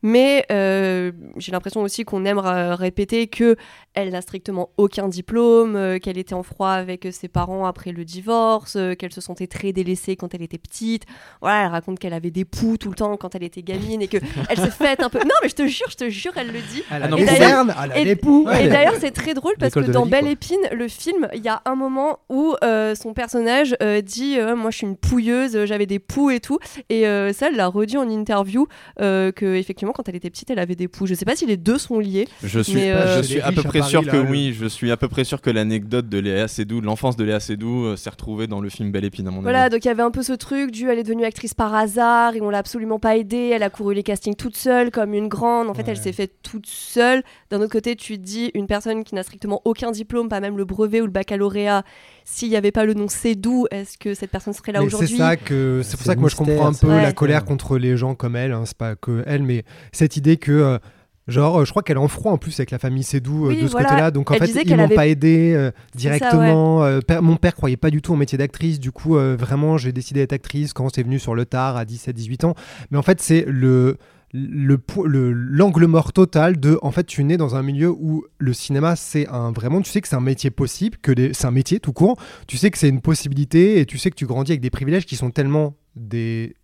Mais euh, j'ai l'impression aussi qu'on aime répéter que elle n'a strictement aucun diplôme, euh, qu'elle était en froid avec euh, ses parents après le divorce, euh, qu'elle se sentait très délaissée quand elle était petite. Voilà, elle raconte qu'elle avait des poux tout le temps quand elle était gamine et que elle s'est faite un peu. Non, mais je te jure, je te jure, elle le dit. Elle a et d'ailleurs- les poux. Et d'ailleurs, c'est très drôle parce que dans vie, Belle quoi. Épine, le film, il y a un moment où euh, son personnage euh, dit euh, Moi, je suis une pouilleuse, j'avais des poux et tout. Et euh, ça, elle l'a redit en interview euh, que, effectivement, quand elle était petite, elle avait des poux. Je sais pas si les deux sont liés. Je suis, Mais, euh, je suis à peu à près Paris, sûr là, que le- oui, je suis à peu près sûr que l'anecdote de Léa Seydoux, de l'enfance de Léa Seydoux, euh, s'est retrouvée dans le film Belle Épine à mon Voilà, avis. donc il y avait un peu ce truc du elle est devenue actrice par hasard et on l'a absolument pas aidée. Elle a couru les castings toute seule, comme une grande. En fait, Ouais. elle s'est faite toute seule. D'un autre côté, tu te dis une personne qui n'a strictement aucun diplôme, pas même le brevet ou le baccalauréat. S'il n'y avait pas le nom Cédou, est-ce que cette personne serait là Mais c'est aujourd'hui ça que c'est pour ça que moi je comprends un peu la colère contre les gens comme elle. hein, c'est pas que elle, mais cette idée que euh, genre euh, je crois qu'elle est en froid en plus avec la famille Sédou euh, Oui, de ce voilà. côté-là. Donc en Elle fait ils m'ont avait- pas aidé euh, ça, directement. Euh, père- mon père croyait pas du tout au métier d'actrice. Du coup euh, vraiment j'ai décidé d'être actrice quand c'est venu sur le tard à 17-18 ans. Mais en fait c'est le le l'angle mort total de en fait tu né dans un milieu où le cinéma c'est un vraiment tu sais que c'est un métier possible que c'est un métier tout court. Tu sais que c'est une possibilité et tu sais que tu grandis avec des privilèges qui sont tellement des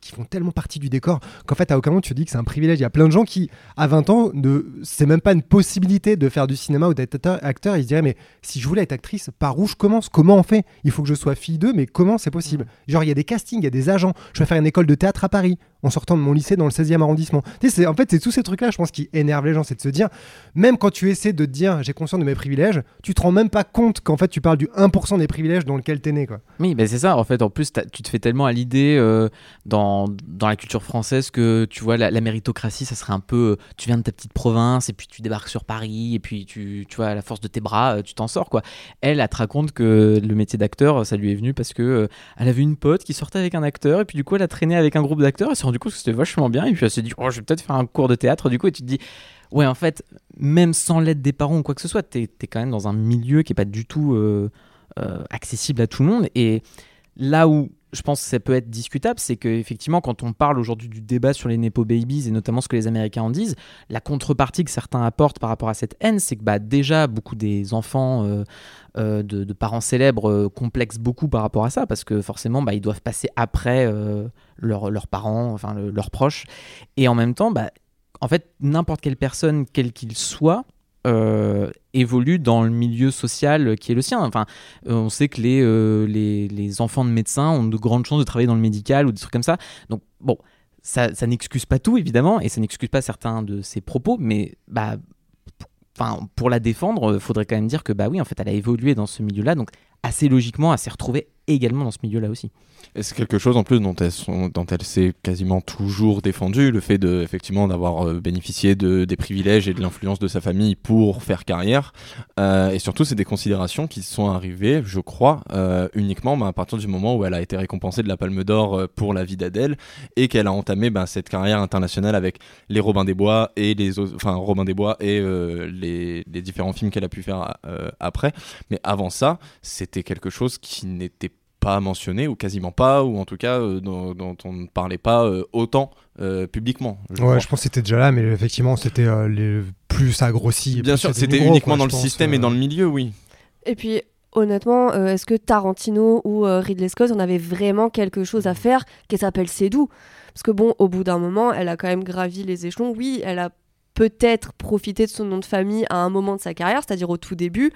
qui font tellement partie du décor qu'en fait à aucun moment tu te dis que c'est un privilège. Il y a plein de gens qui à 20 ans ne c'est même pas une possibilité de faire du cinéma ou d'être acteur- acteur. Ils se diraient mais si je voulais être actrice par où je commence? Comment on fait? Il faut que je sois fille d'eux mais comment c'est possible? Genre il y a des castings il y a des agents. Je vais faire une école de théâtre à Paris en sortant de mon lycée dans le 16e arrondissement tu en fait c'est tous ces trucs là je pense qui énervent les gens c'est de se dire même quand tu essaies de dire j'ai conscience de mes privilèges tu te rends même pas compte qu'en fait tu parles du 1% des privilèges dans lequel t'es né quoi Oui, ben c'est ça. En fait, en plus, tu te fais tellement à l'idée euh, dans, dans la culture française que tu vois la, méritocratie, ça serait un peu. euh, Tu viens de ta petite province et puis tu débarques sur Paris et puis tu, tu vois à la force de tes bras, euh, tu t'en sors quoi. Elle, elle te raconte que le métier d'acteur, ça lui est venu parce que elle avait une pote qui sortait avec un acteur et puis du coup elle a traîné avec un groupe d'acteurs. S'est rendu compte que c'était vachement bien et puis elle s'est dit oh je vais peut-être faire un cours de théâtre du coup et tu te dis ouais en fait même sans l'aide des parents ou quoi que ce soit, t'es es quand même dans un milieu qui est pas du tout euh, euh, accessible à tout le monde. Et là où je pense que ça peut être discutable, c'est qu'effectivement, quand on parle aujourd'hui du débat sur les Nepo Babies et notamment ce que les Américains en disent, la contrepartie que certains apportent par rapport à cette haine, c'est que bah, déjà, beaucoup des enfants euh, euh, de, parents célèbres euh, complexent beaucoup par rapport à ça, parce que forcément, bah, ils doivent passer après leurs parents, enfin le- leurs proches. Et en même temps, bah, en fait, n'importe quelle personne, quel qu'il soit, euh, évolue dans le milieu social qui est le sien. Enfin, on sait que les, euh, les, les enfants de médecins ont de grandes chances de travailler dans le médical ou des trucs comme ça. Donc, bon, ça, ça n'excuse pas tout, évidemment, et ça n'excuse pas certains de ses propos, mais bah, pour la défendre, il faudrait quand même dire que, bah oui, en fait, elle a évolué dans ce milieu-là, donc assez logiquement, elle s'est retrouvée également dans ce milieu-là aussi. C'est quelque chose en plus dont elle, s'est quasiment toujours défendue, le fait de, effectivement d'avoir euh, bénéficié de, des privilèges et de l'influence de sa famille pour faire carrière. Euh, et surtout, c'est des considérations qui sont arrivées, je crois, euh, uniquement bah, à partir du moment où elle a été récompensée de la Palme d'Or pour La vie d'Adèle et qu'elle a entamé bah, cette carrière internationale avec les Robins des Bois et les enfin Robin des Bois et les, les différents films qu'elle a pu faire après. Mais avant ça, c'était quelque chose qui n'était pas mentionné ou quasiment pas ou en tout cas euh, dont, dont on ne parlait pas euh, autant euh, publiquement. je Ouais, crois. je pense que c'était déjà là, mais effectivement, c'était euh, les plus ça grossit. Bien plus sûr, c'était uniquement quoi, dans le pense, système et dans le milieu, oui. Et puis, honnêtement, euh, est-ce que Tarantino ou euh, Ridley Scott en avait vraiment quelque chose à faire qui s'appelle Cédou? Parce que bon, au bout d'un moment, elle a quand même gravi les échelons. Oui, elle a peut-être profité de son nom de famille à un moment de sa carrière, c'est-à-dire au tout début.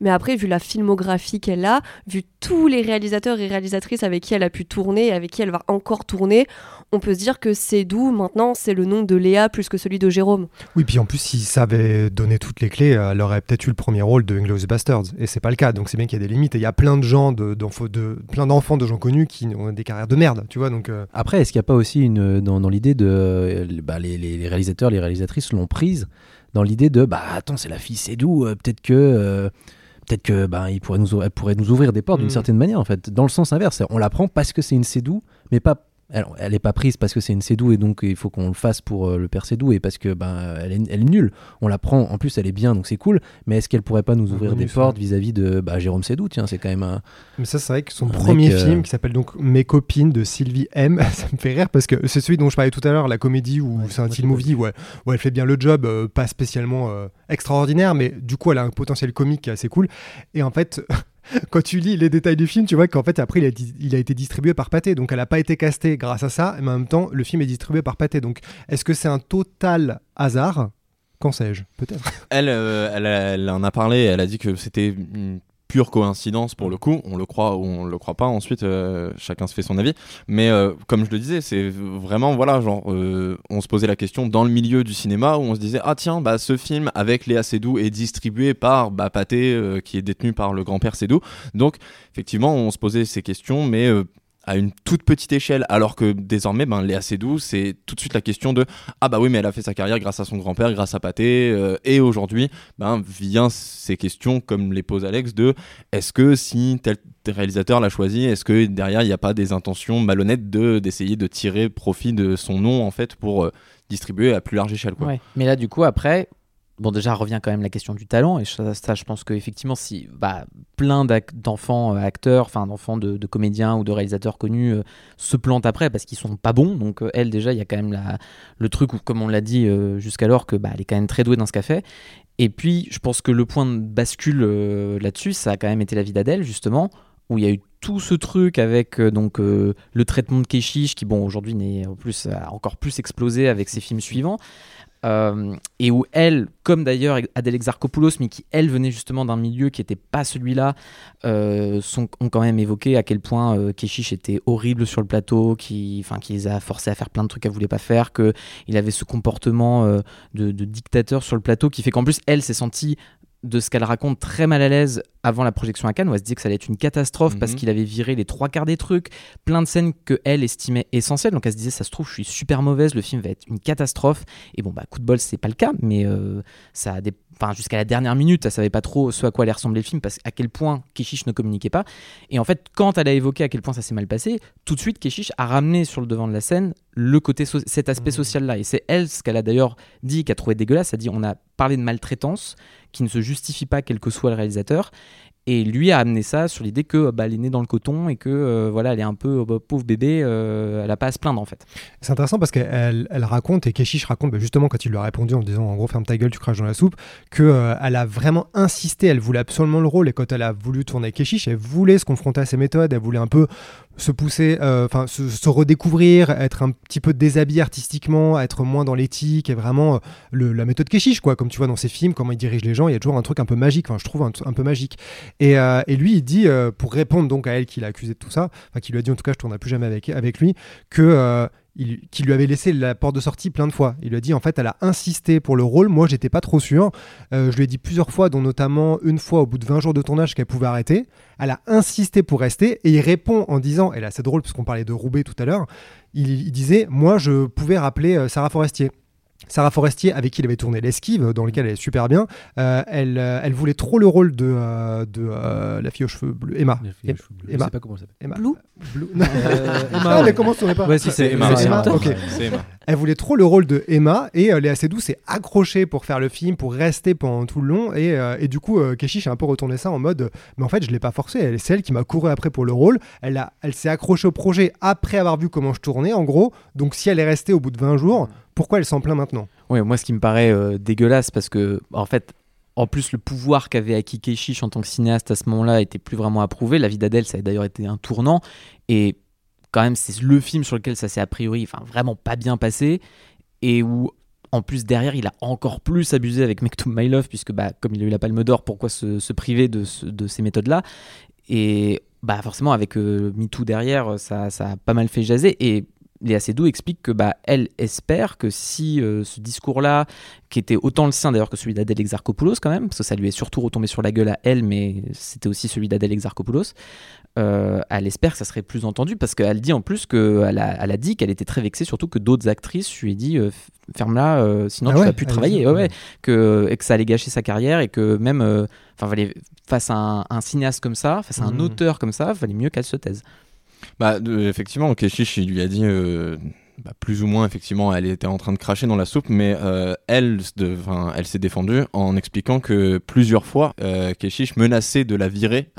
Mais après, vu la filmographie qu'elle a, vu tous les réalisateurs et réalisatrices avec qui elle a pu tourner et avec qui elle va encore tourner, on peut se dire que Cédou, maintenant, c'est le nom de Léa plus que celui de Jérôme. Oui, puis en plus, s'il savait donner toutes les clés, elle aurait peut-être eu le premier rôle de Inglourious Bastards. Et c'est pas le cas, donc c'est bien qu'il y a des limites. Et il y a plein de gens, de, d'enfants- de, plein d'enfants de gens connus qui ont des carrières de merde, tu vois. Donc, euh, Après, est-ce qu'il n'y a pas aussi une, dans, dans l'idée de. euh, bah, les, les- les réalisateurs, les réalisatrices l'ont prise dans l'idée de. Bah attends, c'est la fille Sédou, euh, peut-être que. euh, peut-être que ben il pourrait nous, elle pourrait nous ouvrir des portes d'une Mm. certaine manière en fait, dans le sens inverse. On la prend parce que c'est une Cédou, mais pas. Elle, elle est pas prise parce que c'est une Cédou et donc il faut qu'on le fasse pour euh, le père Cédou et parce que ben elle est, elle est nulle. On la prend, en plus elle est bien donc c'est cool. Mais est-ce qu'elle pourrait pas nous ouvrir des portes vis-à-vis de bah, Jérôme Cédou Tiens, c'est quand même un. Mais ça, c'est vrai que son premier mec, euh, film, qui s'appelle donc Mes copines de Sylvie M, ça me fait rire parce que c'est celui dont je parlais tout à l'heure, la comédie où c'est un teen movie où elle, où elle fait bien le job, euh, pas spécialement extraordinaire, mais du coup, elle a un potentiel comique assez cool. Et en fait. Quand tu lis les détails du film, tu vois qu'en fait après il a, été distribué par Pathé, donc elle n'a pas été castée grâce à ça, mais en même temps le film est distribué par Pathé. Donc est-ce que c'est un total hasard? Qu'en sais-je? Peut-être. Elle, euh, elle, en a parlé, elle a dit que c'était pure coïncidence pour le coup. On le croit ou on le croit pas. Ensuite, euh, chacun se fait son avis. Mais euh, comme je le disais, c'est vraiment voilà, genre, euh, on se posait la question dans le milieu du cinéma où on se disait ah tiens, bah ce film avec Léa Seydoux est distribué par bah, qui est détenu par le grand-père Seydoux. Donc effectivement, on se posait ces questions, mais à une toute petite échelle, alors que désormais, ben, Léa Seydoux, c'est tout de suite la question de ah bah oui, mais elle a fait sa carrière grâce à son grand-père, grâce à Pathé, euh, et aujourd'hui, ben, vient ces questions comme les pose Alex de est-ce que si tel réalisateur l'a choisi, est-ce que derrière il n'y a pas des intentions malhonnêtes de d'essayer de tirer profit de son nom en fait pour euh, distribuer à plus large échelle quoi. Mais là, du coup, après, bon, déjà revient quand même la question du talent. Et ça, je pense qu'effectivement, si bah, plein d'enfants euh, acteurs, enfin d'enfants de, comédiens ou de réalisateurs connus euh, se plantent après parce qu'ils sont pas bons. Donc, euh, elle, déjà, il y a quand même la, le truc comme on l'a dit jusqu'alors, que bah, elle est quand même très douée dans ce qu'elle fait. Et puis, je pense que le point de bascule là-dessus, ça a quand même été la vie d'Adèle, justement, où il y a eu tout ce truc avec donc le traitement de Keshish qui bon aujourd'hui en plus a encore plus explosé avec ses films suivants Euh, et où elle comme d'ailleurs Adèle Exarchopoulos mais qui elle venait justement d'un milieu qui n'était pas celui-là euh, ont quand même évoqué à quel point euh, était horrible sur le plateau qui qui les a forcés à faire plein de trucs qu'elle voulait pas faire que il avait ce comportement euh, de dictateur sur le plateau qui fait qu'en plus elle s'est sentie de ce qu'elle raconte très mal à l'aise avant la projection à Cannes où elle se disait que ça allait être une catastrophe parce Mhm. qu'il avait viré les trois quarts des trucs plein de scènes que elle estimait essentielles donc elle se disait ça se trouve je suis super mauvaise le film va être une catastrophe et bon bah coup de bol c'est pas le cas mais euh, ça a des enfin jusqu'à la dernière minute elle savait pas trop ce à quoi allait ressembler le film parce à quel point Keshish ne communiquait pas. Et en fait quand elle a évoqué à quel point ça s'est mal passé tout de suite Keshish a ramené sur le devant de la scène le côté so- cet aspect social là et c'est elle ce qu'elle a d'ailleurs dit qu'a trouvé dégueulasse. A dit on a parlé de maltraitance qui ne se justifie pas quel que soit le réalisateur et lui a amené ça sur l'idée que bah, elle est née dans le coton et que euh, voilà elle est un peu euh, bah, pauvre bébé euh, elle a pas à se plaindre en fait. C'est intéressant parce qu'elle elle raconte, et Keshish raconte bah, justement quand il lui a répondu en disant en gros ferme ta gueule, tu craches dans la soupe, qu'elle a vraiment insisté, elle voulait absolument le rôle. Et quand elle a voulu tourner Keshish, elle voulait se confronter à ses méthodes, elle voulait un peu se pousser, euh, enfin se, redécouvrir, être un petit peu déshabillé artistiquement, être moins dans l'éthique et vraiment euh, la méthode Keshish quoi, comme tu vois dans ses films, comment il dirige les gens, il y a toujours un truc un peu magique, enfin je trouve un, peu magique. Et, euh, et lui il dit, pour répondre donc à elle qui l'a accusé de tout ça, enfin qui lui a dit en tout cas je tournerai plus jamais avec, avec lui, que qui lui avait laissé la porte de sortie plein de fois. Il lui a dit en fait elle a insisté pour le rôle, moi j'étais pas trop sûr. Euh, je lui ai dit plusieurs fois, dont notamment une fois au bout de 20 jours de tournage qu'elle pouvait arrêter. Elle a insisté pour rester et il répond en disant, et là c'est drôle parce qu'on parlait de Roubaix tout à l'heure, il, il disait moi je pouvais rappeler euh, Sarah Forestier. Sarah Forestier, avec qui il avait tourné L'Esquive, dans lequel elle est super bien, euh, elle, euh, elle voulait trop le rôle de, euh, de euh, la fille aux cheveux bleus, Emma. Je je Emma. sais pas comment ça s'appelle. Emma. Blue Blue. Euh, Ah, mais comment ça pas Ouais, si, c'est Emma, c'est Emma. Emma. Emma. Elle voulait trop le rôle de Emma et euh, Léa Seydoux s'est accrochée pour faire le film, pour rester pendant tout le long et, euh, et du coup euh, Keshish a un peu retourné ça en mode mais en fait je l'ai pas forcé, elle c'est elle qui m'a couru après pour le rôle, elle, a, elle s'est accrochée au projet après avoir vu comment je tournais en gros, donc si elle est restée au bout de 20 jours, pourquoi elle s'en plaint maintenant? Ouais, moi, ce qui me paraît euh, dégueulasse, parce que, en fait, en plus, le pouvoir qu'avait acquis Keshish en tant que cinéaste à ce moment-là était plus vraiment approuvé. La vie d'Adèle, ça a d'ailleurs été un tournant. Et quand même, c'est le film sur lequel ça s'est a priori vraiment pas bien passé. Et où, en plus, derrière, il a encore plus abusé avec Make My Love, puisque, bah, comme il a eu la Palme d'Or, pourquoi se, priver de ces méthodes-là? Et bah, forcément, avec euh, MeToo derrière, ça, ça a pas mal fait jaser. Et Léa Seydoux explique que bah, elle espère que si euh, ce discours-là, qui était autant le sien d'ailleurs que celui d'Adèle Exarchopoulos quand même, parce que ça lui est surtout retombé sur la gueule à elle, mais c'était aussi celui d'Adèle Exarchopoulos, euh, elle espère que ça serait plus entendu, parce qu'elle dit en plus qu'elle a, elle a dit qu'elle était très vexée, surtout que d'autres actrices lui aient dit euh, ferme-la, sinon Ah tu ouais, vas plus travailler. Ouais, ouais. que, et que ça allait gâcher sa carrière, et que même fallait- face à un, un cinéaste comme ça, face à un Mhm. auteur comme ça, fallait mieux qu'elle se taise. Bah, effectivement, Keshish, il lui a dit euh, bah, plus ou moins, effectivement, elle était en train de cracher dans la soupe, mais euh, elle, de- elle s'est défendue en expliquant que plusieurs fois, euh, Keshish menaçait de la virer,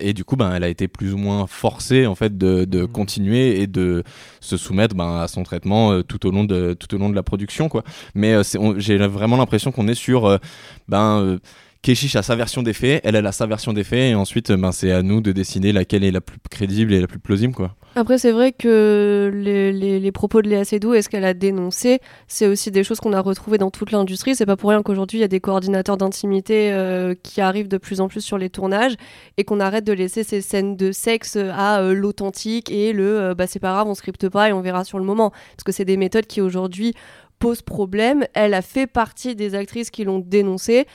et du coup, ben, elle a été plus ou moins forcée, en fait, de, de continuer et de se soumettre ben, à son traitement tout, au long de, tout au long de la production, quoi. Mais j'ai vraiment l'impression qu'on est sur, ben, Keshish a sa version des faits, elle, a sa version des faits, et ensuite, euh, ben, c'est à nous de décider laquelle est la plus crédible et la plus plausible, quoi. Après, c'est vrai que les, propos de Léa Seydoux et ce qu'elle a dénoncé, c'est aussi des choses qu'on a retrouvées dans toute l'industrie. C'est pas pour rien qu'aujourd'hui, il y a des coordinateurs d'intimité euh, qui arrivent de plus en plus sur les tournages et qu'on arrête de laisser ces scènes de sexe à euh, l'authentique et le euh, bah, c'est pas grave, on scripte pas et on verra sur le moment. Parce que c'est des méthodes qui aujourd'hui posent problème. Elle a fait partie des actrices qui l'ont dénoncé.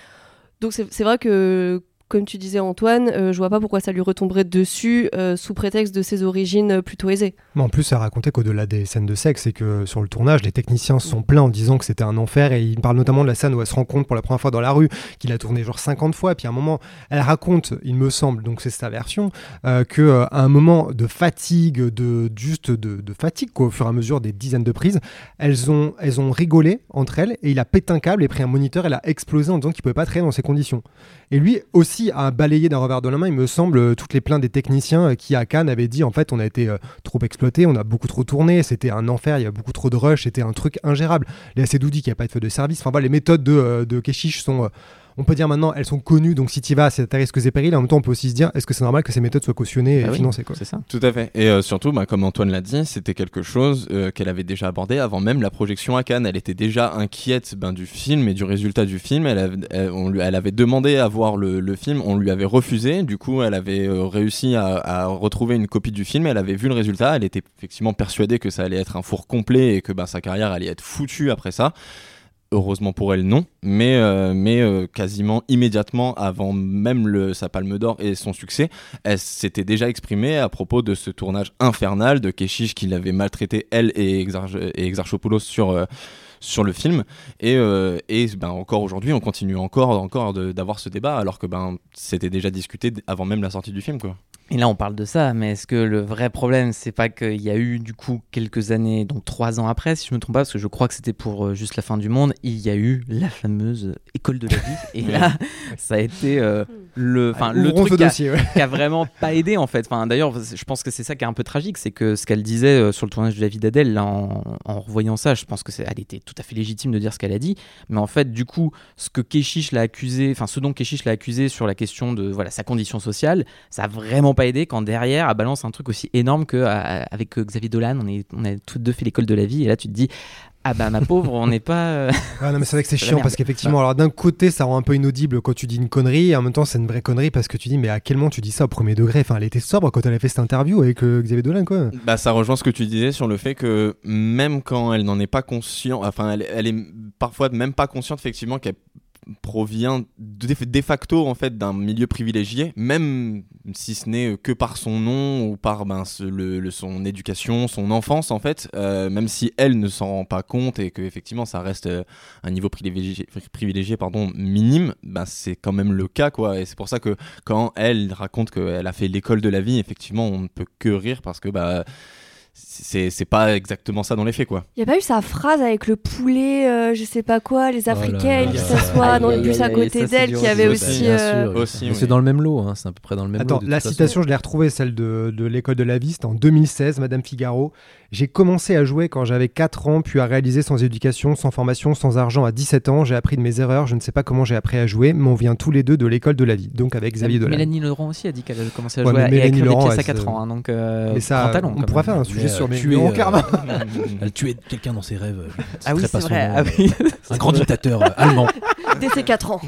Donc c'est vrai que, comme tu disais Antoine, euh, je vois pas pourquoi ça lui retomberait dessus euh, sous prétexte de ses origines euh, plutôt aisées. Mais en plus, elle racontait qu'au-delà des scènes de sexe, c'est que sur le tournage, les techniciens sont plaints en disant que c'était un enfer. Et il parle notamment de la scène où elle se rend compte pour la première fois dans la rue qu'il a tourné genre 50 fois. Et puis à un moment, elle raconte, il me semble, donc c'est sa version, euh, que à un moment de fatigue, de juste de, fatigue, quoi, au fur et à mesure des dizaines de prises, elles ont, elles ont rigolé entre elles et il a pété un câble et pris un moniteur. Elle a explosé en disant qu'il pouvait pas travailler dans ces conditions. Et lui aussi a balayé d'un revers de la main, il me semble, euh, toutes les plaintes des techniciens euh, qui à Cannes avaient dit en fait on a été euh, trop exploité, on a beaucoup trop tourné, c'était un enfer, il y a beaucoup trop de rush, c'était un truc ingérable. Les assez dit qu'il n'y a pas de feu de service. Enfin voilà, les méthodes de, de sont, on peut dire maintenant, elles sont connues, donc si tu y vas, c'est à risques et périls. En même temps, on peut aussi se dire, est-ce que c'est normal que ces méthodes soient cautionnées et Ah oui, financées quoi C'est ça. Tout à fait. Et euh, surtout, bah, comme Antoine l'a dit, c'était quelque chose euh, qu'elle avait déjà abordé avant même la projection à Cannes. Elle était déjà inquiète ben, du film et du résultat du film. Elle avait, elle, on lui- elle avait demandé à voir le, le film, on lui avait refusé. Du coup, elle avait euh, réussi à, à retrouver une copie du film. Elle avait vu le résultat. Elle était effectivement persuadée que ça allait être un four complet et que ben, sa carrière allait être foutue après ça. Heureusement pour elle, non, mais, euh, mais euh, quasiment immédiatement avant même le, sa palme d'or et son succès, elle s'était déjà exprimée à propos de ce tournage infernal de Keshish qui l'avait maltraité, elle et, Exarch et Exarchopoulos sur, euh, sur le film. Et, et ben, encore aujourd'hui, on continue encore, encore d'avoir ce débat, alors que ben, c'était déjà discuté avant même la sortie du film. Quoi. Et là, on parle de ça, mais est-ce que le vrai problème, c'est pas qu'il y a eu du coup quelques années, donc trois ans après, si je me trompe pas, parce que je crois que c'était pour euh, juste la fin du monde, il y a eu la fameuse école de la vie. Et là, ça a été euh, le, enfin le truc qui a, dossier, ouais. qui a vraiment pas aidé en fait. Enfin, d'ailleurs, je pense que c'est ça qui est un peu tragique, c'est que ce qu'elle disait euh, sur le tournage de la vie d'Adèle, en, en revoyant ça, je pense que elle était tout à fait légitime de dire ce qu'elle a dit, mais en fait, du coup, ce que Keshish l'a accusé, enfin, ce dont Keshish l'a accusé sur la question de voilà sa condition sociale, ça a vraiment pas aidé quand derrière, elle balance un truc aussi énorme que euh, avec Xavier Dolan, on est, on a toutes deux fait l'école de la vie, et là, tu te dis. Ah bah ma pauvre, on n'est pas. euh, Ah non mais c'est vrai que c'est chiant parce qu'effectivement alors d'un côté ça rend un peu inaudible quand tu dis une connerie et en même temps c'est une vraie connerie parce que tu dis mais à quel moment tu dis ça au premier degré? Enfin elle était sobre quand elle a fait cette interview avec euh, Xavier Dolan quoi Bah, ça rejoint ce que tu disais sur le fait que même quand elle n'en est pas consciente, enfin, elle, elle est parfois même pas consciente effectivement qu'elle provient de, facto en fait d'un milieu privilégié, même si ce n'est que par son nom ou par ben, son éducation, son enfance en fait, euh, même si elle ne s'en rend pas compte et que effectivement ça reste euh, un niveau privilégié, privilégié pardon, minime, ben, c'est quand même le cas quoi. Et c'est pour ça que quand elle raconte qu'elle a fait l'école de la vie, effectivement on ne peut que rire parce que bah c'est pas exactement ça dans les faits quoi. Il n'y a pas eu sa phrase avec le poulet, euh, je sais pas quoi, les Oh Africains là. qui s'assoient dans le bus à côté d'elle, qui avait aussi. Euh, sûr, Aussi, mais oui. c'est dans le même lot, hein, c'est à peu près dans le même Attends, lot. la façon. citation, je l'ai retrouvée, celle de, de l'école de la vie, c'était en 2016, Madame Figaro. J'ai commencé à jouer quand j'avais 4 ans, puis à réaliser sans éducation, sans formation, sans argent à 17 ans. J'ai appris de mes erreurs, je ne sais pas comment j'ai appris à jouer, mais on vient tous les deux de l'école de la vie, donc avec Xavier Dolan. Mélanie Laurent aussi a dit qu'elle avait commencé à Ouais, jouer à, et à écrire Laurent, des pièces à elle 4 se- ans, hein, donc euh, mais ça, grand talent, on pourrait faire un sujet Mais, sur euh, mes euh, Carmin. Elle tuait quelqu'un dans ses rêves. Ah oui, c'est vrai. Ah oui. Un grand dictateur euh, allemand. Dès ses 4 ans.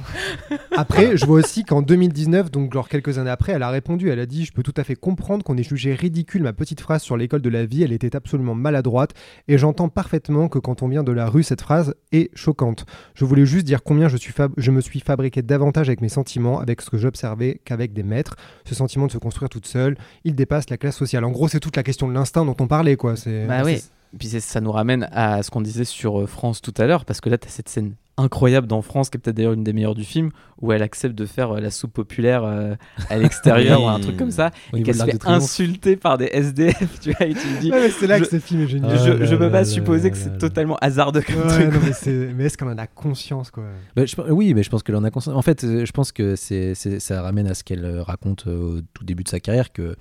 Après, je vois aussi qu'en 2019, donc genre quelques années après, elle a répondu. Elle a dit Je peux tout à fait comprendre qu'on ait jugé ridicule ma petite phrase sur l'école de la vie. Elle était absolument maladroite. Et j'entends parfaitement que quand on vient de la rue, cette phrase est choquante. Je voulais juste dire combien je, suis fab- je me suis fabriqué davantage avec mes sentiments, avec ce que j'observais, qu'avec des maîtres. Ce sentiment de se construire toute seule, il dépasse la classe sociale. En gros, c'est toute la question de l'instinct dont on quoi. C'est Bah oui. Puis ça nous ramène à ce qu'on disait sur euh, France tout à l'heure, parce que là, tu as cette scène incroyable dans France, qui est peut-être d'ailleurs une des meilleures du film, où elle accepte de faire euh, la soupe populaire euh, à l'extérieur Oui. ou un truc comme ça, et qu'elle se fait insulter par des SDF, tu vois, et tu dis... Ouais, mais c'est là Je- que ce film est génial. Je je peux pas supposer là que c'est totalement hasardeux comme Ouais, truc. non, mais, c'est- mais est-ce qu'on en a conscience, quoi? Bah, je- oui, mais je pense qu'elle en a conscience. En fait, je pense que c'est, ça ramène à ce qu'elle raconte au tout début de sa carrière que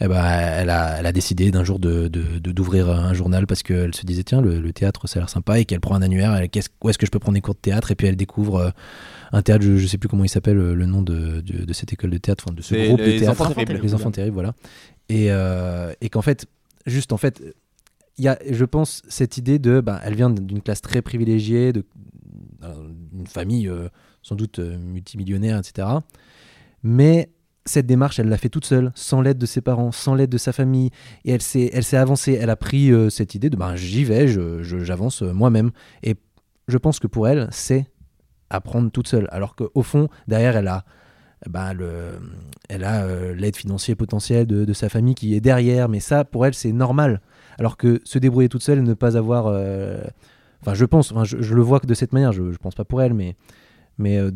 eh ben, elle, a, elle a décidé d'un jour de, d'ouvrir un journal parce qu'elle se disait tiens le, le théâtre ça a l'air sympa et qu'elle prend un annuaire elle, où est-ce que je peux prendre des cours de théâtre? Et puis elle découvre euh, un théâtre je, je sais plus comment il s'appelle euh, le nom de, de, de cette école de théâtre enfin, de ce groupe de les théâtre Enfants Terribles. les enfants terribles voilà et, euh, et qu'en fait juste en fait il y a je pense cette idée de bah, elle vient d'une classe très privilégiée de d'une famille euh, sans doute multimillionnaire, etc. Mais cette démarche, elle l'a fait toute seule, sans l'aide de ses parents, sans l'aide de sa famille. Et elle s'est, avancée. Elle a pris euh, cette idée de ben, j'y vais, je, j'avance euh, moi-même. Et je pense que pour elle, c'est apprendre toute seule. Alors qu'au fond, derrière, elle a, ben, le, elle a euh, l'aide financière potentielle de, sa famille qui est derrière. Mais ça, pour elle, c'est normal. Alors que se débrouiller toute seule ne pas avoir. Enfin, je pense, je, je le vois que de cette manière, je, je pense pas pour elle, mais, mais euh,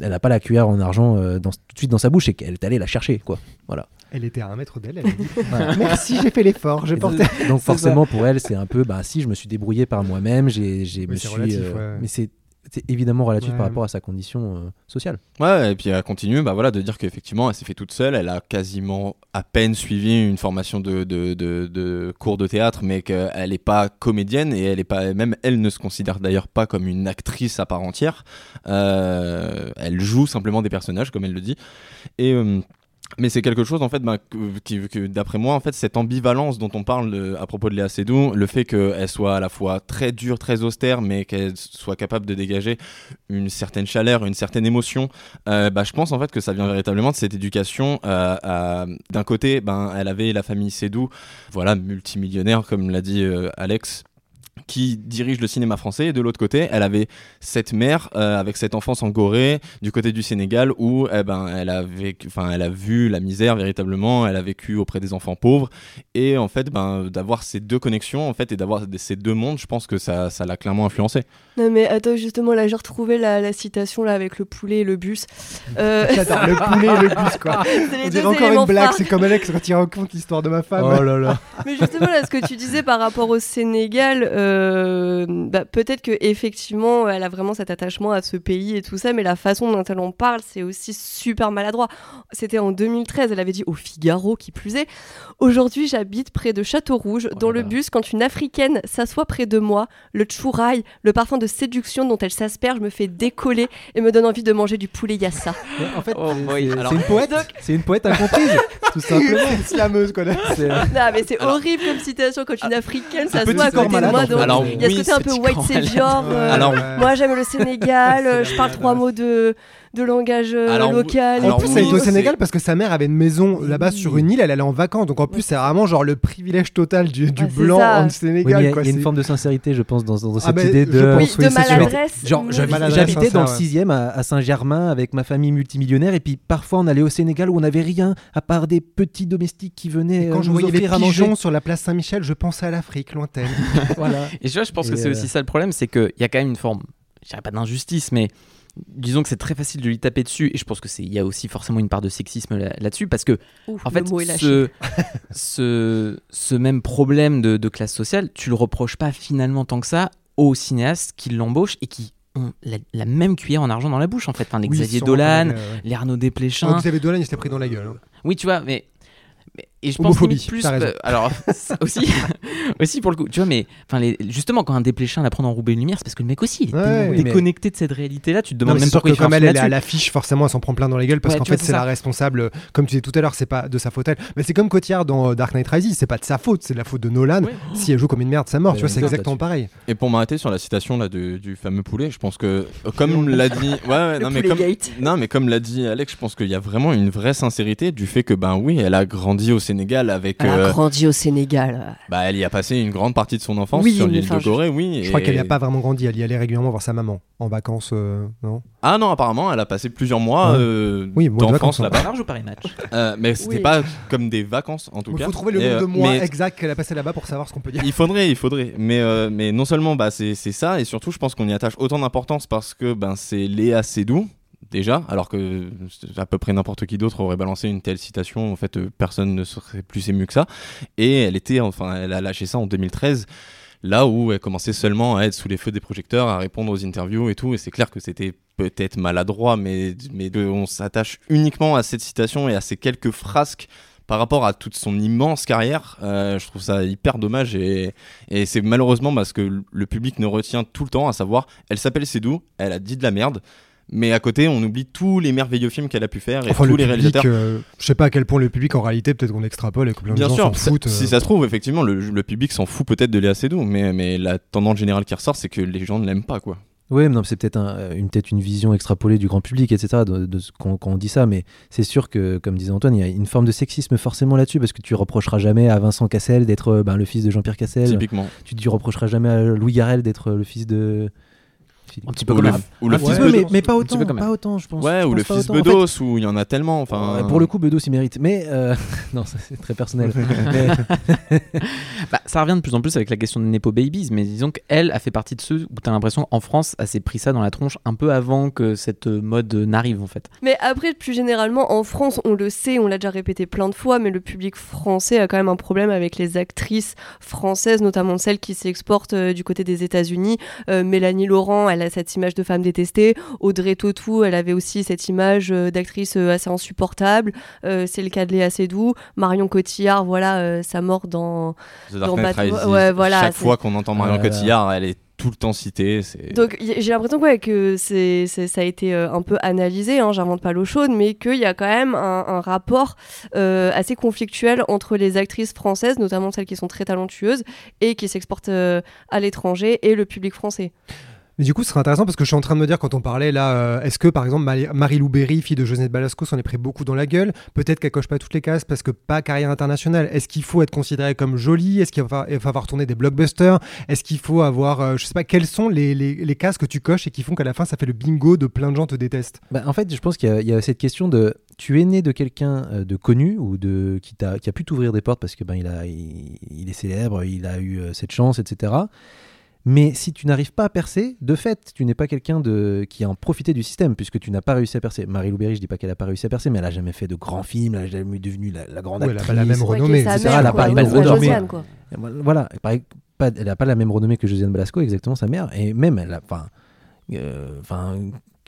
elle n'a pas la cuillère en argent euh, dans, tout de suite dans sa bouche et qu'elle est allée la chercher, quoi. Voilà. Elle était à un mètre d'elle, elle a dit Merci, j'ai fait l'effort, Et porté. donc, donc forcément, pour elle, c'est un peu, bah si, je me suis débrouillé par moi-même, j'ai, j'ai Oui, me c'est suis, relatif, euh, ouais. mais c'est, c'est évidemment relatif Ouais. par rapport à sa condition euh, sociale. Ouais, et puis elle continue bah voilà, de dire qu'effectivement, elle s'est fait toute seule. Elle a quasiment à peine suivi une formation de, de, de, de cours de théâtre, mais qu'elle n'est pas comédienne et elle est pas, même elle ne se considère d'ailleurs pas comme une actrice à part entière. Euh, elle joue simplement des personnages, comme elle le dit. Et. euh, mais c'est quelque chose en fait bah, que, qui- d'après moi en fait cette ambivalence dont on parle euh, à propos de Léa Seydoux, le fait qu'elle soit à la fois très dure, très austère, mais qu'elle soit capable de dégager une certaine chaleur, une certaine émotion, euh, bah, je pense en fait que ça vient véritablement de cette éducation. euh, D'un côté, ben, elle avait la famille Seydoux, voilà, multimillionnaire comme l'a dit Alex qui dirige le cinéma français et de l'autre côté elle avait cette mère euh, avec cette enfance en Gorée du côté du Sénégal où eh ben elle a vécu enfin elle a vu la misère véritablement elle a vécu auprès des enfants pauvres et en fait ben d'avoir ces deux connexions en fait et d'avoir ces deux mondes je pense que ça ça l'a clairement influencé Non mais attends, justement, là j'ai retrouvé la, la citation là avec le poulet et le bus. Euh, J'adore le poulet et le bus, quoi. On dirait encore une blague, c'est comme Alex quand il raconte l'histoire de ma femme. Oh là là. Mais justement, là, ce que tu disais par rapport au Sénégal, euh, bah, peut-être que effectivement, elle a vraiment cet attachement à ce pays et tout ça, mais la façon dont elle en parle, c'est aussi super maladroit. C'était en 2013, elle avait dit au Figaro, qui plus est. Aujourd'hui, j'habite près de Château-Rouge. Oh dans là le là. bus, quand une africaine s'assoit près de moi, le chouraï, le parfum de séduction dont elle s'asperge me fait décoller et me donne envie de manger du poulet yassa. Mais en fait, Oh c'est, c'est- Alors- c'est une poète. C'est une poète incomprise, tout simplement. slameuse, quoi. C'est- Non, mais c'est horrible comme citation quand une africaine petit s'assoit à côté de moi. donc Alors, il y a ce côté un peu white savior. euh, Alors, moi j'aime le Sénégal, je parle trois mots de, de langage euh, Alors, local. alors, En plus, elle était au Sénégal parce que sa mère avait une maison là-bas sur une île, elle allait en vacances. Donc en plus, c'est vraiment genre le privilège total du, blanc ça. en Sénégal. il y a, une forme de sincérité, je pense, dans, dans Ah, cette mais idée je de. pense, Oui, oui, de maladresse. Genre, j'habitais dans le sincère, ouais. 6 à, à Saint-Germain avec ma famille multimillionnaire et puis parfois on allait au Sénégal où on n'avait rien à part des petits domestiques qui venaient Et quand euh, je voyais les pigeons sur la place Saint-Michel, je pensais à l'Afrique lointaine. voilà. Et tu vois, je pense que c'est euh, aussi ça le problème, c'est qu'il y a quand même une forme, je dirais pas d'injustice, mais disons que c'est très facile de lui taper dessus. Et je pense que c'est, il y a aussi forcément une part de sexisme là- là-dessus, parce que Ouf, en fait, ce, ce, ce même problème de, de classe sociale, tu le reproches pas finalement tant que ça aux cinéastes qui l'embauchent et qui ont la, la même cuillère en argent dans la bouche en fait. Enfin, les Oui, Xavier Dolan, ouais. les Arnaud Desplechin. Oh, Xavier Dolan, il s'était pris dans la gueule. hein. Oui, tu vois, mais, mais et je pense limite plus. euh, alors, ça aussi, aussi pour le coup, tu vois, mais enfin, les, justement, quand un dépléchin apprend à enrouber une lumière, c'est parce que le mec aussi, il est Ouais, mais- déconnecté de cette réalité-là. Tu te Non, demandes mais même pourquoi que il comme elle, est à l'affiche, forcément, elle s'en prend plein dans la gueule parce Ouais, qu'en fait, c'est la responsable. Comme tu disais tout à l'heure, c'est pas de sa faute elle. Mais c'est comme Cotillard dans euh, Dark Knight Rises, c'est pas de sa faute, c'est de la faute de Nolan. Ouais. Si elle joue comme une merde, ça mort. Tu vois, c'est exactement pareil. Et pour m'arrêter sur la citation là du fameux poulet, je pense que euh, comme l'a dit, ouais, non mais poulet comme, gate. non mais comme l'a dit Alex, je pense qu'il y a vraiment une vraie sincérité du fait que ben oui, elle a grandi au Sénégal avec, Elle a euh, grandi au Sénégal. bah elle y a passé une grande partie de son enfance Oui, sur l'île enfin, de je- Gorée, oui. Je crois qu'elle n'y a pas vraiment grandi. Elle y allait régulièrement voir sa maman en vacances, euh, non? Ah non, apparemment, elle a passé plusieurs mois Ouais. euh, Oui, d'enfance vacances, là-bas. Large ou Paris Match? Euh, mais c'était Oui. pas comme des vacances en tout Il cas. faut trouver le nombre de mois mais- exact qu'elle a passé là-bas pour savoir ce qu'on peut dire? Il faudrait, il faudrait. Mais, euh, mais non seulement bah, c'est c'est ça, et surtout je pense qu'on y attache autant d'importance parce que ben, c'est Léa Seydoux, déjà, alors que à peu près n'importe qui d'autre aurait balancé une telle citation, en fait euh, personne ne serait plus ému que ça. Et elle était, enfin elle a lâché ça en 2013. Là où elle commençait seulement à être sous les feux des projecteurs, à répondre aux interviews et tout, et c'est clair que c'était peut-être maladroit, mais, mais on s'attache uniquement à cette citation et à ces quelques frasques par rapport à toute son immense carrière, euh, je trouve ça hyper dommage et, et c'est malheureusement parce que le public ne retient tout le temps, à savoir, elle s'appelle Sédou, elle a dit de la merde, mais à côté on oublie tous les merveilleux films qu'elle a pu faire et Enfin, tous le les public, réalisateurs. euh, je sais pas à quel point le public en réalité, peut-être qu'on extrapole et que plein de Bien gens sûr, s'en ça- foutent. si euh. ça se trouve, effectivement, le, le public s'en fout peut-être de Léa Seydoux, mais, mais la tendance générale qui ressort, c'est que les gens ne l'aiment pas, quoi. Oui, mais non, c'est peut-être un- une, peut une vision extrapolée du grand public, etc. De, de ce qu'on- quand on dit ça, mais c'est sûr que, comme disait Antoine, il y a une forme de sexisme forcément là-dessus, parce que tu reprocheras jamais à Vincent Cassel d'être euh, ben, le fils de Jean-Pierre Cassel. Typiquement. Tu tu reprocheras jamais à Louis Garrel d'être le fils de. Un petit peu Ou comme le, la- ou le Ah, fils ouais, mais, mais pas autant, pas autant, je pense. Ouais, Je ou pense le fils. En fait, Bedos, où il y en a tellement. Enfin, pour le coup, Bedos, il mérite. Mais euh, non, c'est très personnel. mais, Bah, ça revient de plus en plus avec la question de Nepo Babies, mais disons qu'elle a fait partie de ceux où tu as l'impression qu'en France, elle s'est pris ça dans la tronche un peu avant que cette mode n'arrive en fait. Mais après, plus généralement, en France, on le sait, on l'a déjà répété plein de fois, mais le public français a quand même un problème avec les actrices françaises, notamment celles qui s'exportent euh, du côté des États-Unis. Euh, Mélanie Laurent, elle a cette image de femme détestée. Audrey Tautou, elle avait aussi cette image euh, d'actrice euh, assez insupportable. Euh, c'est le cas de Léa Seydoux. Marion Cotillard, voilà, euh, sa mort dans. The Dark dans Knight Bat- Rises, ouais, voilà, chaque c'est- fois qu'on entend Marion. Cotillard, elle est tout le temps citée. c'est- Donc j'ai l'impression ouais, que c'est, c'est- ça a été euh, un peu analysé, hein, j'invente pas l'eau chaude, mais qu'il y a quand même un, un rapport euh, assez conflictuel entre les actrices françaises, notamment celles qui sont très talentueuses et qui s'exportent euh, à l'étranger, et le public français. Mais du coup, ce serait intéressant parce que je suis en train de me dire quand on parlait là, euh, est-ce que par exemple Mari- Marie-Lou Berry, fille de Josette Balasco, s'en est pris beaucoup dans la gueule? Peut-être qu'elle coche pas toutes les cases parce que pas carrière internationale. Est-ce qu'il faut être considéré comme jolie Est-ce qu'il va, falloir tourner des blockbusters? Est-ce qu'il faut avoir, euh, je sais pas, quelles sont les, les, cases que tu coches et qui font qu'à la fin ça fait le bingo de plein de gens te détestent? Bah, en fait, je pense qu'il y, a- a cette question de tu es né de quelqu'un euh, de connu ou de qui, t'a- qui a pu t'ouvrir des portes parce que ben il a il est célèbre, il a eu euh, cette chance, etc. Mais si tu n'arrives pas à percer, de fait, tu n'es pas quelqu'un de qui a en profité du système puisque tu n'as pas réussi à percer. Marie Louberry, je dis pas qu'elle a pas réussi à percer, mais elle a jamais fait de grands films, elle a jamais devenu la, la grande Ouais, elle a actrice. pas la même renommée. etc. Elle a quoi, pas quoi. Voilà, elle n'a pas la même renommée que Josiane Balasco, exactement sa mère. Et même, elle a, enfin, euh, enfin,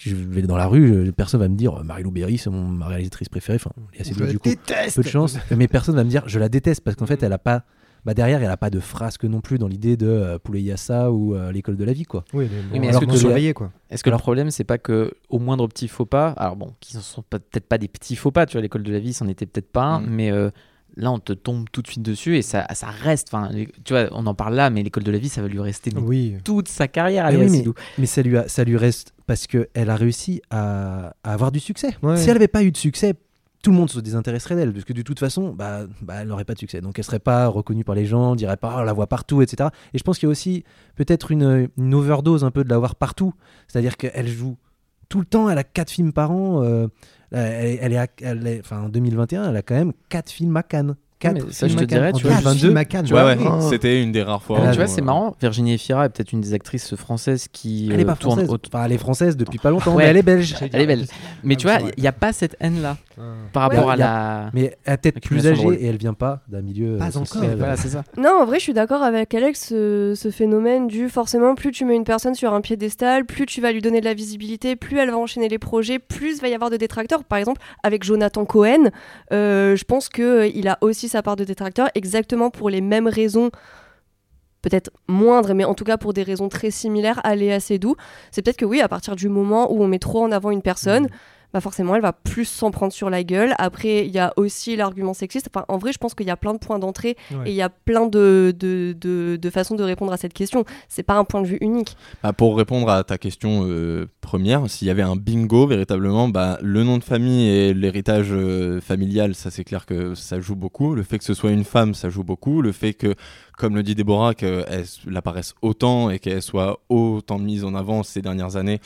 je vais dans la rue, personne va me dire Marie-Lou Berry, c'est mon, ma réalisatrice préférée. Enfin, il y a assez Je la du coup, déteste peu de chance. mais personne va me dire je la déteste parce qu'en fait, elle a pas. Bah derrière, elle a pas de frasque non plus dans l'idée de euh, Poulet Yassa ou euh, l'école de la vie, quoi. Oui, Oui, mais alors est-ce que surveillé quoi. Est-ce que le problème, c'est pas que au moindre petit faux pas, alors bon, qui ne sont peut-être pas des petits faux pas, tu vois, l'école de la vie, c'en était peut-être pas un, Mm. mais euh, là, on te tombe tout de suite dessus et ça, ça reste. Enfin, tu vois, on en parle là, mais l'école de la vie, ça va lui rester mais Oui. toute sa carrière. Mais Léa oui, mais-. Mais ça lui, a- ça lui reste parce qu'elle a réussi à, à avoir du succès. Ouais. Si elle n'avait pas eu de succès, tout le monde se désintéresserait d'elle, parce que de toute façon, bah, bah, elle n'aurait pas de succès. Donc elle serait pas reconnue par les gens, on dirait pas, oh, on la voit partout, etc. Et je pense qu'il y a aussi peut-être une, une overdose un peu de la voir partout. C'est-à-dire qu'elle joue tout le temps, elle a quatre films par an. euh, elle, elle est, elle est- enfin, en 2021, elle a quand même quatre films à Cannes. Quatre mais ça, films je à te dirais, tu vois, 2022, Film à Cannes, Tu vois, ouais, Oh. c'était une des rares fois. Tu vois, c'est euh, marrant. Virginie Efira est peut-être une des actrices françaises qui Elle est euh, pas tourne française. au- Enfin, elle est française depuis pas longtemps, Ouais. mais elle est belge. Elle est. Mais Ah, tu oui, vois, il n'y a pas cette haine-là. Par Ouais. rapport à Il la. Mais elle est peut-être plus âgée et elle vient pas d'un milieu euh, Pas encore. Voilà, c'est ça. Non, en vrai, je suis d'accord avec Alex, ce, ce phénomène du forcément, plus tu mets une personne sur un piédestal, plus tu vas lui donner de la visibilité, plus elle va enchaîner les projets, plus il va y avoir de détracteurs. Par exemple, avec Jonathan Cohen, euh, je pense qu'il a aussi sa part de détracteurs, exactement pour les mêmes raisons. Peut-être moindres, mais en tout cas pour des raisons très similaires à Léa Seydoux. C'est peut-être que oui, à partir du moment où on met trop en avant une personne, bah forcément elle va plus s'en prendre sur la gueule. Après, il y a aussi l'argument sexiste. Enfin, en vrai, je pense qu'il y a plein de points d'entrée Ouais. et il y a plein de, de, de, de façons de répondre à cette question. C'est pas un point de vue unique. Bah, pour répondre à ta question euh, première, s'il y avait un bingo véritablement, bah, le nom de famille et l'héritage euh, familial, ça c'est clair que ça joue beaucoup. Le fait que ce soit une femme, ça joue beaucoup. Le fait que, comme le dit Déborah, qu'elle apparaisse autant et qu'elle soit autant mise en avant ces dernières années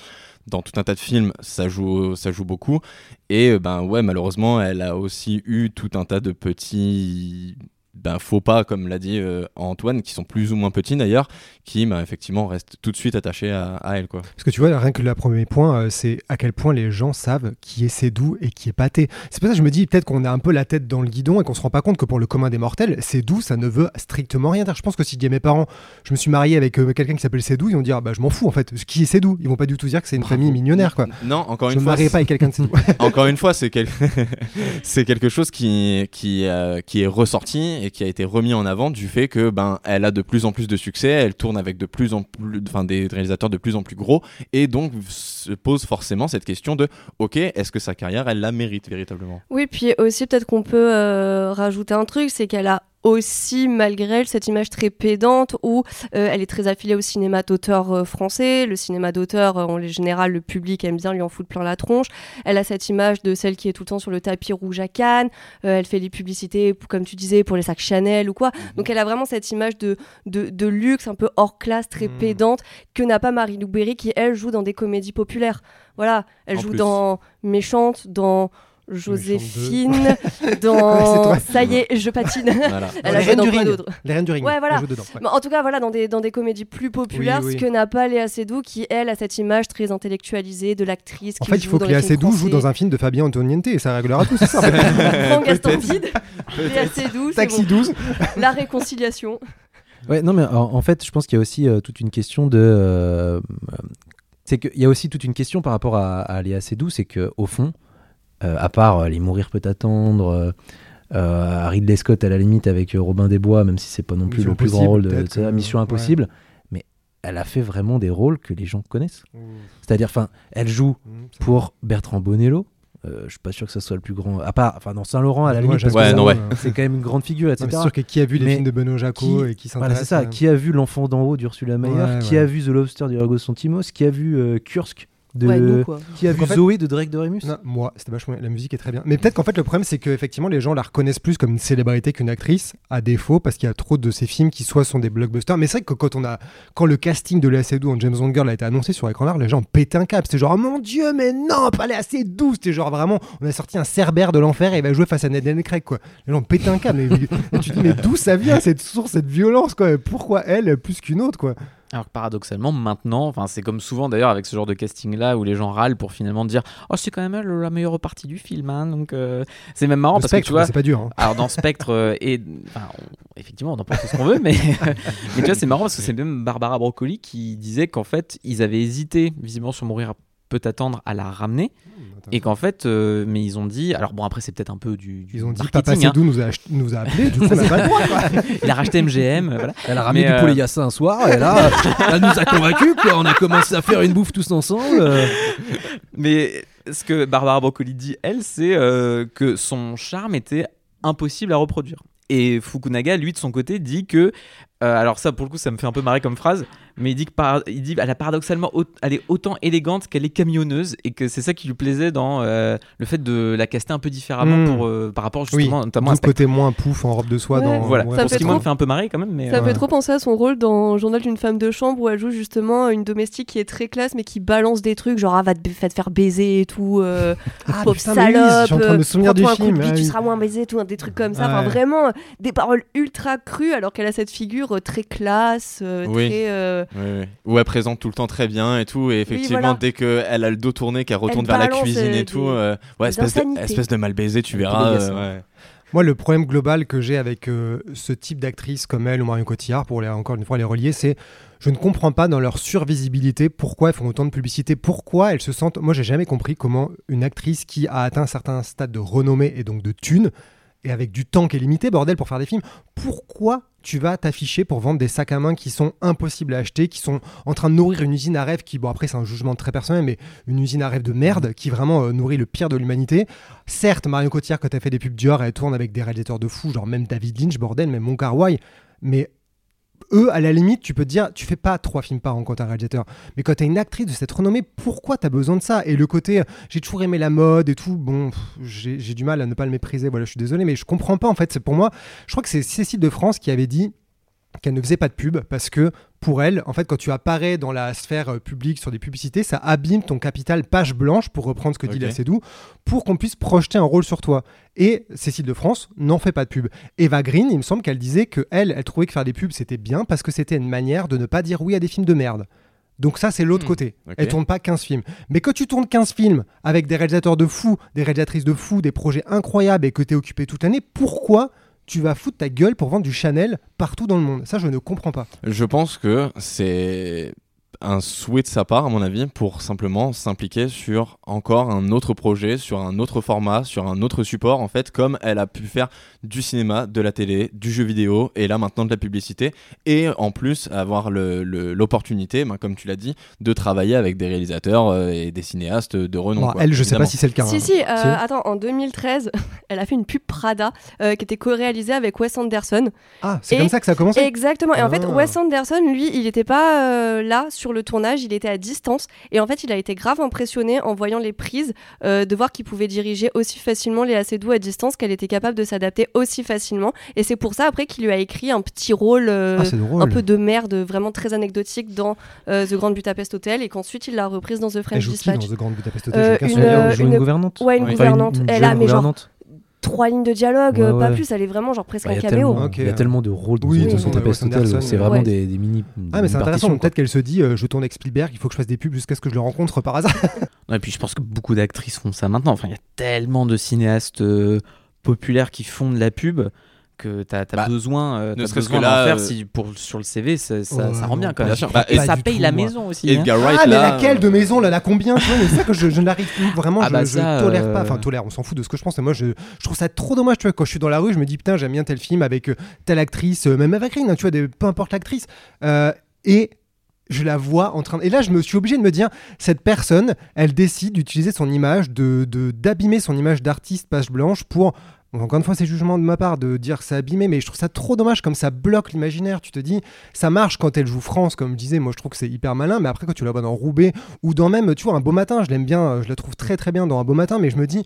dans tout un tas de films, ça joue, beaucoup. Et euh, ben ouais, malheureusement, elle a aussi eu tout un tas de petits ben, faux pas, comme l'a dit euh, Antoine, qui sont plus ou moins petits d'ailleurs, qui ben, effectivement restent tout de suite attachés à, à elle. Quoi. Parce que tu vois, rien que le premier point, euh, c'est à quel point les gens savent qui est Cédou et qui est Pâté. C'est pour ça que je me dis peut-être qu'on a un peu la tête dans le guidon et qu'on se rend pas compte que pour le commun des mortels, Cédou, ça ne veut strictement rien dire. Je pense que si je dis à mes parents, je me suis marié avec euh, quelqu'un qui s'appelle Cédou, ils vont dire, bah je m'en fous en fait. Qui est Cédou Ils vont pas du tout dire que c'est une famille millionnaire quoi. Non, encore Je une me fois, marierai pas avec quelqu'un de Cédou. encore une fois, c'est quel- quelque chose qui, qui, qui est ressorti et qui a été remis en avant du fait que ben elle a de plus en plus de succès, elle tourne avec de plus en plus, enfin des réalisateurs de plus en plus gros et donc se pose forcément cette question de ok, est-ce que sa carrière elle la mérite véritablement? Oui, puis aussi peut-être qu'on peut euh, rajouter un truc, c'est qu'elle a aussi, malgré elle, cette image très pédante où euh, elle est très affiliée au cinéma d'auteur euh, français. Le cinéma d'auteur, euh, en général, le public aime bien lui en foutre plein la tronche. Elle a cette image de celle qui est tout le temps sur le tapis rouge à Cannes. Euh, elle fait les publicités, comme tu disais, pour les sacs Chanel ou quoi. Donc elle a vraiment cette image de, de, de luxe un peu hors classe, très Mhm. pédante, que n'a pas Marie-Lou Berry qui, elle, joue dans des comédies populaires. Voilà, elle En joue plus. dans Méchante, dans Joséphine, dans. Ça y est, je patine. Voilà. Elle Les Reines dans du Ring. d'autre Les reines du ring. Ouais, voilà. elle joue dedans, ouais. Mais En tout cas, voilà, dans des, dans des comédies plus populaires, Oui, oui. ce que n'a pas Léa Seydoux, qui elle a cette image très intellectualisée de l'actrice. En qui fait, il joue faut dans que Léa Seydoux joue dans un film de Fabien Antoniente et ça réglera tout, c'est ça Gaston Bide, Léa Seydoux, Taxi bon. 12. La réconciliation. Ouais, non, mais en, en fait, je pense qu'il y a aussi euh, toute une question de. euh, c'est qu'il y a aussi toute une question par rapport à, à Léa Seydoux, c'est qu'au fond, à part euh, Les Mourir peut attendre, euh, euh, Ridley Scott à la limite avec euh, Robin des Bois, même si c'est pas non plus Mission le plus grand Impossible, rôle de, Mission ouais. Impossible, mais elle a fait vraiment des rôles que les gens connaissent. C'est-à-dire, enfin, elle joue pour Bertrand Bonello. Euh, je suis pas sûr que ça soit le plus grand. À part, enfin, dans Saint-Laurent, à la limite, Ouais, ouais. euh, c'est quand même une grande figure, etc. C'est sûr que qui a vu les Mais films de Benoît Jacot qui- et qui Voilà, s'intéresse c'est ça. euh, Qui a vu L'Enfant d'en haut d'Ursula Mayer Ouais, Qui ouais. a vu The Lobster du Yorgos Lanthimos Qui a vu euh, Kursk de... Ouais, nous, quoi. Qui a vu en fait- Zoé de Drake de Remus Non, moi, c'était vachement. La musique est très bien. Mais peut-être qu'en fait, le problème, c'est que effectivement, les gens la reconnaissent plus comme une célébrité qu'une actrice, à défaut, parce qu'il y a trop de ces films qui soit sont des blockbusters. Mais c'est vrai que quand on a, quand le casting de Léa Seydoux en James Bond Girl a été annoncé sur écran large, les gens ont pété un câble. C'était genre, oh mon dieu, mais non, pas Léa Seydoux. C'était genre vraiment, on a sorti un Cerbère de l'enfer et il va jouer face à Daniel Craig, quoi. Les gens ont pété un câble. Et, et tu te dis, mais d'où ça vient cette source, cette violence, quoi? Pourquoi elle plus qu'une autre, quoi? Alors que paradoxalement, maintenant, enfin, c'est comme souvent d'ailleurs avec ce genre de casting-là où les gens râlent pour finalement dire Oh, c'est quand même elle la meilleure partie du film. hein, donc, euh, c'est même marrant Le parce spectre, que tu vois. c'est pas dur. hein. Alors dans Spectre euh, et enfin, on- effectivement on en pense ce qu'on veut mais mais tu vois c'est marrant parce que c'est même Barbara Broccoli qui disait qu'en fait ils avaient hésité visiblement sur mourir peut attendre à la ramener et qu'en fait euh, mais ils ont dit alors bon après c'est peut-être un peu du, du Ils ont dit, Papa marketing, hein. Nous a, nous a appelé, du coup, on n'a pas le droit, il a racheté MGM euh, voilà. Elle a ramené Mais, du euh, poulet yassa un soir et là, elle nous a convaincus. Quoi. On a commencé à faire une bouffe tous ensemble. mais ce que Barbara Broccoli dit elle c'est euh, que son charme était impossible à reproduire et Fukunaga lui de son côté dit que euh, alors ça pour le coup ça me fait un peu marrer comme phrase mais il dit que par- il dit elle a paradoxalement elle est autant élégante qu'elle est camionneuse et que c'est ça qui lui plaisait dans euh, le fait de la caster un peu différemment Mm. pour euh, par rapport Oui, justement notamment d'où à côté moins pouf en robe de soie Ouais. dans. voilà ouais, Ça pour ce qui moi trop- me fait un peu marrer quand même mais Ça me euh, fait trop penser à son rôle dans Journal d'une femme de chambre où elle joue justement une domestique qui est très classe mais qui balance des trucs genre ah, va te, va te faire baiser et tout, euh, Ah, pauvre putain, mais oui, salope, je suis en train de me souvenir du film. ah tu oui. seras moins baisé, tout, des trucs comme ça. Enfin vraiment des paroles ultra crues alors qu'elle a cette figure euh, très classe, euh, Oui. très. euh, Ouais, ouais. Où elle présente tout le temps très bien et tout. Et effectivement, voilà. dès qu'elle a le dos tourné, qu'elle retourne Elle vers la balance, cuisine euh, et tout, des- euh, ouais, espèce de, espèce de mal baisé, tu verras. euh, ouais. Moi, le problème global que j'ai avec euh, ce type d'actrice comme elle ou Marion Cotillard, pour les, encore une fois les relier, c'est je ne comprends pas dans leur survisibilité pourquoi elles font autant de publicité, pourquoi elles se sentent. Moi, j'ai jamais compris comment une actrice qui a atteint un certain stade de renommée et donc de thunes, et avec du temps qui est limité, bordel, pour faire des films, pourquoi tu vas t'afficher pour vendre des sacs à main qui sont impossibles à acheter, qui sont en train de nourrir une usine à rêve qui, bon, après, c'est un jugement très personnel, mais une usine à rêve de merde qui vraiment euh, nourrit le pire de l'humanité. Certes, Marion Cotillard, quand elle fait des pubs Dior, elle tourne avec des réalisateurs de fous, genre même David Lynch, bordel, même Mon. Mais eux, à la limite, tu peux te dire, tu fais pas trois films par an quand t'es un réalisateur. Mais quand t'es une actrice de cette renommée, pourquoi t'as besoin de ça? Et le côté, euh, j'ai toujours aimé la mode et tout, bon, j'ai du mal à ne pas le mépriser, voilà, je suis désolé, mais je comprends pas en fait. C'est pour moi, je crois que c'est Cécile de France qui avait dit qu'elle ne faisait pas de pub parce que pour elle, en fait, quand tu apparais dans la sphère euh, publique sur des publicités, ça abîme ton capital page blanche, pour reprendre ce que dit la Cédou, pour qu'on puisse projeter un rôle sur toi. Et Cécile de France n'en fait pas de pub. Eva Green, il me semble qu'elle disait que elle, elle trouvait que faire des pubs c'était bien parce que c'était une manière de ne pas dire oui à des films de merde. Donc ça, c'est l'autre Hmm, côté. ok. Elle tourne pas 15 films. Mais que tu tournes 15 films avec des réalisateurs de fous, des réalisatrices de fous, des projets incroyables et que tu es occupé toute l'année, pourquoi tu vas foutre ta gueule pour vendre du Chanel partout dans le monde Ça, je ne comprends pas. Je pense que c'est un souhait de sa part, à mon avis, pour simplement s'impliquer sur encore un autre projet, sur un autre format, sur un autre support, en fait, comme elle a pu faire du cinéma, de la télé, du jeu vidéo, et là maintenant de la publicité, et en plus avoir le- le- l'opportunité, ben, comme tu l'as dit, de travailler avec des réalisateurs euh, et des cinéastes de renom. Bon, quoi, elle, je sais pas évidemment. si c'est le cas. Si, hein. si, euh, Si. attends, en 2013, elle a fait une pub Prada euh, qui était co-réalisée avec Wes Anderson. Ah, c'est comme ça que ça a commencé? Exactement. Et en fait, Ah. Wes Anderson, lui, il n'était pas euh, là sur le tournage, il était à distance. Et en fait, il a été grave impressionné en voyant les prises, euh, de voir qu'il pouvait diriger aussi facilement Léa Seydoux à distance, qu'elle était capable de s'adapter aussi facilement. Et c'est pour ça, après, qu'il lui a écrit un petit rôle. euh, Ah, un peu de merde, vraiment très anecdotique dans euh, The Grand Budapest Hotel et qu'ensuite il l'a reprise dans The Elle French qui dans Dispatch. The Grand Budapest Hotel? Euh, une, souvenir. Elle joue une, une- gouvernante Ouais, une Oui. Enfin, gouvernante. une elle a mais genre gouvernante. Trois lignes de dialogue, Ouais, euh, pas ouais. plus. Elle est vraiment genre presque Bah, un caméo. il y a tellement de rôles dans Oui, Anderson, c'est vraiment ouais. des, des mini. Ah, mais c'est intéressant. Peut-être qu'elle se dit euh, je tourne avec Spielberg, il faut que je fasse des pubs jusqu'à ce que je le rencontre par hasard. Et puis je pense que beaucoup d'actrices font ça maintenant. Enfin, il y a tellement de cinéastes euh, populaires qui font de la pub que t'as as Bah, besoin, euh, ne besoin que là, faire euh, si, pour, sur le CV, ça, ça, Ouais, ça rend bien quand même. bien. Bah, et ça paye tout, la moi. maison aussi. hein. Edgar Wright, ah, mais là, laquelle euh, de maison là, la combien tu C'est ça que je, je n'arrive plus vraiment, Ah je, bah je ça, tolère pas. euh, Enfin, tolère, on s'en fout de ce que je pense. Mais moi, je, je trouve ça trop dommage. Tu vois, quand je suis dans la rue, je me dis putain, j'aime bien tel film avec euh, telle actrice, euh, même avec Green, hein, tu vois, des, peu importe l'actrice. Euh, et je la vois en train de... Et là, je me suis obligé de me dire, cette personne, elle décide d'utiliser son image, de de- d'abîmer son image d'artiste page blanche pour... Bon, Encore une fois, c'est jugement de ma part de dire que c'est abîmé, mais je trouve ça trop dommage comme ça bloque l'imaginaire. Tu te dis, ça marche quand elle joue France, comme je disais, moi je trouve que c'est hyper malin, mais après quand tu la vois dans Roubaix ou dans même, tu vois, un beau matin, je l'aime bien, je la trouve très très bien dans un beau matin, mais je me dis,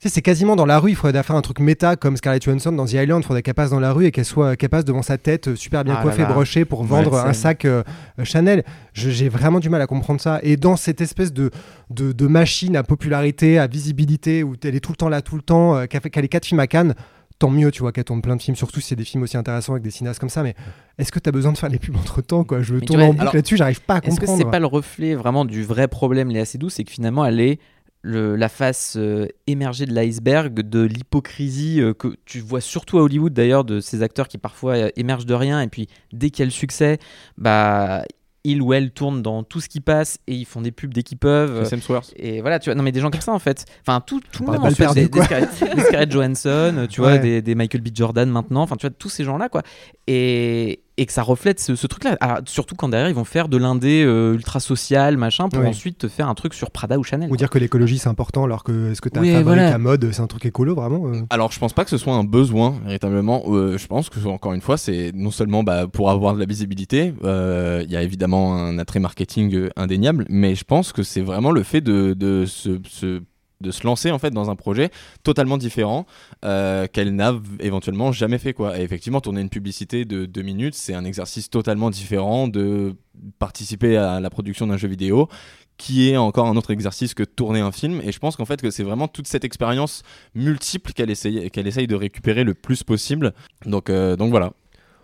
tu sais, c'est quasiment dans la rue, il faudrait faire un truc méta comme Scarlett Johansson dans The Island, il faudrait qu'elle passe dans la rue et qu'elle soit qu'elle passe devant sa tête euh, super bien Ah coiffée, là là. brochée pour Ouais, vendre un sac euh, euh, Chanel. J'ai vraiment du mal à comprendre ça. Et dans cette espèce de, de, de machine à popularité, à visibilité, où elle est tout le temps là, tout le temps, euh, qu'elle fait qu'elle est quatre films à Cannes, tant mieux, tu vois, qu'elle tourne plein de films, surtout si c'est des films aussi intéressants avec des cinéastes comme ça. Mais est-ce que tu as besoin de faire les pubs entre temps, quoi? Je tu tourne vois, en boucle là-dessus, j'arrive pas à Est-ce que comprendre. c'est pas le reflet vraiment du vrai problème Léa Seydoux C'est que finalement, elle est le- la face euh, émergée de l'iceberg de l'hypocrisie euh, que tu vois surtout à Hollywood d'ailleurs de ces acteurs qui parfois euh, émergent de rien et puis dès qu'il y a le succès, bah ils ou elles tournent dans tout ce qui passe et ils font des pubs dès qu'ils peuvent. Et voilà, tu vois, non mais des gens comme ça en fait. Enfin, tout, tout le monde, pas en le fait, perdu, des, des. Scarlett, des Scarlett Johansson, tu vois, des, des Michael B. Jordan maintenant, enfin, tu vois, tous ces gens-là, quoi. Et, et que ça reflète ce, ce truc-là. Alors, surtout quand derrière, ils vont faire de l'indé euh, ultra social, machin, pour ensuite te faire un truc sur Prada ou Chanel. Ou quoi. dire que l'écologie c'est important alors que est-ce que tu as Oui, un fabrique voilà. à mode, c'est un truc écolo vraiment euh? Alors, je pense pas que ce soit un besoin véritablement. Euh, je pense que encore une fois, c'est non seulement bah, pour avoir de la visibilité. euh, Il y a évidemment un attrait marketing indéniable, mais je pense que c'est vraiment le fait de, de se, se- de se lancer en fait dans un projet totalement différent euh, qu'elle n'a éventuellement jamais fait quoi. Et effectivement, tourner une publicité de deux minutes, c'est un exercice totalement différent de participer à la production d'un jeu vidéo qui est encore un autre exercice que tourner un film. Et je pense qu'en fait que c'est vraiment toute cette expérience multiple qu'elle essaye, qu'elle essaye de récupérer le plus possible. Donc, euh, donc voilà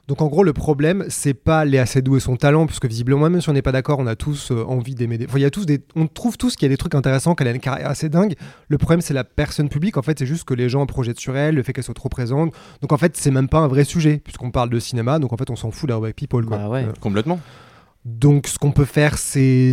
Donc en gros, le problème, c'est pas Léa Seydoux et son talent, puisque visiblement, même si on n'est pas d'accord, on a tous euh, envie d'aimer des. Enfin, il y a tous des. On trouve tous qu'il y a des trucs intéressants, qu'elle a une carrière assez dingue. Le problème, c'est la personne publique. En fait, c'est juste que les gens projettent sur elle, le fait qu'elle soit trop présente. Donc en fait, c'est même pas un vrai sujet, puisqu'on parle de cinéma. Donc en fait, on s'en fout rubrique People. Quoi. Bah ouais. Euh, Complètement. donc ce qu'on peut faire, c'est.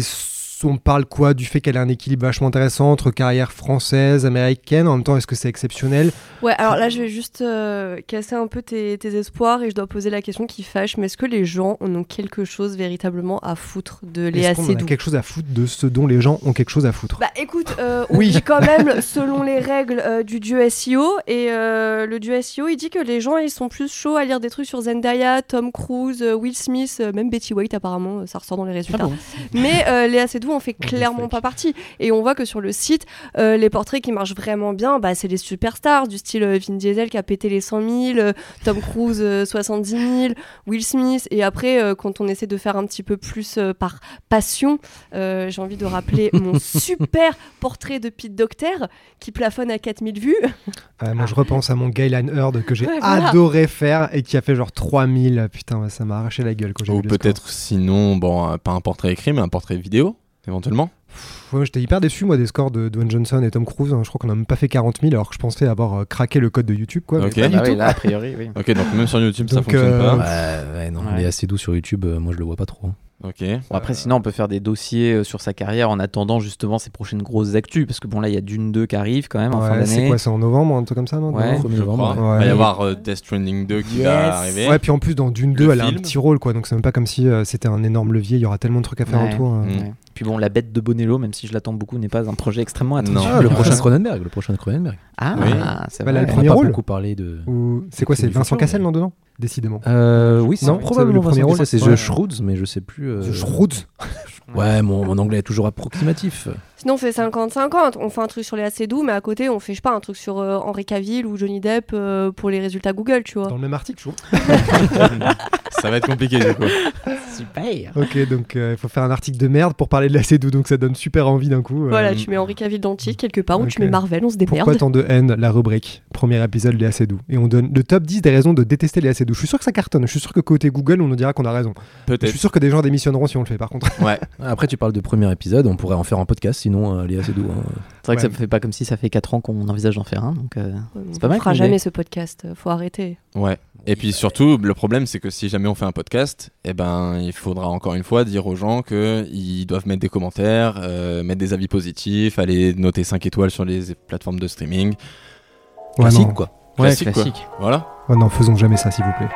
On parle quoi du fait qu'elle a un équilibre vachement intéressant entre carrière française, américaine. En même temps, est-ce que c'est exceptionnel? Ouais, alors là, je vais juste euh, casser un peu tes, tes espoirs et je dois poser la question qui fâche. Mais est-ce que les gens en ont quelque chose véritablement à foutre de Léa Est-ce qu'on en a Seydoux? quelque chose à foutre de ce dont les gens ont quelque chose à foutre? Bah écoute, euh, on Oui. dit quand même selon les règles euh, du dieu SEO et le dieu SEO il dit que les gens ils sont plus chauds à lire des trucs sur Zendaya, Tom Cruise, Will Smith, même Betty White apparemment, ça ressort dans les résultats. Mais euh, Léa Seydoux en fait clairement pas partie et on voit que sur le site euh, les portraits qui marchent vraiment bien, bah, c'est les superstars du style euh, Vin Diesel qui a pété les 100 000, euh, Tom Cruise euh, 70 000, Will Smith et après euh, quand on essaie de faire un petit peu plus euh, par passion, euh, j'ai envie de rappeler mon super portrait de Pete Docter qui plafonne à 4000 vues. Euh, moi, je repense à mon Guyline Heard que j'ai Ouais, voilà. adoré faire et qui a fait genre 3000. Putain, ça m'a arraché la gueule quand j'ai Ou peut-être sinon, bon, euh, pas un portrait écrit, mais un portrait vidéo, éventuellement. Ouais, J'étais hyper déçu, moi, des scores de Dwayne Johnson et Tom Cruise. hein. Je crois qu'on a même pas fait 40 000 alors que je pensais avoir euh, craqué le code de YouTube. Quoi, mais Ok. pas du Ah oui, tout. là, a priori, oui. Ok, donc même sur YouTube, ça fonctionne euh, pas. Ouais, ouais, non, Ouais. il est assez doux sur YouTube, euh, moi je le vois pas trop. hein. Ok. Bon, après, sinon, on peut faire des dossiers euh, sur sa carrière en attendant justement ses prochaines grosses actus. Parce que bon, là, il y a Dune 2 qui arrive quand même en fin Ouais, c'est d'année. quoi, c'est en novembre, un truc comme ça, non Ouais. novembre 1er Je novembre. crois. ouais. Il va y avoir euh, Death Stranding 2 qui Yes. va arriver. Ouais, puis en plus, dans Dune Le 2, elle a un petit rôle, quoi. Donc c'est même pas comme si euh, c'était un énorme levier. Il y aura tellement de trucs à faire Ouais. autour. euh. Puis bon, la bête de Bonello, même si je l'attends beaucoup, n'est pas un projet extrêmement attendu. Non. Ah, le Ouais. prochain Cronenberg, le prochain Cronenberg. Ah, Oui. c'est Bah, là, le On premier a pas rôle beaucoup parlé de. Ou c'est quoi C'est Vincent Cassel, non, dedans Décidément. Euh, oui, c'est Non, probablement le premier Vincent rôle. Cassel, c'est. The Shroods, mais je sais plus. euh, The Shroods. Ouais, mon, mon anglais est toujours approximatif. Sinon, on fait 50-50. On fait un truc sur les doux, mais à côté, on fait, je sais pas, un truc sur euh, Henri Cavill ou Johnny Depp euh, pour les résultats Google, tu vois. Dans le même article, je trouve. ça va être compliqué du coup. Super. Ok, donc euh, il faut faire un article de merde pour parler de la C2, donc ça donne super envie d'un coup. euh. Voilà, tu mets Henri Cavill dans le titre quelque part, ou tu mets Marvel, on se démerde. Pourquoi tant de haine La rubrique, premier épisode Léa Seydoux. Et on donne le top 10 des raisons de détester Léa Seydoux. Je suis sûr que ça cartonne. Je suis sûr que côté Google, on nous dira qu'on a raison. Je Peut-être. suis sûr que des gens démissionneront si on le fait, par contre. Ouais. Après, tu parles de premier épisode, on pourrait en faire un podcast, sinon, euh, il est assez doux. hein. C'est vrai que ça me fait pas comme si ça fait 4 ans qu'on envisage d'en faire un. Donc, euh, On C'est pas mal fera jamais ce podcast, euh, faut arrêter. Ouais. Et puis surtout, le problème, c'est que si jamais on fait un podcast, eh ben, il faudra encore une fois dire aux gens qu'ils doivent mettre des commentaires, euh, mettre des avis positifs, aller noter 5 étoiles sur les plateformes de streaming. Ouais, Classique, non. quoi. Ouais, Classique, quoi. Voilà. Ouais, non, faisons jamais ça, s'il vous plaît.